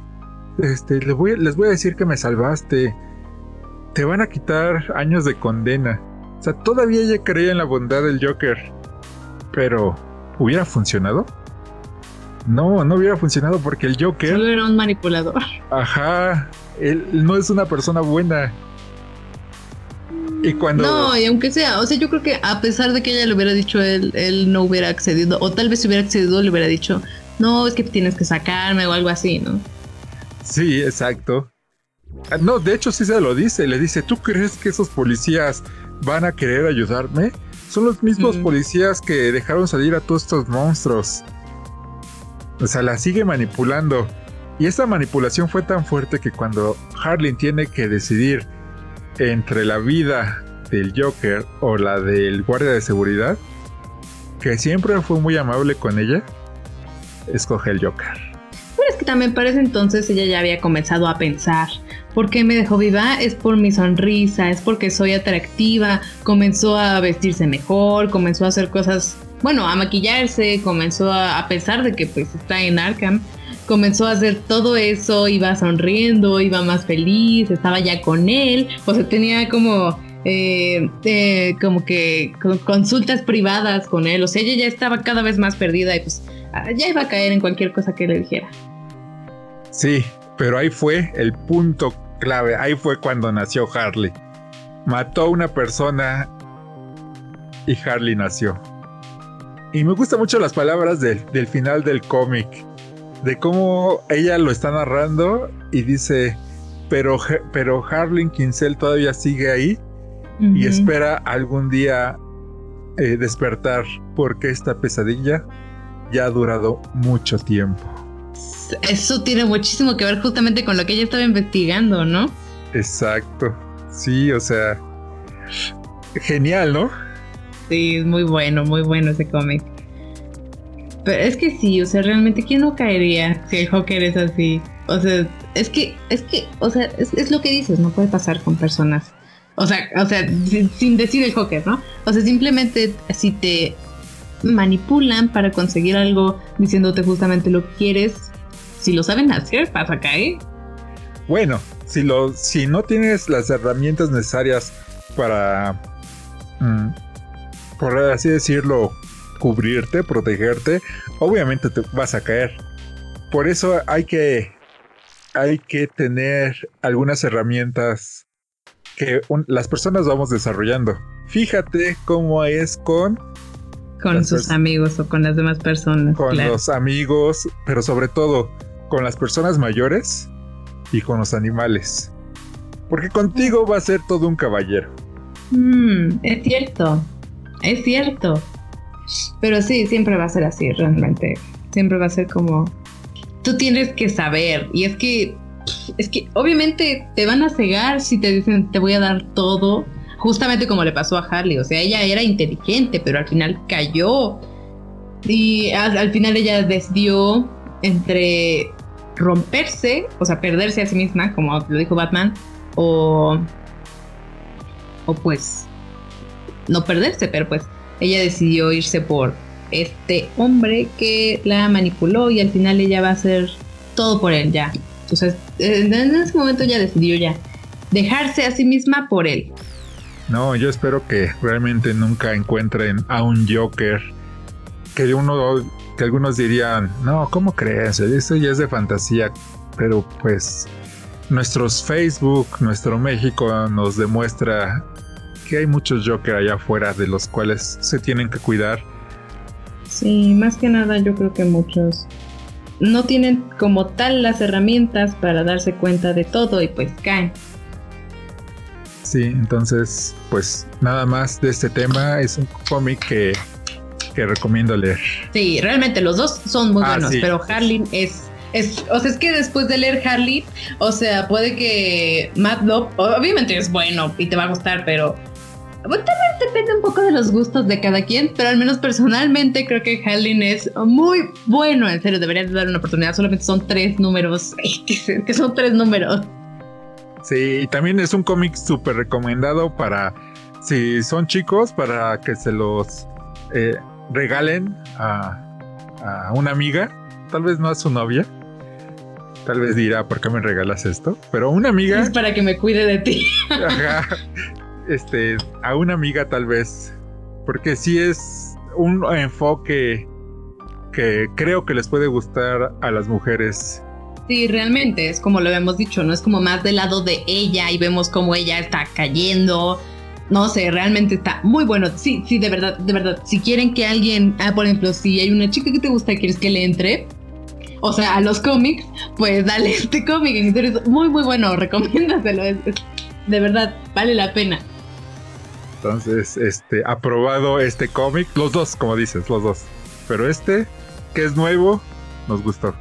este, les voy, les voy a decir que me salvaste, te van a quitar años de condena. O sea, todavía ella creía en la bondad del Joker, pero ¿hubiera funcionado? No, no hubiera funcionado porque el Joker... Solo era un manipulador. Ajá, él no es una persona buena. Y cuando... No, y aunque sea, o sea, yo creo que a pesar de que ella le hubiera dicho él, él no hubiera accedido, o tal vez si hubiera accedido le hubiera dicho, no, es que tienes que sacarme o algo así, ¿no? Sí, exacto. Ah, no, de hecho sí se lo dice, le dice, ¿tú crees que esos policías van a querer ayudarme? Son los mismos policías que dejaron salir a todos estos monstruos. O sea, la sigue manipulando. Y esta manipulación fue tan fuerte que cuando Harley tiene que decidir entre la vida del Joker o la del guardia de seguridad, que siempre fue muy amable con ella, escoge el Joker. Pero es que también para ese entonces ella ya había comenzado a pensar, ¿por qué me dejó viva? Es por mi sonrisa, es porque soy atractiva, comenzó a vestirse mejor, comenzó a hacer cosas, bueno, a maquillarse, comenzó a, a pesar de que pues está en Arkham, comenzó a hacer todo eso, iba sonriendo, iba más feliz, estaba ya con él, o sea, tenía como, eh, eh, como que consultas privadas con él, o sea, ella ya estaba cada vez más perdida y pues ya iba a caer en cualquier cosa que le dijera. Sí, pero ahí fue el punto clave, ahí fue cuando nació Harley. Mató a una persona y Harley nació. Y me gustan mucho las palabras del, del final del cómic de cómo ella lo está narrando y dice, pero, pero Harling Kinsell todavía sigue ahí y espera algún día eh, despertar porque esta pesadilla ya ha durado mucho tiempo. Eso tiene muchísimo que ver justamente con lo que ella estaba investigando, ¿no? Exacto. Sí, o sea, genial, ¿no? Sí, es muy bueno, muy bueno ese cómic. Pero es que sí, o sea, realmente, ¿quién no caería si el Joker es así? O sea, es que, es que, o sea, es, lo que dices, no puede pasar con personas. O sea, o sea, sin, decir el Joker, ¿no? O sea, simplemente si te manipulan para conseguir algo diciéndote justamente lo que quieres, si lo saben hacer, pasa a caer. Bueno, si si no tienes las herramientas necesarias para, mm, por así decirlo, cubrirte, protegerte, obviamente te vas a caer. Por eso hay que, hay que tener algunas herramientas que las personas vamos desarrollando. Fíjate cómo es con... Con sus amigos o con las demás personas. Con los amigos, pero sobre todo con las personas mayores y con los animales. Porque contigo va a ser todo un caballero. Mm, es cierto, es cierto. Pero sí, siempre va a ser así, realmente. Siempre va a ser como... Tú tienes que saber. Y es que... Es que obviamente te van a cegar si te dicen te voy a dar todo. Justamente como le pasó a Harley. O sea, ella era inteligente, pero al final cayó. Y al, final ella decidió entre romperse, o sea, perderse a sí misma, como lo dijo Batman, o, o pues no perderse, pero pues ella decidió irse por este hombre que la manipuló y al final ella va a hacer todo por él ya. Entonces, en ese momento ella decidió ya dejarse a sí misma por él. No, yo espero que realmente nunca encuentren a un Joker que uno, que algunos dirían, no, ¿cómo crees? Esto ya es de fantasía, pero pues nuestros Facebook, nuestro México nos demuestra que hay muchos Joker allá afuera de los cuales se tienen que cuidar. Sí, más que nada yo creo que muchos no tienen como tal las herramientas para darse cuenta de todo y pues caen. Sí, entonces pues nada más de este tema es un cómic que, que recomiendo leer. Sí, realmente los dos son muy ah, buenos, pero Harley es es, o sea, es que después de leer Harley, o sea, puede que Matt Love, obviamente es bueno y te va a gustar, pero bueno, también depende un poco de los gustos de cada quien, pero al menos personalmente creo que Harley es muy bueno. En serio, deberías dar una oportunidad. Solamente son tres números, que son tres números. Sí, y también es un cómic súper recomendado para, si son chicos, para que se los eh, regalen a, a una amiga, tal vez no a su novia Tal vez dirá, ¿por qué me regalas esto? Pero una amiga... Es para que me cuide de ti. este, a una amiga tal vez. Porque sí es un enfoque que creo que les puede gustar a las mujeres. Sí, realmente, es como lo hemos dicho, ¿no? Es como más del lado de ella y vemos cómo ella está cayendo. No sé, realmente está muy bueno. Sí, sí, de verdad, de verdad. Si quieren que alguien, ah, por ejemplo, si hay una chica que te gusta y quieres que le entre, o sea, a los cómics, pues dale este cómic. En serio, es muy, muy bueno. Recomiéndaselo. de verdad, vale la pena. Entonces, este, aprobado este cómic. Los dos, como dices, los dos. Pero este, que es nuevo, nos gustó.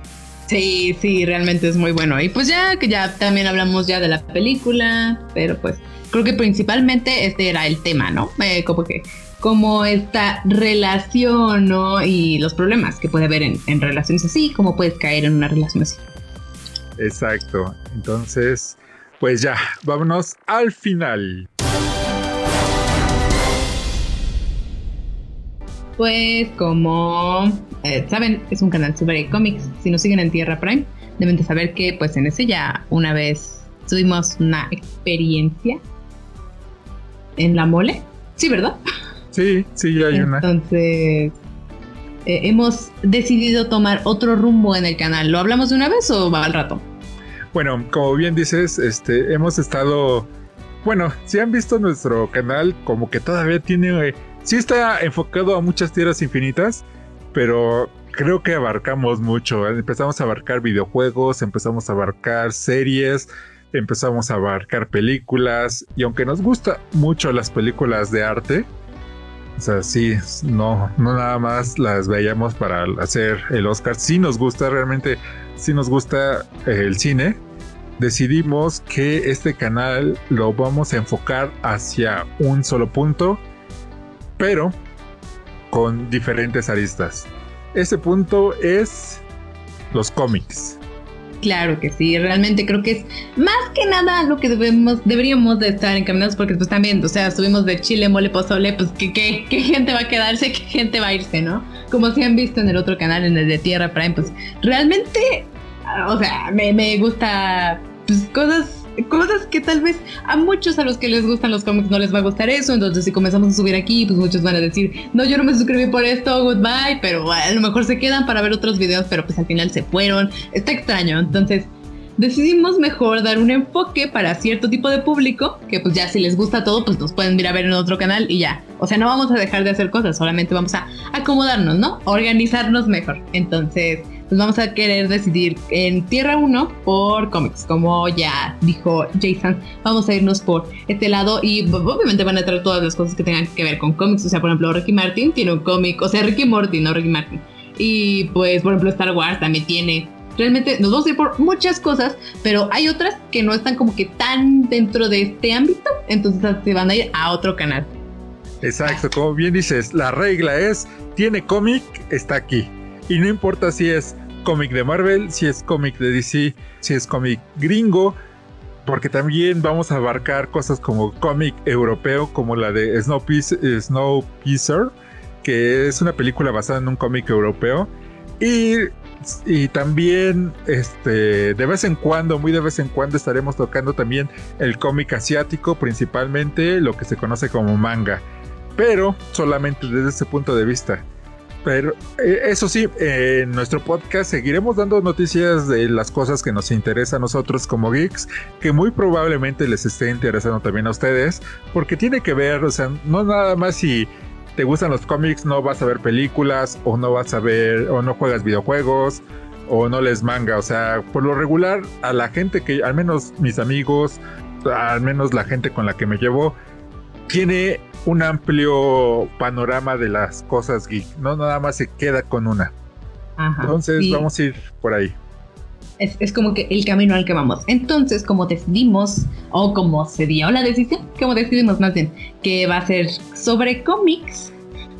Sí, sí, realmente es muy bueno. Y pues ya que ya también hablamos ya de la película, pero pues creo que principalmente este era el tema, ¿no? Eh, como que como esta relación, ¿no? Y los problemas que puede haber en, relaciones así, cómo puedes caer en una relación así. Exacto. Entonces, pues ya, vámonos al final. Pues como eh, saben, es un canal sobre cómics. Si nos siguen en Tierra Prime, deben de saber que pues en ese ya una vez tuvimos una experiencia en la mole. Sí, ¿verdad? Sí, sí, hay una. Entonces, eh, hemos decidido tomar otro rumbo en el canal. ¿Lo hablamos de una vez o va al rato? Bueno, como bien dices, este, hemos estado. Bueno, si han visto nuestro canal, como que todavía tiene. Eh, sí está enfocado a muchas tierras infinitas, pero creo que abarcamos mucho. Empezamos a abarcar videojuegos, empezamos a abarcar series, empezamos a abarcar películas. Y aunque nos gusta mucho las películas de arte, o sea, sí, no, no nada más las veíamos para hacer el Oscar. Sí nos gusta, realmente, sí nos gusta eh, el cine. Decidimos que este canal lo vamos a enfocar hacia un solo punto, pero con diferentes aristas. Ese punto es los cómics. Claro que sí, realmente creo que es más que nada lo que debemos, deberíamos de estar encaminados porque pues también, o sea, subimos de Chile, mole, pozole, pues ¿qué, qué, qué gente va a quedarse, qué gente va a irse, ¿no? Como si han visto en el otro canal, en el de Tierra Prime, pues realmente, o sea, me, me gusta pues cosas cosas que tal vez a muchos a los que les gustan los cómics no les va a gustar eso. Entonces, si comenzamos a subir aquí, pues muchos van a decir, no, yo no me suscribí por esto, goodbye. Pero a lo mejor se quedan para ver otros videos, pero pues al final se fueron. Está extraño. Entonces, decidimos mejor dar un enfoque para cierto tipo de público, que pues ya si les gusta todo, pues nos pueden ir a ver en otro canal y ya. O sea, no vamos a dejar de hacer cosas, solamente vamos a acomodarnos, ¿no? Organizarnos mejor. Entonces, pues vamos a querer decidir en Tierra 1 por cómics, como ya dijo Jason, vamos a irnos por este lado y obviamente van a traer todas las cosas que tengan que ver con cómics, o sea, por ejemplo, Ricky Martin tiene un cómic, o sea, Ricky Morty, no Ricky Martin. Y pues, por ejemplo, Star Wars también tiene realmente nos vamos a ir por muchas cosas, pero hay otras que no están como que tan dentro de este ámbito, entonces se van a ir a otro canal. Exacto, como bien dices, la regla es, tiene cómic, está aquí. Y no importa si es cómic de Marvel, si es cómic de DC, si es cómic gringo, porque también vamos a abarcar cosas como cómic europeo, como la de Snowpiercer, que es una película basada en un cómic europeo. Y, y, también, este, de vez en cuando, muy de vez en cuando, estaremos tocando también el cómic asiático, principalmente lo que se conoce como manga, pero solamente desde ese punto de vista. Pero eh, eso sí, en nuestro podcast seguiremos dando noticias de las cosas que nos interesan a nosotros como geeks, que muy probablemente les esté interesando también a ustedes, porque tiene que ver, o sea, no nada más si te gustan los cómics, no vas a ver películas, o no vas a ver, o no juegas videojuegos, o no les manga. O sea, por lo regular, a la gente que, al menos mis amigos, al menos la gente con la que me llevo, tiene un amplio panorama de las cosas geek. No nada más se queda con una. Entonces vamos a ir por ahí. Es, como que el camino al que vamos. Entonces, como decidimos, o como se dio la decisión, como decidimos más bien, que va a ser sobre cómics,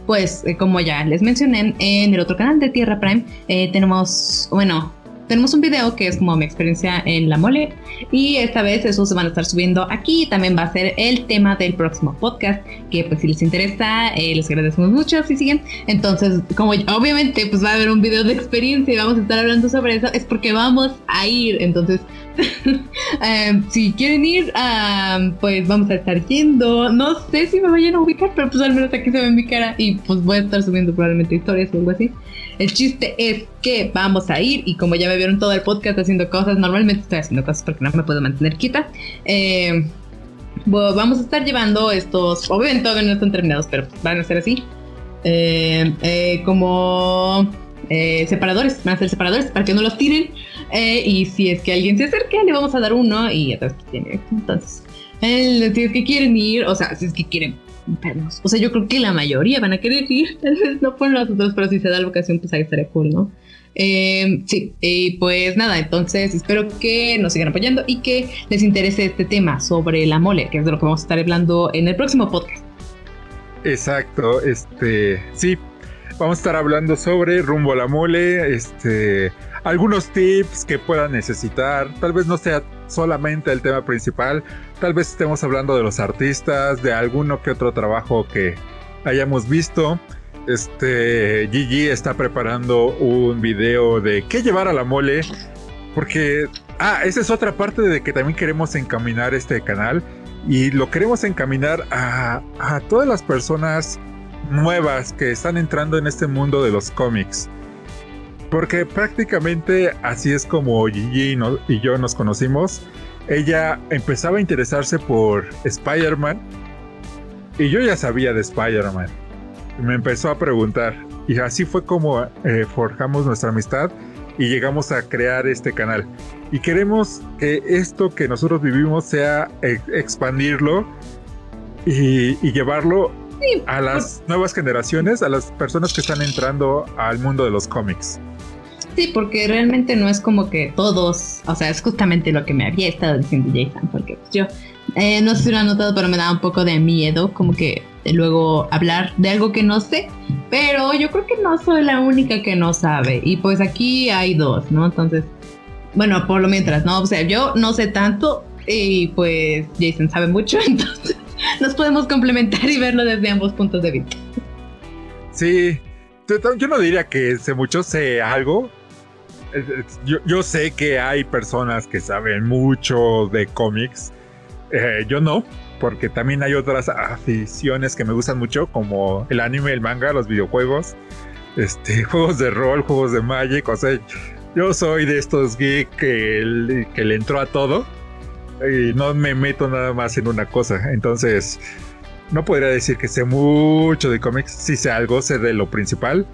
pues eh, como ya les mencioné en el otro canal de Tierra Prime, eh, tenemos, bueno, tenemos un video que es como mi experiencia en la mole y esta vez eso se van a estar subiendo aquí. También va a ser el tema del próximo podcast que pues si les interesa eh, les agradecemos mucho si siguen. Entonces como obviamente pues va a haber un video de experiencia y vamos a estar hablando sobre eso es porque vamos a ir. Entonces em, si quieren ir pues vamos a estar yendo. No sé si me vayan a ubicar pero pues al menos aquí se ve mi cara y pues voy a estar subiendo probablemente historias o algo así. El chiste es que vamos a ir y como ya me vieron todo el podcast haciendo cosas, normalmente estoy haciendo cosas porque no me puedo mantener quita. Eh, vamos a estar llevando estos, obviamente todavía no están terminados, pero van a ser así. Eh, eh, como separadores, van a ser separadores para que no los tiren. y si es que alguien se acerca, le vamos a dar uno y atrás tiene. Entonces, si es que quieren ir, o sea, si es que quieren o sea, yo creo que la mayoría van a querer ir, tal vez no por nosotros, pero si se da la ocasión, pues ahí estaría cool, ¿no? Eh, sí, y pues nada, entonces espero que nos sigan apoyando y que les interese este tema sobre la mole, que es de lo que vamos a estar hablando en el próximo podcast. Exacto, este, sí, vamos a estar hablando sobre rumbo a la mole, este, algunos tips que puedan necesitar, tal vez no sea solamente el tema principal, tal vez estemos hablando de los artistas, de alguno que otro trabajo que hayamos visto. Este Gigi está preparando un video de qué llevar a la mole. Porque, ah, esa es otra parte de que también queremos encaminar este canal. Y lo queremos encaminar a, a todas las personas nuevas que están entrando en este mundo de los cómics. Porque prácticamente así es como Gigi y, yo nos conocimos. Ella empezaba a interesarse por Spider-Man y yo ya sabía de Spider-Man. Me empezó a preguntar y así fue como eh, forjamos nuestra amistad y llegamos a crear este canal. Y queremos que esto que nosotros vivimos sea expandirlo y, llevarlo a las nuevas generaciones, a las personas que están entrando al mundo de los cómics. Sí, porque realmente no es como que todos, o sea, es justamente lo que me había estado diciendo Jason, porque pues, yo eh, no sé si lo han notado, pero me da un poco de miedo, como que luego hablar de algo que no sé, pero yo creo que no soy la única que no sabe, y pues aquí hay dos, ¿no? Entonces, bueno, por lo mientras, ¿no? O sea, yo no sé tanto y pues Jason sabe mucho, entonces nos podemos complementar y verlo desde ambos puntos de vista. Sí, yo no diría que sé mucho, sé algo, yo, sé que hay personas que saben mucho de cómics. Eh, yo no, porque también hay otras aficiones que me gustan mucho, como el anime, el manga, los videojuegos, este, juegos de rol, juegos de Magic. O sea, yo soy de estos geeks que, que le entró a todo y no me meto nada más en una cosa. Entonces, no podría decir que sé mucho de cómics. Si sé algo, sé de lo principal.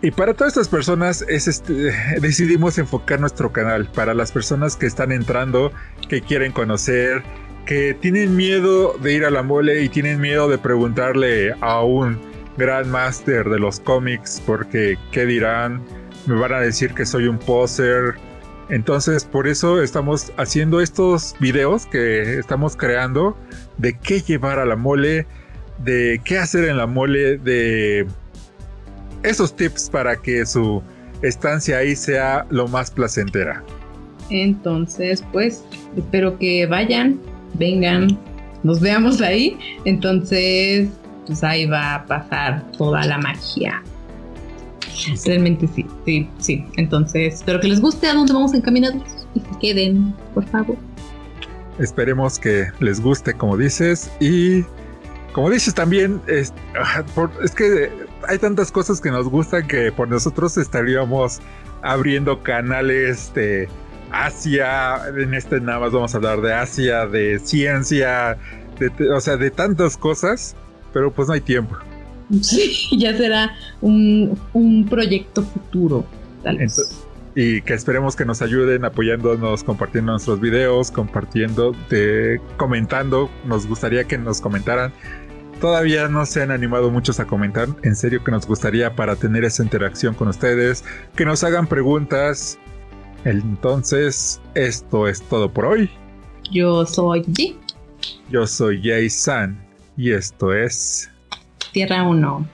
Y para todas estas personas es este, decidimos enfocar nuestro canal para las personas que están entrando, que quieren conocer, que tienen miedo de ir a la mole y tienen miedo de preguntarle a un gran máster de los cómics porque qué dirán, me van a decir que soy un poser. Entonces por eso estamos haciendo estos videos que estamos creando de qué llevar a la mole, de qué hacer en la mole, de esos tips para que su estancia ahí sea lo más placentera. Entonces, pues, espero que vayan, vengan, nos veamos ahí. Entonces, pues ahí va a pasar toda la magia. Realmente sí, sí, sí. Entonces, espero que les guste a dónde vamos encaminados y se queden, por favor. Esperemos que les guste, como dices, y como dices también, es, ah, es que hay tantas cosas que nos gustan que por nosotros estaríamos abriendo canales de Asia, en este nada más vamos a hablar de Asia, de ciencia, de, o sea, de tantas cosas, pero pues no hay tiempo. Sí, ya será un, un proyecto futuro, tal vez. y que esperemos que nos ayuden apoyándonos, compartiendo nuestros videos, compartiendo, de, comentando. Nos gustaría que nos comentaran. Todavía no se han animado muchos a comentar. En serio que nos gustaría para tener esa interacción con ustedes. Que nos hagan preguntas. Entonces, esto es todo por hoy. Yo soy G. Yo soy Jay San. Y esto es... Tierra 1.